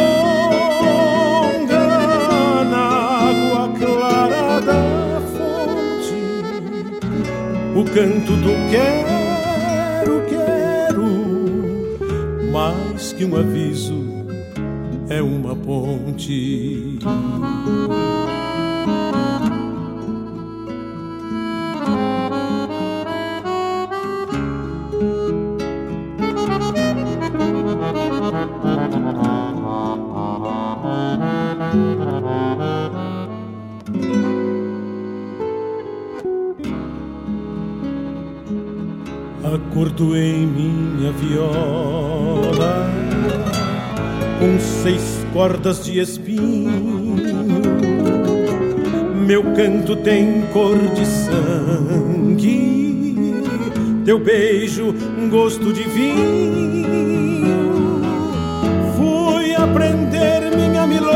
na água clara da fonte. O canto do quero, quero, mais que um aviso, é uma ponte. Espinho. Meu canto tem cor de sangue, teu beijo gosto de vinho. Fui aprender minha milonga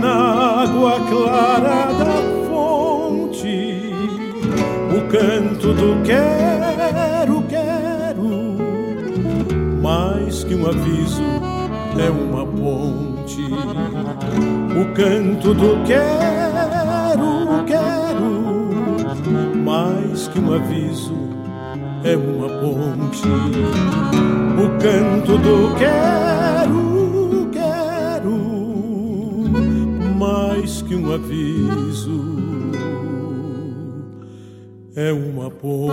na água clara da canto do quero, quero, mais que um aviso é uma ponte. O canto do quero, quero, mais que um aviso é uma ponte. O canto do quero, quero, mais que um aviso é uma ponte.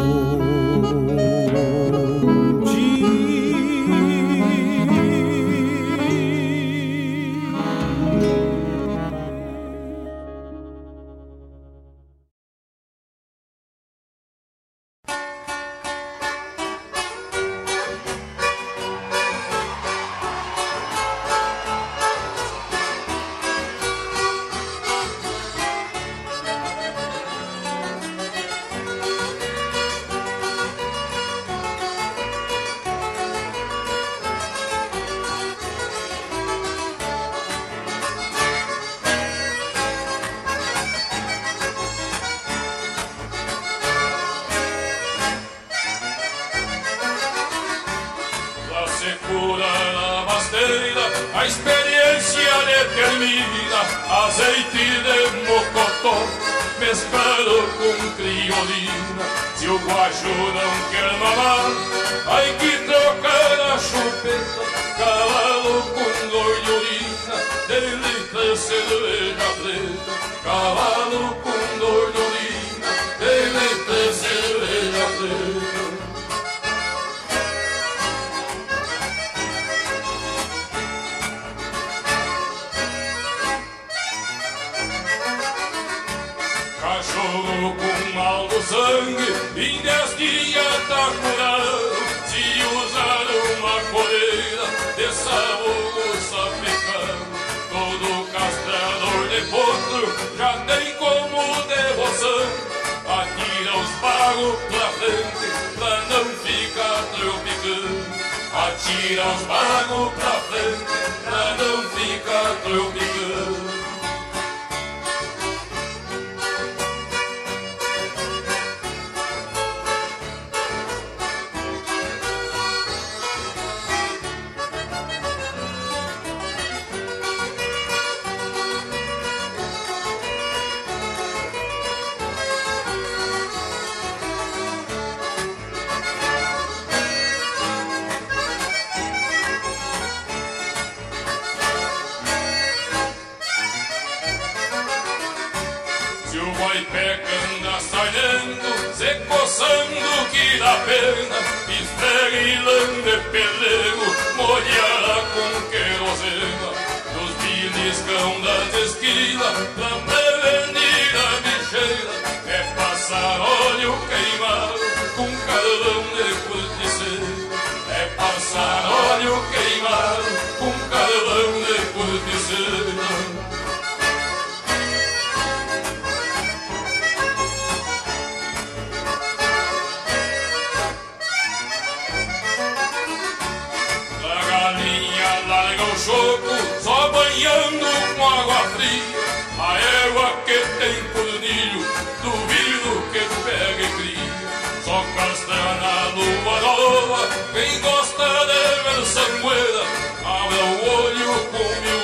Só castra na lua quem gosta de ver sangueira, abra o olho com mil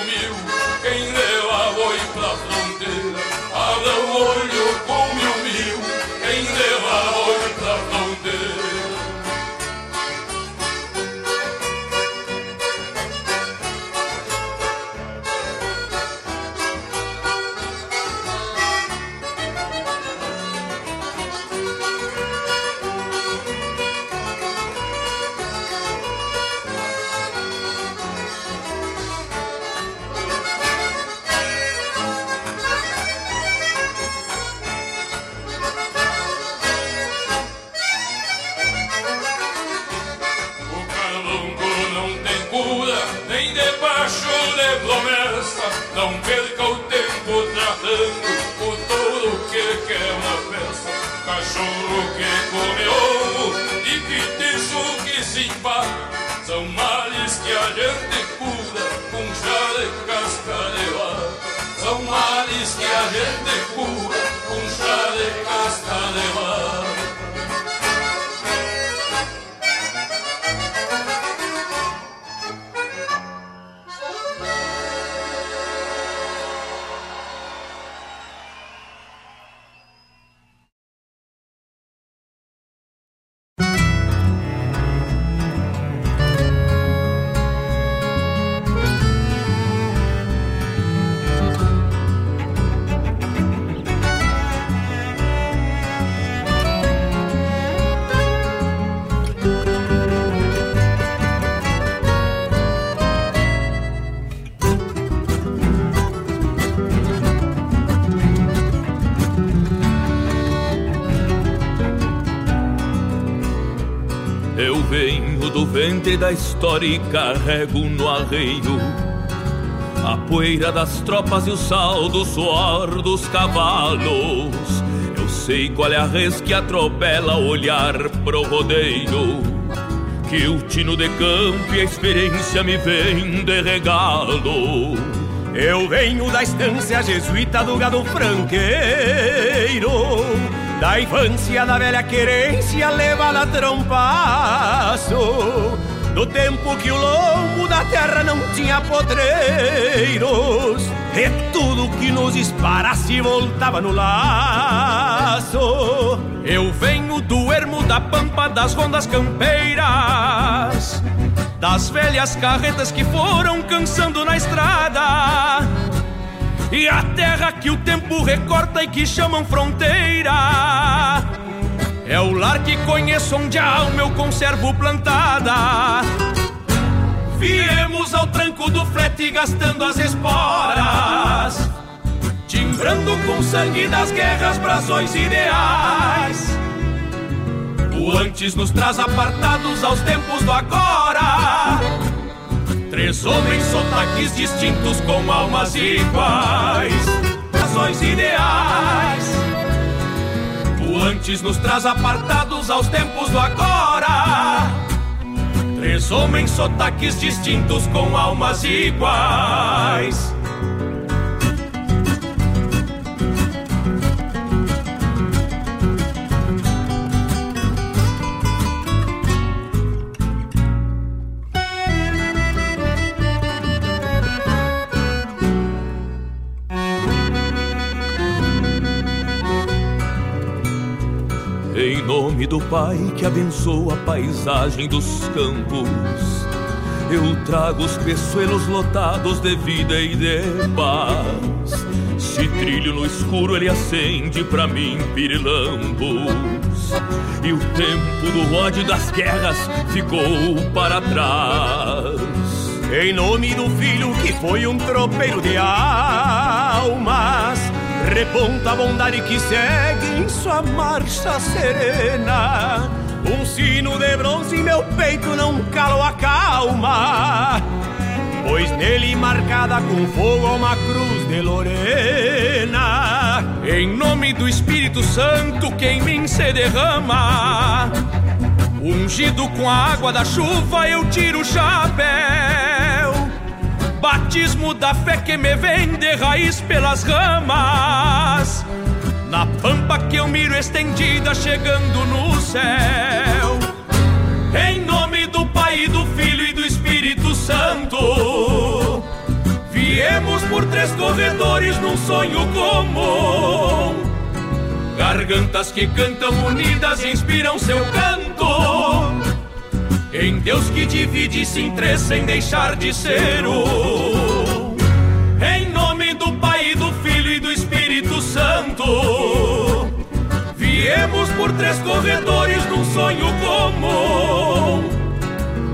uma peça. Cachorro que come ovo e pitiço que se empata. São males que a gente cura com chá de casca de vaca. São males que a gente cura com chá de casca de vaca. Da história e carrego no arreio a poeira das tropas e o sal do suor dos cavalos. Eu sei qual é a res que atropela olhar pro rodeio. Que o tino de campo e a experiência me vem de regalo. Eu venho da estância jesuíta do gado franqueiro Da infância da velha querência levada a trompaço no tempo que o lombo da terra não tinha podreiros E tudo que nos disparasse voltava no laço. Eu venho do ermo da pampa das rondas campeiras Das velhas carretas que foram cansando na estrada E a terra que o tempo recorta e que chamam fronteira é o lar que conheço onde a alma eu conservo plantada. Viemos ao tranco do flete gastando as esporas, timbrando com sangue das guerras brasões ideais. O antes nos traz apartados aos tempos do agora. Três homens sotaques distintos com almas iguais, brasões ideais antes nos traz apartados aos tempos do agora. Três homens sotaques distintos com almas iguais. Nome do Pai que abençoa a paisagem dos campos. Eu trago os peçoelos lotados de vida e de paz. Se trilho no escuro, ele acende pra mim pirilampos. E o tempo do ódio das guerras ficou para trás. Em nome do filho que foi um tropeiro de almas Reponta a bondade que segue em sua marcha serena. Um sino de bronze em meu peito não calo a calma. Pois nele marcada com fogo uma cruz de Lorena. Em nome do Espírito Santo que em mim se derrama. Ungido com a água da chuva eu tiro o chapéu batismo da fé que me vem de raiz pelas ramas. Na pampa que eu miro estendida chegando no céu. Em nome do Pai, do Filho e do Espírito Santo. Viemos por três corredores num sonho comum. Gargantas que cantam unidas inspiram seu canto em Deus que divide-se em três sem deixar de ser um. Em nome do Pai, do Filho e do Espírito Santo. Viemos por três corredores num sonho comum.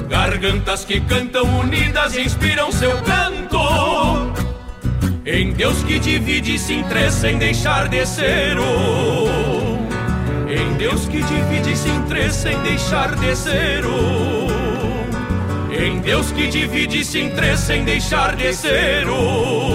Gargantas que cantam unidas inspiram seu canto. Em Deus que divide-se em três sem deixar de ser um. Em Deus que divide-se em três sem deixar de ser um. Em Deus que divide-se em três sem deixar de ser um.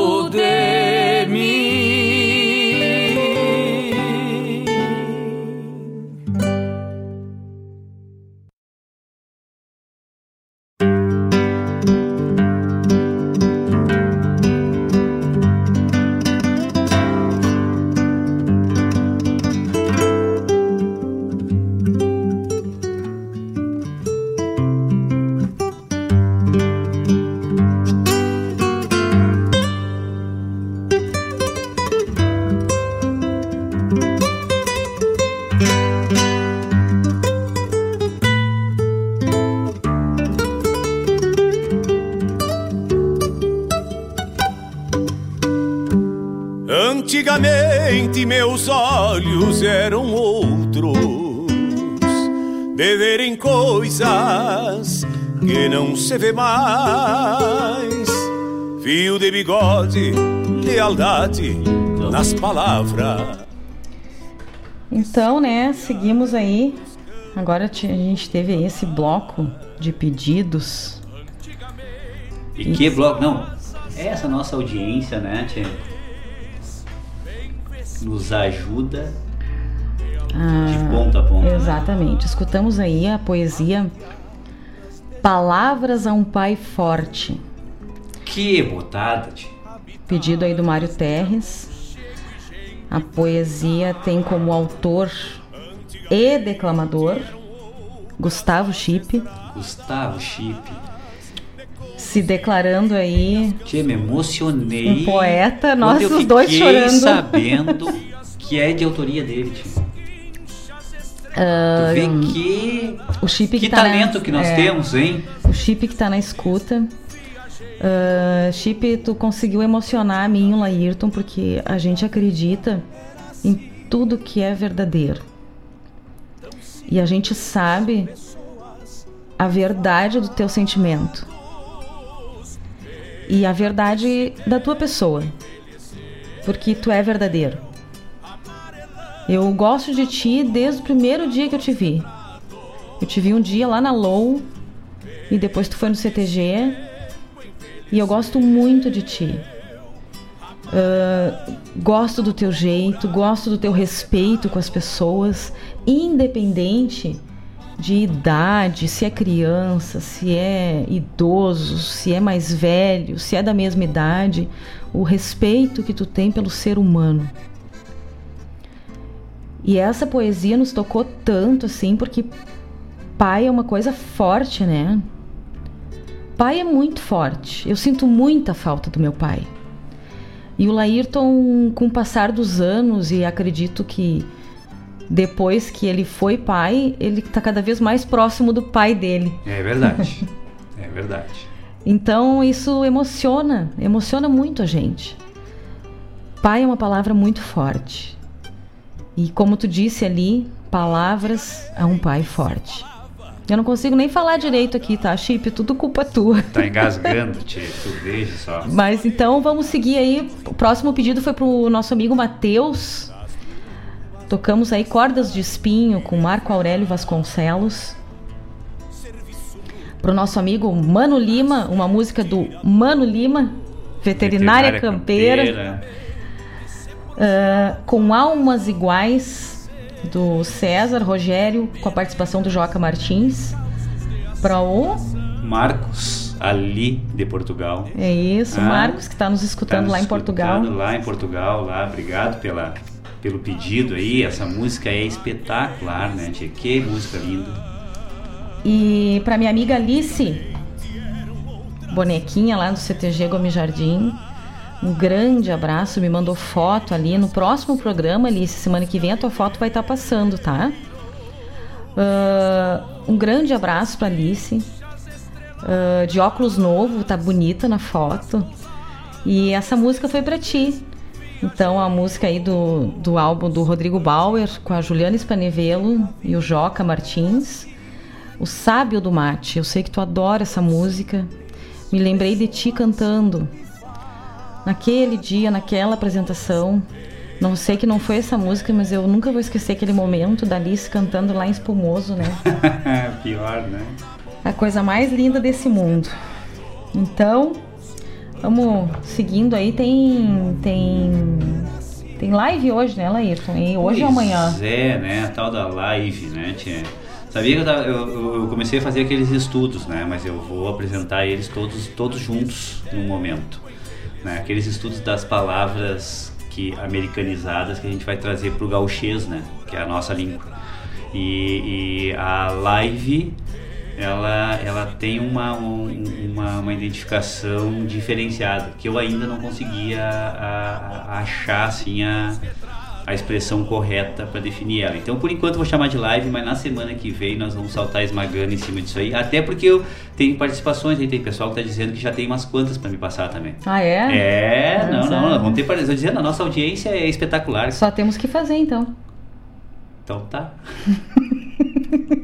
não se vê mais. Fio de bigode, lealdade nas palavras. Então, né, seguimos aí. Agora a gente teve esse bloco de pedidos. E que bloco? Não, essa nossa audiência, né, Tia? Nos ajuda ah, de ponta a ponta. Exatamente. Escutamos aí a poesia Palavras a um Pai Forte. Que botada, tia. Pedido aí do Mário Terres. A poesia tem como autor e declamador Gustavo Chip. Gustavo Chip. Se declarando aí. Tia, me emocionei. Um poeta, nós os dois chorando. sabendo que é de autoria dele, tia. Uh, tu vê que, o chip que, que tá talento na, que nós é, temos, hein? O chip que tá na escuta. Uh, Chip, tu conseguiu emocionar a mim e o Laírton porque a gente acredita em tudo que é verdadeiro. E a gente sabe a verdade do teu sentimento. E a verdade da tua pessoa. Porque tu é verdadeiro. Eu gosto de ti desde o primeiro dia que eu te vi. Eu te vi um dia lá na Low e depois tu foi no CTG e eu gosto muito de ti. Uh, gosto do teu jeito, gosto do teu respeito com as pessoas, independente de idade, se é criança, se é idoso, se é mais velho, se é da mesma idade, o respeito que tu tem pelo ser humano. E essa poesia nos tocou tanto assim, porque pai é uma coisa forte, né? pai é muito forte. Eu sinto muita falta do meu pai. E o Laírton, com o passar dos anos, e acredito que depois que ele foi pai, ele está cada vez mais próximo do pai dele. É verdade. é verdade. Então isso emociona, emociona muito a gente. Pai é uma palavra muito forte. E como tu disse ali, palavras a um pai forte. Eu não consigo nem falar direito aqui, tá, Chip? Tudo culpa tua. Tá engasgando. Tu veja só. Mas então vamos seguir aí. O próximo pedido foi pro nosso amigo Matheus. Tocamos aí Cordas de Espinho com Marco Aurélio Vasconcelos. Pro nosso amigo Mano Lima, uma música do Mano Lima, Veterinária, Veterinária Campeira. Campeira. Uh, com Almas Iguais do César Rogério, com a participação do Joca Martins, para o Marcos ali de Portugal. É isso, ah, Marcos que está nos escutando tá nos lá em Portugal. Lá em Portugal, lá, obrigado pela, pelo pedido aí. Essa música é espetacular, né, tia? Que música linda. E para minha amiga Alice, bonequinha lá do CTG Gomes Jardim, um grande abraço, me mandou foto ali. No próximo programa, Alice, semana que vem, a tua foto vai estar tá passando, tá? Uh, um grande abraço para Alice. Uh, de óculos novo, tá bonita na foto. E essa música foi para ti. Então, a música aí do, do álbum do Rodrigo Bauer, com a Juliana Spanevelo e o Joca Martins. O Sábio do Mate. Eu sei que tu adora essa música. Me lembrei de ti cantando naquele dia, naquela apresentação. Não sei que não foi essa música, mas eu nunca vou esquecer aquele momento da Alice cantando lá em Espumoso, né? Pior, né? A coisa mais linda desse mundo. Então, vamos seguindo aí. Tem tem tem live hoje, né, Laírton? E hoje pois ou amanhã? É, né? A tal da live, né, tia? Sabia que eu, eu, eu, comecei a fazer aqueles estudos, né? Mas eu vou apresentar eles todos, todos juntos no momento né? Aqueles estudos das palavras que americanizadas que a gente vai trazer para o gauchês, né? Que é a nossa língua. E, e a live ela, ela tem uma, um, uma, uma, identificação diferenciada que eu ainda não conseguia a, a achar assim a, a expressão correta para definir ela. Então, por enquanto, vou chamar de live, mas na semana que vem nós vamos saltar esmagando em cima disso aí. Até porque eu tenho participações aí, tem pessoal que está dizendo que já tem umas quantas para me passar também. Ah, é? É, não, não, não, vamos ter participações. dizendo, a nossa audiência é espetacular. Só temos que fazer então. Então tá.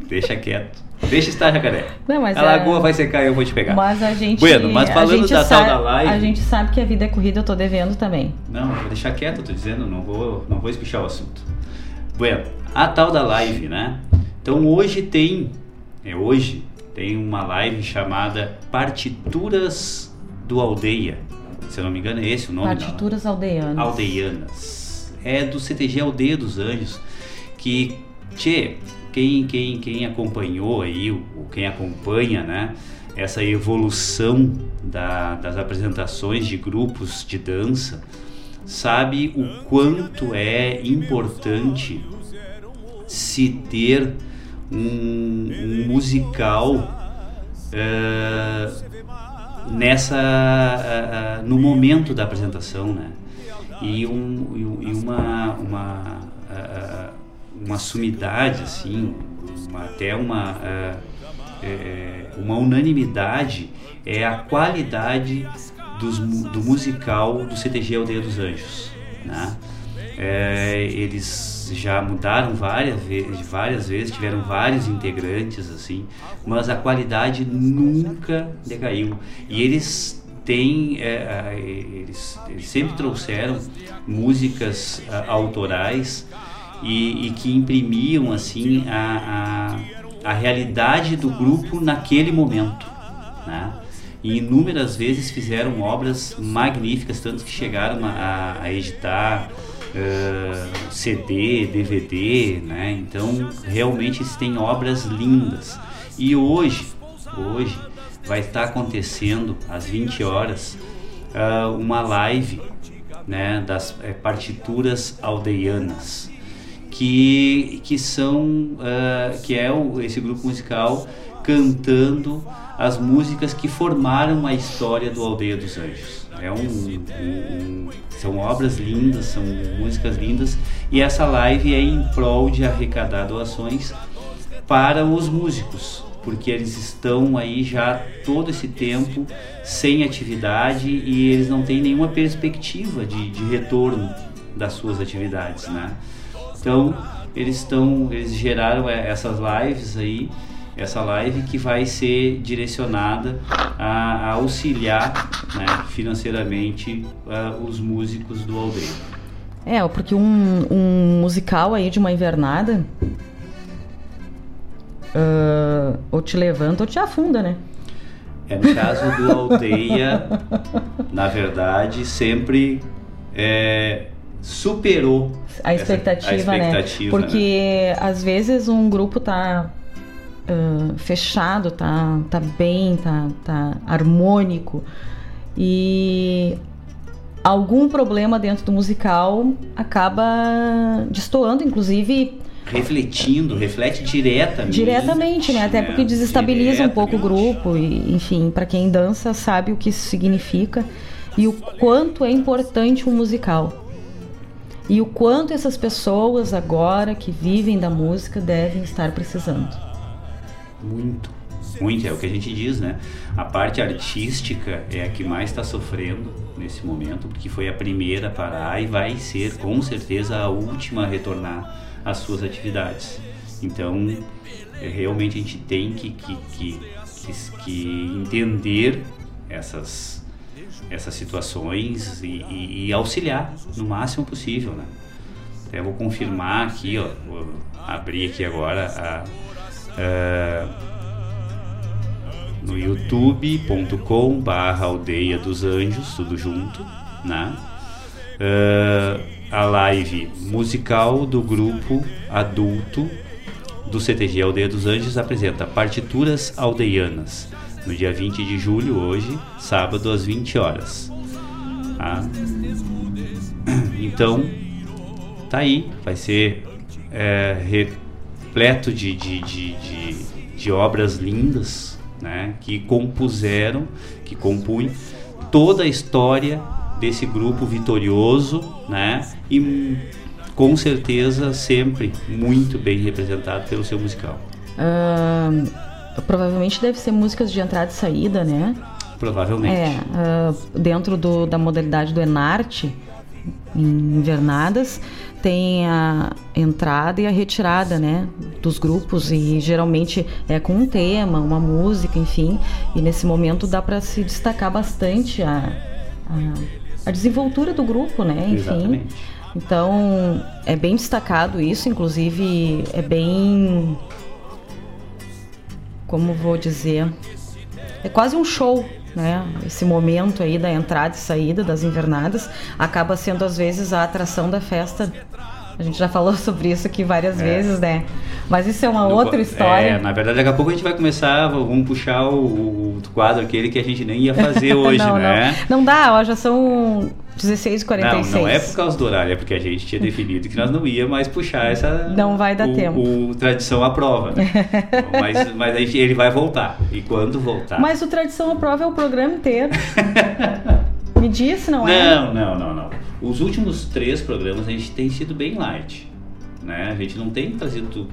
Deixa quieto. Deixa estar, jacaré. Não, mas a lagoa vai secar e eu vou te pegar. Mas a gente. Bueno, mas falando da sabe, tal da live. A gente sabe que a vida é corrida, eu tô devendo também. Não, vou deixar quieto, tô dizendo, não vou, não vou espichar o assunto. Bueno, a tal da live, né? Então hoje tem, é hoje, tem uma live chamada Partituras do Aldeia. Se eu não me engano, é esse o nome? Partituras não? Aldeianas. Aldeianas. É do CTG Aldeia dos Anjos, que, tchê, quem, quem, quem acompanhou aí, ou quem acompanha, né? Essa evolução da, das apresentações de grupos de dança, sabe o quanto é importante se ter um, um musical uh, nessa uh, uh, no momento da apresentação, né? E, um, e uma uma uma sumidade assim, uma, até uma é, uma unanimidade é a qualidade dos, do musical do CTG Aldeia dos Anjos, né? É, eles já mudaram várias vezes, várias vezes, tiveram vários integrantes assim, mas a qualidade nunca decaiu. E eles têm, é, eles, eles, sempre trouxeram músicas a, autorais e, e, que imprimiam assim a, a, a realidade do grupo naquele momento, né? e inúmeras vezes fizeram obras magníficas, tanto que chegaram a, a editar uh, CD, DVD, né? Então realmente eles obras lindas. E hoje, hoje vai estar acontecendo às 20 horas uh, uma live né, das é, partituras aldeianas que, que são uh, que é o, esse grupo musical cantando as músicas que formaram a história do Aldeia dos Anjos. É um, um, são obras lindas, são músicas lindas e essa live é em prol de arrecadar doações para os músicos, porque eles estão aí já todo esse tempo sem atividade e eles não têm nenhuma perspectiva de, de retorno das suas atividades, né? Então eles estão, eles geraram essas lives aí essa live que vai ser direcionada a, a auxiliar né, financeiramente uh, os músicos do aldeia. É, porque um, um musical aí de uma invernada uh, ou te levanta ou te afunda, né? É no caso do aldeia, na verdade, sempre é, superou a expectativa, essa, a expectativa né? Porque né? às vezes um grupo tá uh, fechado, tá, tá bem, tá, tá harmônico. E algum problema dentro do musical acaba destoando, inclusive refletindo, reflete diretamente. Diretamente, né? Até porque desestabiliza um pouco o grupo e, enfim, para quem dança sabe o que isso significa e o quanto é importante um musical. E o quanto essas pessoas agora que vivem da música devem estar precisando. Muito, muito, é o que a gente diz, né? A parte artística é a que mais está sofrendo nesse momento, porque foi a primeira a parar e vai ser com certeza a última a retornar às suas atividades. Então, é, realmente a gente tem que, que, que, que, que entender essas, essas situações e, e, e, auxiliar no máximo possível, né? Até vou confirmar aqui, ó, vou abrir aqui agora a uh, no youtube.com barra aldeia dos anjos, tudo junto, né? Uh, a live musical do grupo adulto do CTG Aldeia dos Anjos apresenta partituras aldeianas no dia 20 de julho, hoje, sábado às 20 horas. Tá? Então, tá aí, vai ser é, repleto de, de, de, de, de obras lindas né, que compuseram, que compunham toda a história desse grupo vitorioso né, e com certeza sempre muito bem representado pelo seu musical. Uh, provavelmente deve ser músicas de entrada e saída, né? Provavelmente. É, uh, dentro do, da modalidade do Enarte, em invernadas, tem a entrada e a retirada, né, dos grupos e geralmente é com um tema, uma música, enfim. E nesse momento dá para se destacar bastante a, a, a, desenvoltura do grupo, né, enfim. Exatamente. Então, é bem destacado isso, inclusive é bem como vou dizer, é quase um show, né? Esse momento aí da entrada e saída das invernadas acaba sendo às vezes a atração da festa. A gente já falou sobre isso aqui várias é. vezes, né? Mas isso é uma outra história. É, na verdade, daqui a pouco a gente vai começar, vamos puxar o, o quadro aquele que a gente nem ia fazer hoje, não, né? Não, não dá, ó, já são 16h46. Não, não é por causa do horário, é porque a gente tinha definido que nós não ia mais puxar essa. Não vai dar o, tempo. O Tradição à Prova. Né? mas mas a gente, ele vai voltar. E quando voltar. Mas o Tradição à Prova é o programa inteiro. Me disse, não, não é? Não, não, não, não. Os últimos três programas a gente tem sido bem light. Né? A gente não tem trazido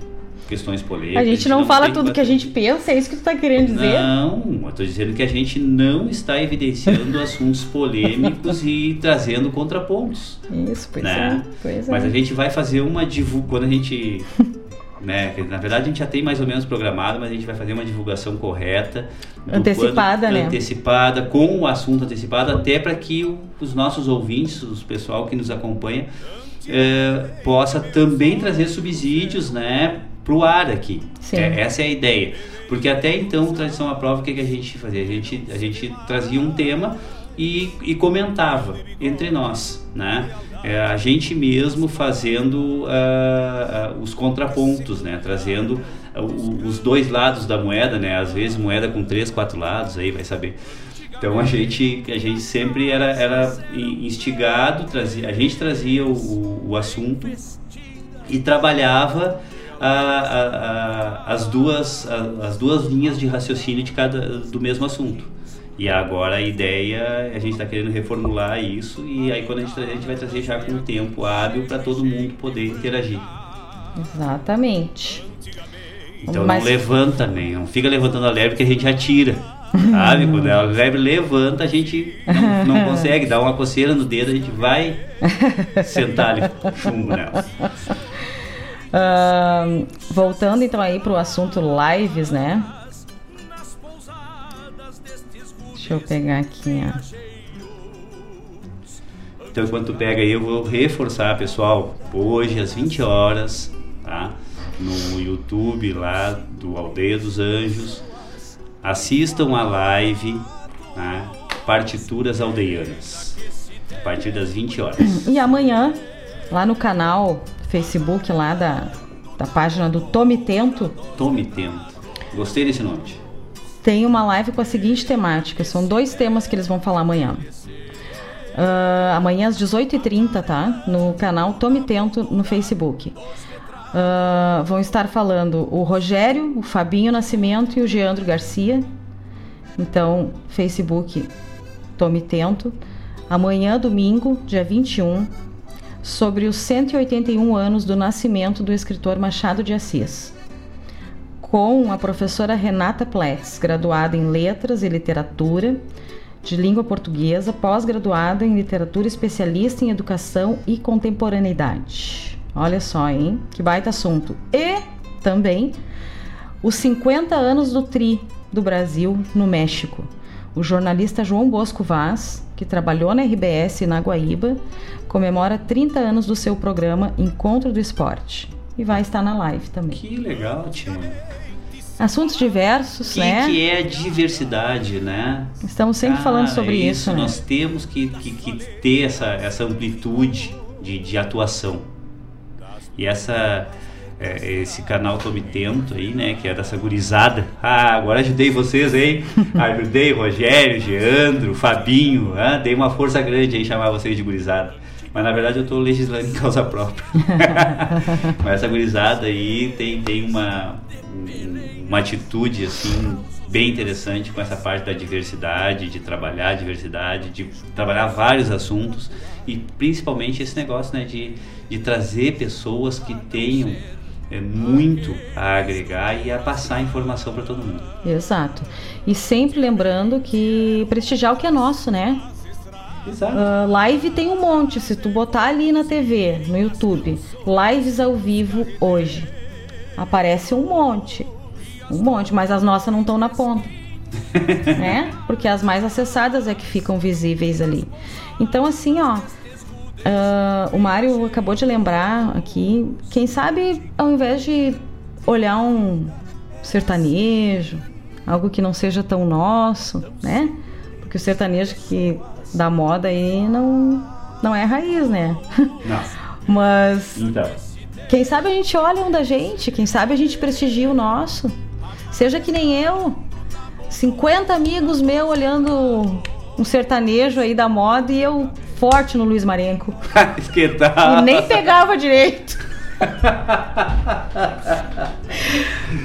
questões polêmicas. A gente, a gente não, não, fala tudo que a gente pensa, é isso que tu está querendo dizer? Não, eu estou dizendo que a gente não está evidenciando assuntos polêmicos e trazendo contrapontos. Isso, pois né? é. Pois Mas é. a gente vai fazer uma divulgação, quando a gente... né, na verdade a gente já tem mais ou menos programado, mas a gente vai fazer uma divulgação correta. Antecipada, quando, né? Antecipada, com o assunto antecipado, até para que o, os nossos ouvintes, o pessoal que nos acompanha, é, possa também trazer subsídios, né? Para o ar aqui. É, essa é a ideia. Porque até então, tradição à prova, o que, que a gente fazia? A gente, a gente trazia um tema e, e comentava entre nós, né? É, a gente mesmo fazendo uh, uh, os contrapontos, né? Trazendo uh, os dois lados da moeda, né? Às vezes moeda com três, quatro lados, aí vai saber. Então a gente, a gente sempre era, era instigado, trazia, a gente trazia o, o, o assunto e trabalhava a, a, a, as, duas, as duas linhas de raciocínio de cada, do mesmo assunto. E agora a ideia, a gente está querendo reformular isso e aí quando a gente, a gente vai trazer já com o tempo hábil para todo mundo poder interagir. Exatamente. Então Mas... não levanta nem, não fica levantando a lebre que a gente atira. Sabe? Quando a lebre levanta, a gente não, não consegue, dá uma coceira no dedo, a gente vai sentar ali chumbo nela. Uh, voltando então aí para o assunto lives, né? Deixa eu pegar aqui, ó. Então, enquanto tu pega aí, eu vou reforçar, pessoal. Hoje, às 20 horas, tá? No YouTube lá do Aldeia dos Anjos. Assistam a live, tá? Partituras Aldeianas. A partir das 20 horas. E amanhã, lá no canal Facebook lá da, da página do Tome Tento. Tome Tento. Gostei desse nome. Tem uma live com a seguinte temática. São dois temas que eles vão falar amanhã. Uh, amanhã às 18h30, tá? No canal Tome Tento no Facebook. Uh, vão estar falando o Rogério, o Fabinho Nascimento e o Geandro Garcia. Então, Facebook Tome Tento. Amanhã, domingo, dia 21, sobre os 181 anos do nascimento do escritor Machado de Assis, com a professora Renata Pletz, graduada em Letras e Literatura de Língua Portuguesa, pós-graduada em Literatura, especialista em Educação e Contemporaneidade. Olha só, hein? Que baita assunto. E também os 50 anos do TRI do Brasil no México. O jornalista João Bosco Vaz, que trabalhou na RBS na Guaíba, comemora 30 anos do seu programa Encontro do Esporte. E vai estar na live também. Que legal, Tia. Assuntos diversos, que, né? Que é diversidade, né? Estamos sempre falando sobre é isso. isso né? Nós temos que, que, que, ter essa, essa amplitude de, de atuação. E essa é, esse canal Tome Tento aí, né? Que é dessa gurizada. Ah, agora ajudei vocês, hein? ajudei Rogério, Geandro, Fabinho. Ah, dei uma força grande aí chamar vocês de gurizada. Mas na verdade eu estou legislando em causa própria. Mas essa gurizada aí tem, tem uma, uma atitude assim bem interessante com essa parte da diversidade, de trabalhar a diversidade, de trabalhar vários assuntos e principalmente esse negócio né, de, de trazer pessoas que tenham é, muito a agregar e a passar informação para todo mundo. Exato. E sempre lembrando que prestigiar o que é nosso, né? Exato. Uh, live tem um monte. Se tu botar ali na TV, no YouTube, lives ao vivo hoje, aparece um monte. Um monte, mas as nossas não estão na ponta. né? Porque as mais acessadas é que ficam visíveis ali. Então, assim, ó, uh, o Mário acabou de lembrar aqui, quem sabe ao invés de olhar um sertanejo, algo que não seja tão nosso, né? Porque o sertanejo que da moda aí não, não é raiz, né? Não. Mas. Então. Quem sabe a gente olha um da gente, quem sabe a gente prestigia o nosso. Seja que nem eu. 50 amigos meus olhando um sertanejo aí da moda e eu forte no Luiz Marenco. que tal? E nem pegava direito.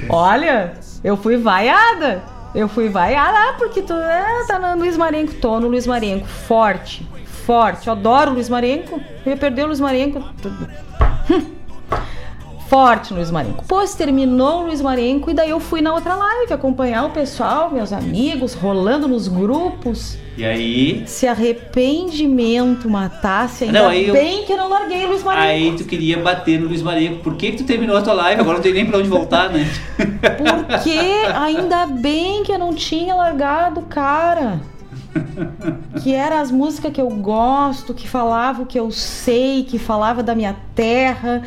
Olha, eu fui vaiada. Eu fui vaiada ah, porque tu é, tá no Luiz Marenco. Tô no Luiz Marenco. Forte. Forte. Eu adoro o Luiz Marenco. Eu ia perder o Luiz Marenco. Forte no Luiz Marenco. Pois terminou o Luiz Marenco e daí eu fui na outra live acompanhar o pessoal, meus amigos, rolando nos grupos. E aí? Se arrependimento matasse, ainda Não, aí bem eu- que eu não larguei o Luiz Marenco. Aí tu queria bater no Luiz Marenco. Por que, que tu terminou a tua live? Agora não tem nem pra onde voltar, né? Porque ainda bem que eu não tinha largado o cara. Que era as músicas que eu gosto, que falava o que eu sei, que falava da minha terra,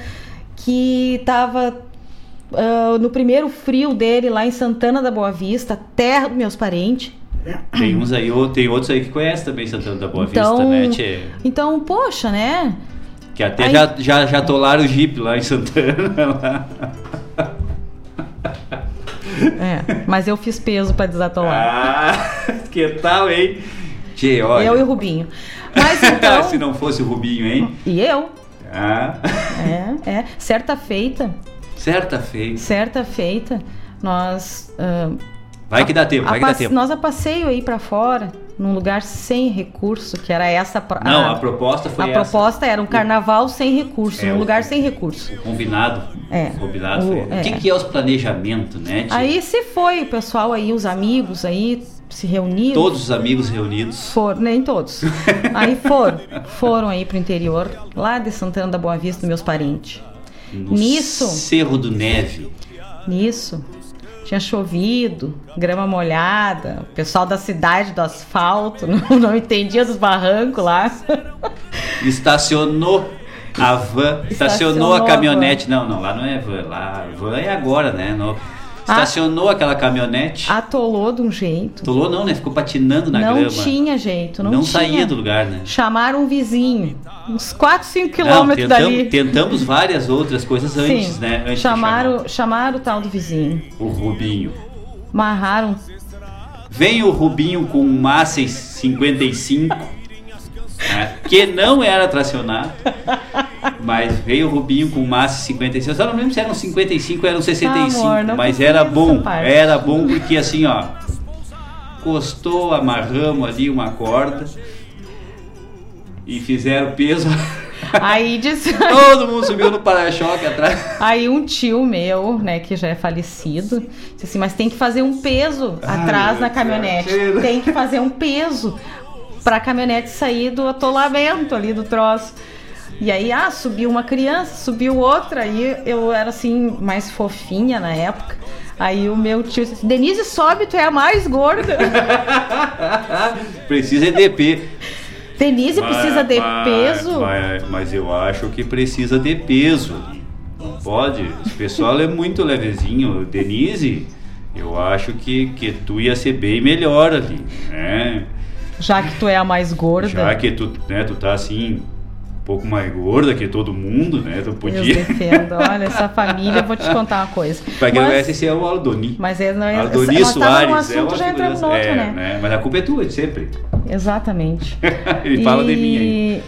que tava ah, no primeiro frio dele lá em Santana da Boa Vista, terra dos meus parentes. Tem uns aí, tem outros aí que conhecem também Santana da Boa Então- Vista, né, tchê? Então, poxa, né? Que até Aí- já, já, já atolaram o Jeep lá em Santana. lá. É, mas eu fiz peso pra desatolar. Ah, que tal, hein? Tchê, olha. eu e o Rubinho. Mas então. Se não fosse o Rubinho, hein? e eu. Ah, É, é. Certa feita. certa feita. Certa feita, nós. ah, Vai que dá tempo, vai que dá a tempo. Nós a passeio aí pra fora, num lugar sem recurso, que era essa. pro- Não, a proposta foi a essa. proposta era um carnaval sem recurso, É, num o- lugar sem recurso. Combinado. É. Combinado O- foi. é. O que, que é os planejamentos, né? tchê? Aí se foi o pessoal aí, os amigos aí, se reuniram. Todos os amigos reunidos. Foram, nem todos. Aí foram, foram aí pro interior, lá de Santana da Boa Vista, dos meus parentes. No Nisso. Cerro do Neve. Nisso, tinha chovido, grama molhada, o pessoal da cidade do asfalto não, não entendia dos barrancos lá. Estacionou a van. Estacionou, Estacionou a a caminhonete. Não, não, lá não é van. Lá, van é agora, né? No- estacionou aquela caminhonete. Atolou de um jeito. Tolou não, né? Ficou patinando na não grama. tinha jeito, não, Não tinha. saía do lugar, né? Chamaram um vizinho, uns 4, 5 Não, quilômetros tentamos, dali. tentamos várias outras coisas antes, Sim. né? Antes chamaram, chamaram o tal do vizinho. o Rubinho. Amarraram. Vem o Rubinho com um Massey 55, né, que não era tracionado, mas veio o Rubinho com Massey 55. Eu só não lembro se eram 55 ou eram 65, Amor, não mas era bom. Era bom porque assim, ó, costou, amarramos ali uma corda e fizeram peso. Aí disse. Todo mundo subiu no para-choque atrás. Aí um tio meu, né, que já é falecido, disse assim, mas tem que fazer um peso atrás na caminhonete. Tem que fazer um peso pra caminhonete sair do atolamento ali do troço. E aí, ah, subiu uma criança, subiu outra, aí eu era assim, mais fofinha na época. Aí o meu tio disse, Denise, sobe, tu é a mais gorda. Precisa é DP. Denise precisa de peso. Mas, mas eu acho que precisa de peso. Pode. O pessoal é muito levezinho. Denise, eu acho que, que tu ia ser bem melhor ali, né? Já que tu é a mais gorda. Já que tu, né, tu tá assim, um pouco mais gorda que todo mundo, né? Tu Deus podia. defenda. Olha, essa família, eu vou te contar uma coisa. pra quem não conhece, esse é o Aldoni. Mas é, não é, Aldoni tava Soares. num é assunto, uma já entramos no outro, é, né? Mas a culpa é tua, de sempre. Exatamente. Ele fala de mim aí.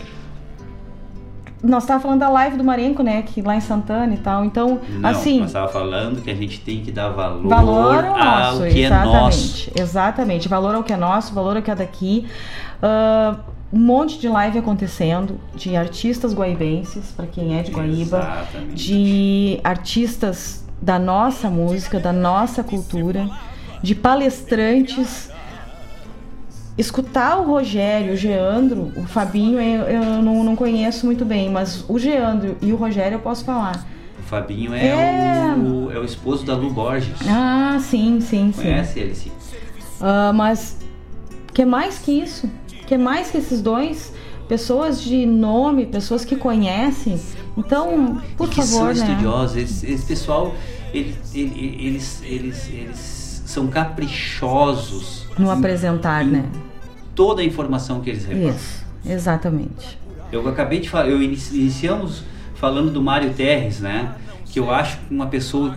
E Nós estávamos falando da live do Marenco, né? Que lá em Santana e tal. Então, Não, assim. nós tava falando que a gente tem que dar valor, Valor ao ao nosso, que é nosso. exatamente. Exatamente. Valor ao que é nosso, valor ao que é daqui. Ah, um monte de live acontecendo, de artistas guaibenses, para quem é de Guaíba, Exatamente. de artistas da nossa música, da nossa cultura, de palestrantes. Escutar o Rogério, o Geandro, o Fabinho eu, eu não, não conheço muito bem, mas o Geandro e o Rogério eu posso falar. O Fabinho é, É. O, é o esposo da Lu Borges. Ah, sim, sim, sim. Conhece ele, sim. Ah, mas que mais que isso? Que mais que esses dois? pessoas de nome, pessoas que conhecem. Então, por que favor, são né? estudiosos, esse, esse pessoal, eles, eles, eles, eles são caprichosos no apresentar, né? Toda a informação que eles repassam. Isso, exatamente. Eu acabei de falar, eu iniciamos falando do Mário Terres, né? Que eu acho uma pessoa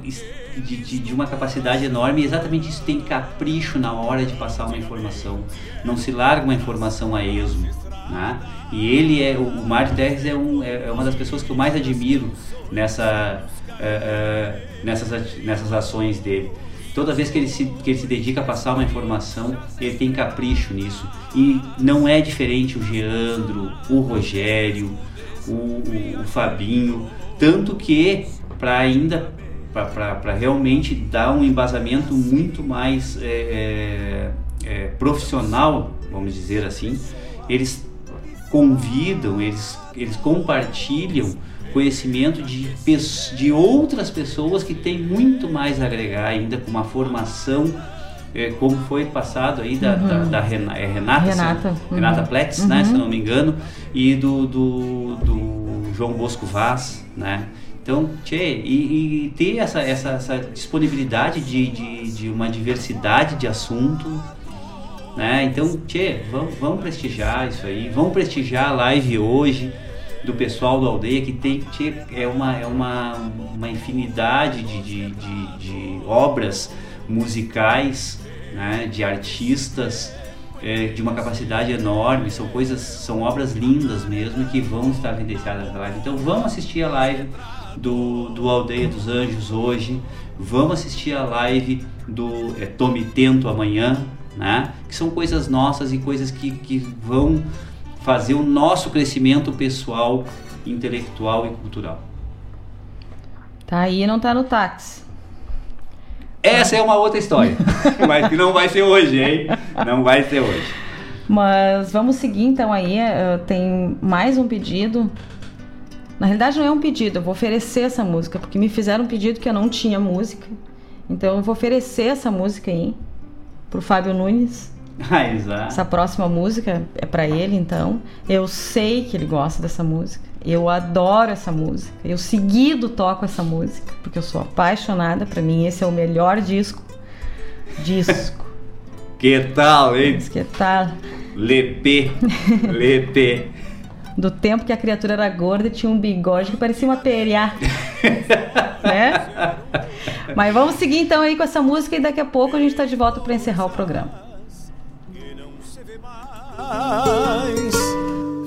de, de, de, uma capacidade enorme e exatamente isso tem capricho na hora de passar uma informação. Não se larga uma informação a esmo. Né? E ele é, o Mário Terres é, um, é, é, uma das pessoas que eu mais admiro nessa, uh, uh, nessas, nessas ações dele. Toda vez que ele, se, que ele se dedica a passar uma informação, ele tem capricho nisso. E não é diferente o Geandro, o Rogério, o, o, o Fabinho. Tanto que, para ainda para realmente dar um embasamento muito mais é, é, é, profissional, vamos dizer assim, eles convidam, eles, eles compartilham conhecimento de, de outras pessoas que têm muito mais a agregar ainda com uma formação é, como foi passado aí da, uhum. da, da Renata, é Renata, Renata, se, uhum. Renata Pletz, né, se eu não me engano, e do, do, do João Bosco Vaz, né? Então, tchê, e, e, ter essa, essa, essa disponibilidade de, de, de, uma diversidade de assunto, né? Então, tchê, vamos, vamos prestigiar isso aí, vamos prestigiar a live hoje do pessoal da aldeia que tem tchê, é uma, é uma, uma infinidade de, de, de, de obras musicais, né? de artistas, é, de uma capacidade enorme, são coisas, são obras lindas mesmo que vão estar evidenciadas na live. Então vamos assistir a live do, do Aldeia dos Anjos hoje, vamos assistir a live do é, Tome Tento amanhã, né? Que são coisas nossas e coisas que, que vão fazer o nosso crescimento pessoal, intelectual e cultural. Tá aí não tá no táxi. Essa é uma outra história, mas que não vai ser hoje, hein? Não vai ser hoje. Mas vamos seguir então aí, eh, tem mais um pedido na realidade não é um pedido, eu vou oferecer essa música, porque me fizeram um pedido que eu não tinha música. Então eu vou oferecer essa música aí pro Fábio Nunes. Ah, exato. Essa próxima música é para ele, então. Eu sei que ele gosta dessa música. Eu adoro essa música. Eu seguido toco essa música, porque eu sou apaixonada. Para mim esse é o melhor disco. Disco. que tal, hein? Que tal? Lepê. Lepê do tempo que a criatura era gorda e tinha um bigode que parecia uma periá. né? Mas vamos seguir então aí com essa música e daqui a pouco a gente está de volta para encerrar o programa.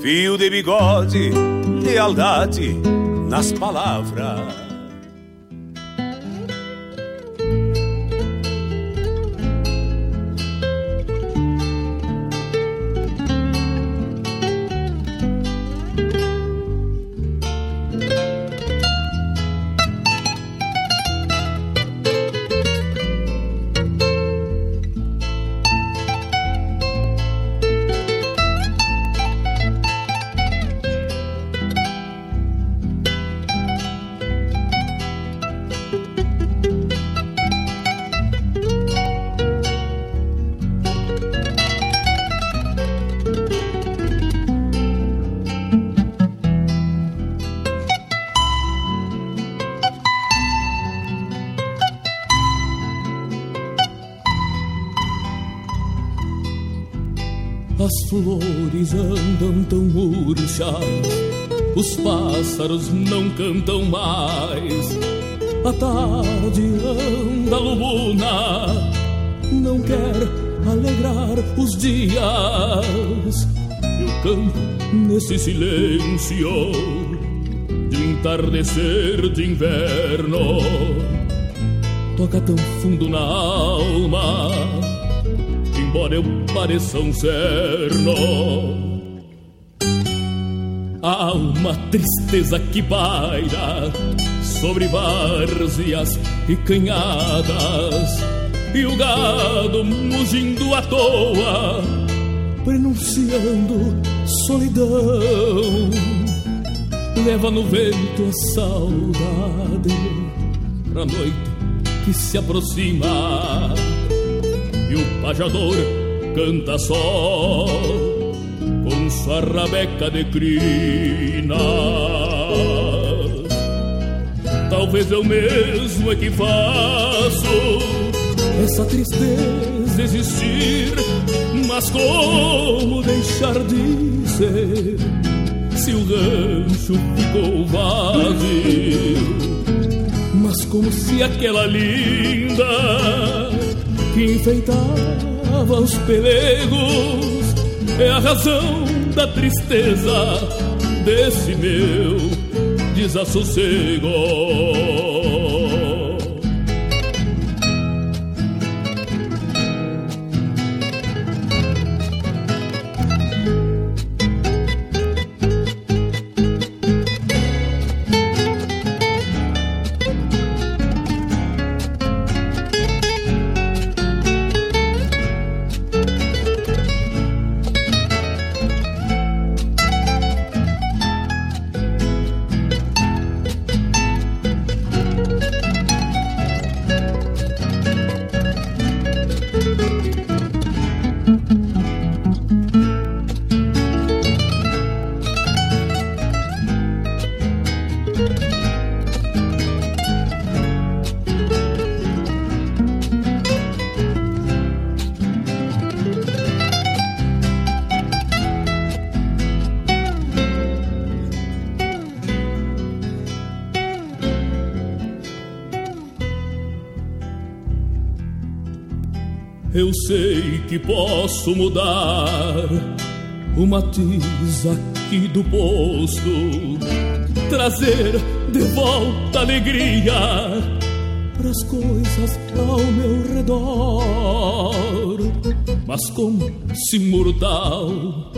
Fio de bigode, lealdade nas palavras pássaros não cantam mais. A tarde anda lubuna, não quer alegrar os dias. E o campo nesse silêncio de entardecer de inverno toca tão fundo na alma embora eu pareça um cerno. Tristeza que paira sobre várzeas e canhadas, e o gado mugindo à toa, prenunciando solidão. Leva no vento a saudade pra noite que se aproxima e o pajador canta só sua rabeca de crina. Talvez eu mesmo é que faço essa tristeza existir, mas como deixar de ser se o rancho ficou vazio? Mas como se aquela linda que enfeitava os pelegos é a razão da tristeza desse meu desassossego. Que posso mudar o matiz aqui do posto, trazer de volta alegria pras coisas ao meu redor. Mas como se mortal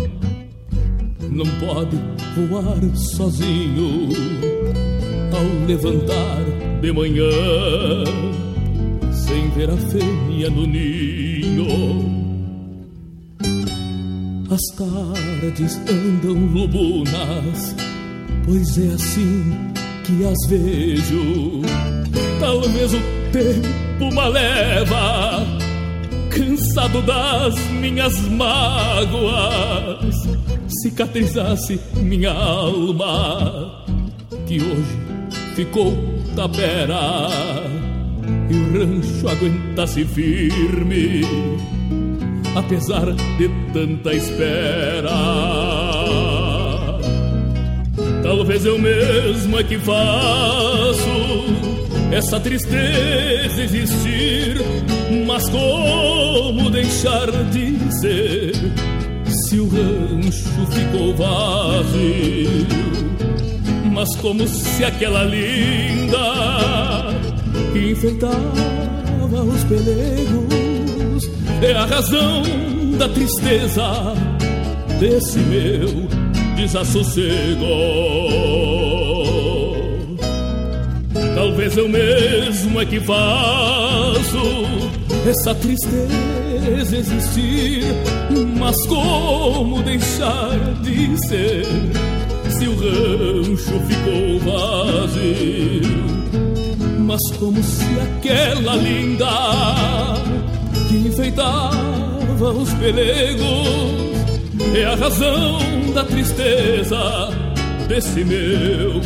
não pode voar sozinho ao levantar de manhã sem ver a fêmea no ninho. As tardes andam lubunas, pois é assim que as vejo. Talvez o tempo me leva, cansado das minhas mágoas, cicatrizasse minha alma, que hoje ficou tapera e o rancho aguenta-se firme, apesar de tanta espera. Talvez eu mesmo é que faço essa tristeza existir, mas como deixar de ser se o rancho ficou vazio? Mas como se aquela linda que enfeitava os pelegos é a razão da tristeza desse meu desassossego. Talvez eu mesmo é que faço essa tristeza existir, mas como deixar de ser se o rancho ficou vazio? mas como se aquela linda enfeitava os pelegos é a razão da tristeza desse meu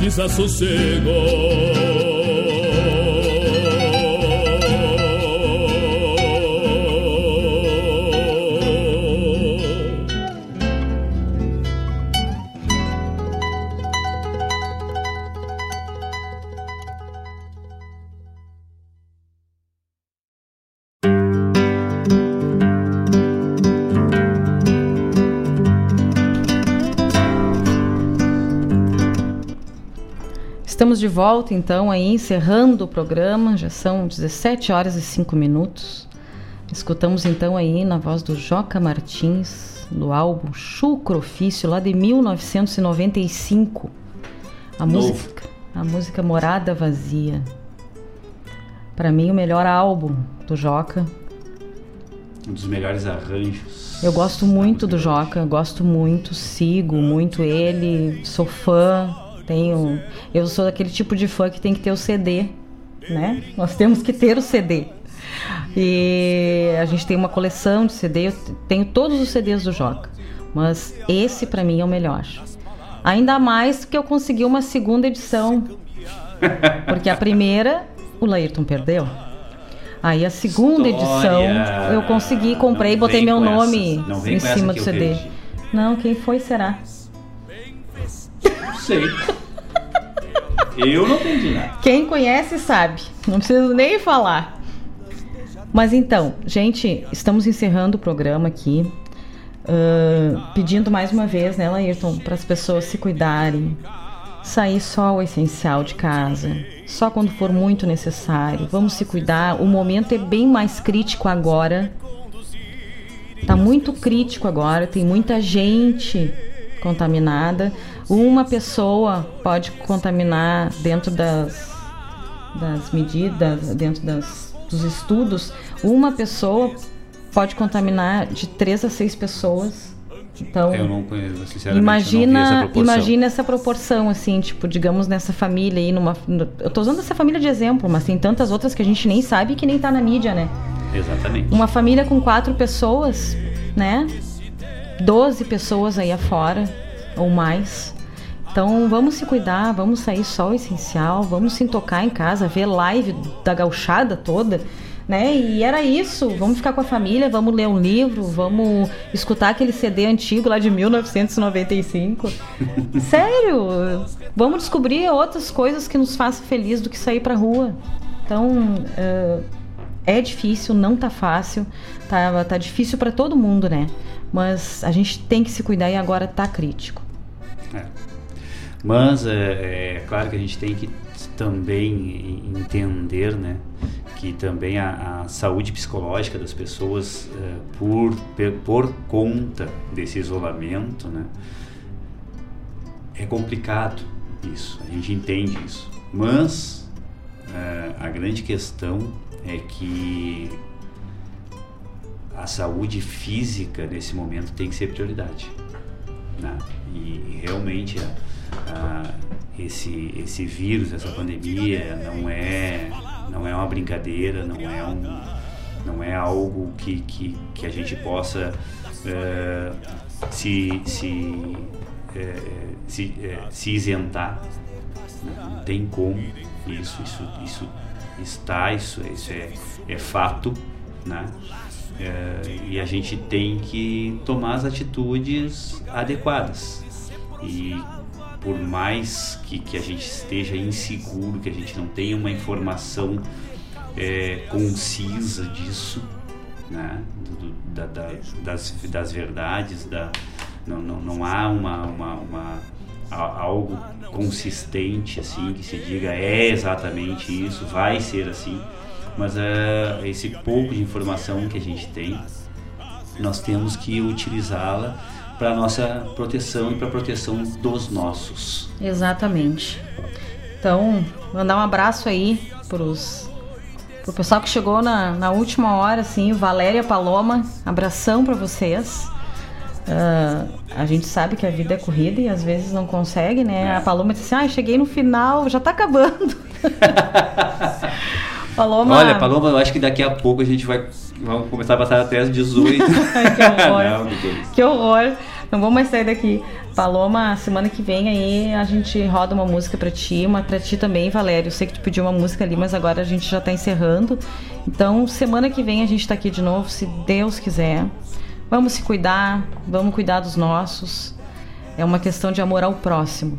desassossego. Estamos de volta então aí encerrando o programa, já são 17 horas e 5 minutos. Escutamos então aí na voz do Joca Martins, do álbum Chucro Ofício, lá de 1995. A Novo. música, a música Morada Vazia. Para mim o melhor álbum do Joca. Um dos melhores arranjos. Eu gosto muito do Joca, gosto muito, sigo muito ele, sou fã, tenho, eu sou daquele tipo de fã que tem que ter o CD, né? Nós temos que ter o CD. E a gente tem uma coleção de CD, eu tenho todos os CDs do Joca. Mas esse para mim é o melhor. Ainda mais que eu consegui uma segunda edição. Porque a primeira o Laírton perdeu. Aí a segunda História. edição eu consegui, comprei, e botei meu nome em cima do CD. Não, quem foi será? Não sei. Eu não entendi nada. Quem conhece sabe. Não preciso nem falar. Mas então, gente, estamos encerrando o programa aqui. Uh, pedindo mais uma vez, né, Laírton, para as pessoas se cuidarem, sair só o essencial de casa, só quando for muito necessário. Vamos se cuidar. O momento é bem mais crítico agora. Tá muito crítico agora, tem muita gente contaminada. Uma pessoa pode contaminar dentro das, das medidas, dentro das, dos estudos, uma pessoa pode contaminar de três a seis pessoas. Então, eu não conheço, sinceramente. Imagina, essa imagina essa proporção, assim, tipo, digamos nessa família aí, numa. Eu tô usando essa família de exemplo, mas tem tantas outras que a gente nem sabe que nem tá na mídia, né? Exatamente. Uma família com quatro pessoas, né? Doze pessoas aí afora, ou mais. Então vamos se cuidar, vamos sair só o essencial, vamos se tocar em casa, ver live da gauchada toda né? E era isso. Vamos ficar com a família, vamos ler um livro, vamos escutar aquele CD antigo lá de 1995. Sério, vamos descobrir outras coisas que nos façam feliz do que sair pra rua. Então, uh, é difícil, não tá fácil, tá, tá difícil para todo mundo, né? Mas a gente tem que se cuidar e agora tá crítico. É. Mas é, é claro que a gente tem que também entender, né? que também a, a saúde psicológica das pessoas, uh, por, por conta desse isolamento, né, é complicado isso, a gente entende isso. Mas uh, a grande questão é que a saúde física nesse momento tem que ser prioridade. Né? E realmente a, esse, esse vírus, essa pandemia não é não é uma brincadeira, não é um, não é algo que, que, que a gente possa uh, se, se, uh, se, uh, se isentar. Não tem como isso, isso, isso está, isso, isso é, é fato, né? e a gente tem que tomar as atitudes adequadas. E por mais que, que a gente esteja inseguro, que a gente não tenha uma informação é, concisa disso, né? Do, da, da, das, das verdades, da, não, não, não há uma, uma, uma, algo consistente assim que se diga é exatamente isso, vai ser assim, mas é, esse pouco de informação que a gente tem, nós temos que utilizá-la para nossa proteção e para a proteção dos nossos. Exatamente. Então, mandar um abraço aí pros o pessoal que chegou na, na última hora, assim, Valéria Paloma, abração para vocês. Uh, a gente sabe que a vida é corrida e às vezes não consegue, né? É. A Paloma disse assim: ah, cheguei no final, já tá acabando. Paloma. Olha, Paloma, eu acho que daqui a pouco a gente vai vamos começar a passar até as 18. que horror. não, que horror. Não vou mais sair daqui. Paloma, semana que vem aí a gente roda uma música para ti, uma para ti também, Valério. Eu sei que tu pediu uma música ali, mas agora a gente já tá encerrando. Então, semana que vem a gente tá aqui de novo, se Deus quiser. Vamos se cuidar, vamos cuidar dos nossos. É uma questão de amor ao próximo.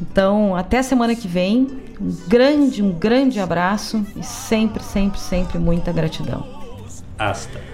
Então, até semana que vem. Um grande, um grande abraço e sempre, sempre, sempre muita gratidão. Hasta.